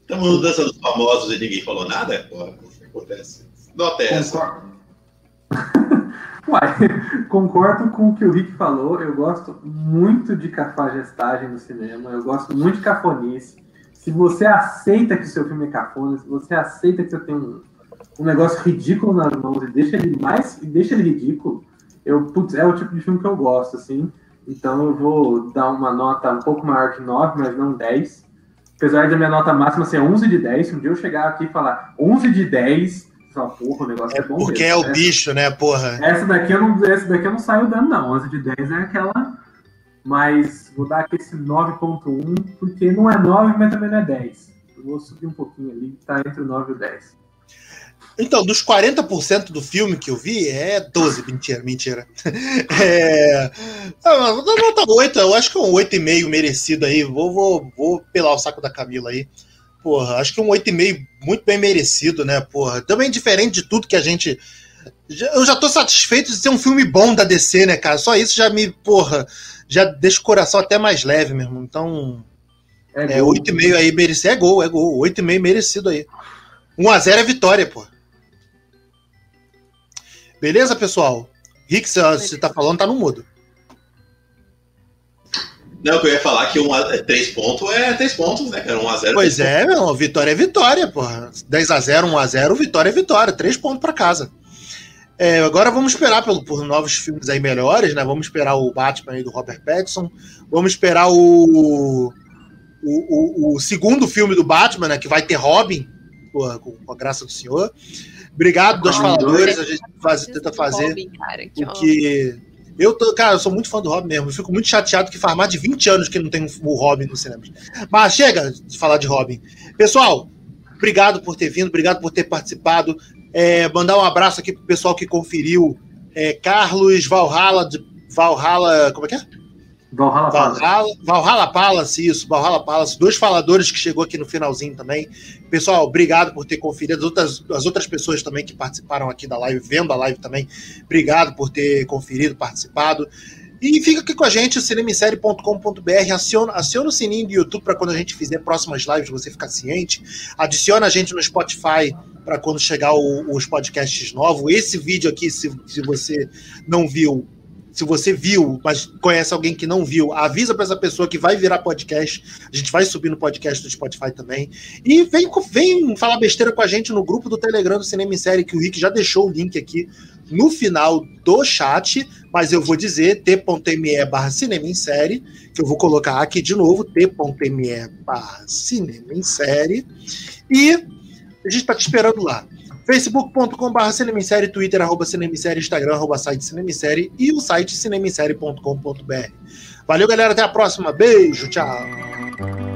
Estamos no Dança dos Famosos e ninguém falou nada? Porra, o que acontece? Nota essa. Concordo. Uai, concordo com o que o Rick falou. Eu gosto muito de cafajestagem no cinema. Eu gosto muito de cafonice. Se você aceita que o seu filme é cafona, se você aceita que você tem um, um negócio ridículo nas mãos e deixa ele mais e deixa ele ridículo, eu, putz, é o tipo de filme que eu gosto, assim. Então eu vou dar uma nota um pouco maior que 9, mas não 10. Apesar da minha nota máxima ser 11 de 10, se um dia eu chegar aqui e falar 11 de 10, fala, porra, o negócio é, É bom porque mesmo. é o Essa- bicho, né, porra? essa daqui, eu não, essa daqui eu não saio dando, não. 11 de 10 é aquela. Mas vou dar aqui esse 9.1, porque não é 9, mas também não é 10. Eu vou subir um pouquinho ali, tá entre o 9 e o 10. Então, dos 40% do filme que eu vi, é 12. Mentira, mentira. É... Ah, nota 8, eu acho que é um 8,5 merecido aí. Vou, vou, vou pelar o saco da Camila aí. Porra, acho que um 8,5 muito bem merecido, né, porra? Também diferente de tudo que a gente. Eu já tô satisfeito de ser um filme bom da DC, né, cara? Só isso já me, porra, já deixa o coração até mais leve mesmo. Então, é gol. 8,5 aí merecido. É gol, é gol. 8,5 merecido aí. 1x0 é vitória, pô. Beleza, pessoal? Rick, se você tá falando, tá no mudo. Não, que eu ia falar que um a, três pontos é três pontos, né, cara? 1 a 0 Pois é, meu, vitória é vitória, porra. 10x0, 1x0, vitória é vitória. Três pontos pra casa. É, agora vamos esperar pelo, por novos filmes aí melhores, né? Vamos esperar o Batman aí do Robert Pattinson. Vamos esperar o, o, o, o segundo filme do Batman, né? Que vai ter Robin, porra, com, com a graça do senhor. Obrigado dos Ah, faladores, a gente faz, tenta fazer Robin, cara, que, ó, porque eu tô, cara, eu sou muito fã do Robin mesmo. Eu fico muito chateado que faz mais de 20 anos que não tem o Robin no cinema. Mas chega de falar de Robin. Pessoal, obrigado por ter vindo, obrigado por ter participado. É, mandar um abraço aqui pro pessoal que conferiu. É, Carlos Valhalla, de, Valhalla, como é que é? Valhalla. Valhalla, Valhalla Palace, isso, Valhalla Palace, dois faladores que chegou aqui no finalzinho também. Pessoal, obrigado por ter conferido. As outras, as outras pessoas também que participaram aqui da live, vendo a live também, obrigado por ter conferido, participado. E fica aqui com a gente, cinemissérie.com.br, aciona, aciona o sininho do YouTube para quando a gente fizer próximas lives você ficar ciente. Adiciona a gente no Spotify para quando chegar o- os podcasts novos. Esse vídeo aqui, se, se você não viu, se você viu, mas conhece alguém que não viu, avisa para essa pessoa que vai virar podcast. A gente vai subir no podcast do Spotify também. E vem, vem falar besteira com a gente no grupo do Telegram do Cinema em Série, que o Rick já deixou o link aqui no final do chat, mas eu vou dizer t.me barra cinema em série, que eu vou colocar aqui de novo, t.me barra cinema em série. E a gente tá te esperando lá facebook.com.br cinemissérie, twitter, arroba cinemissérie, instagram, arroba site cinemissérie e o site cinemissérie.com.br. Valeu, galera, até a próxima. Beijo, tchau.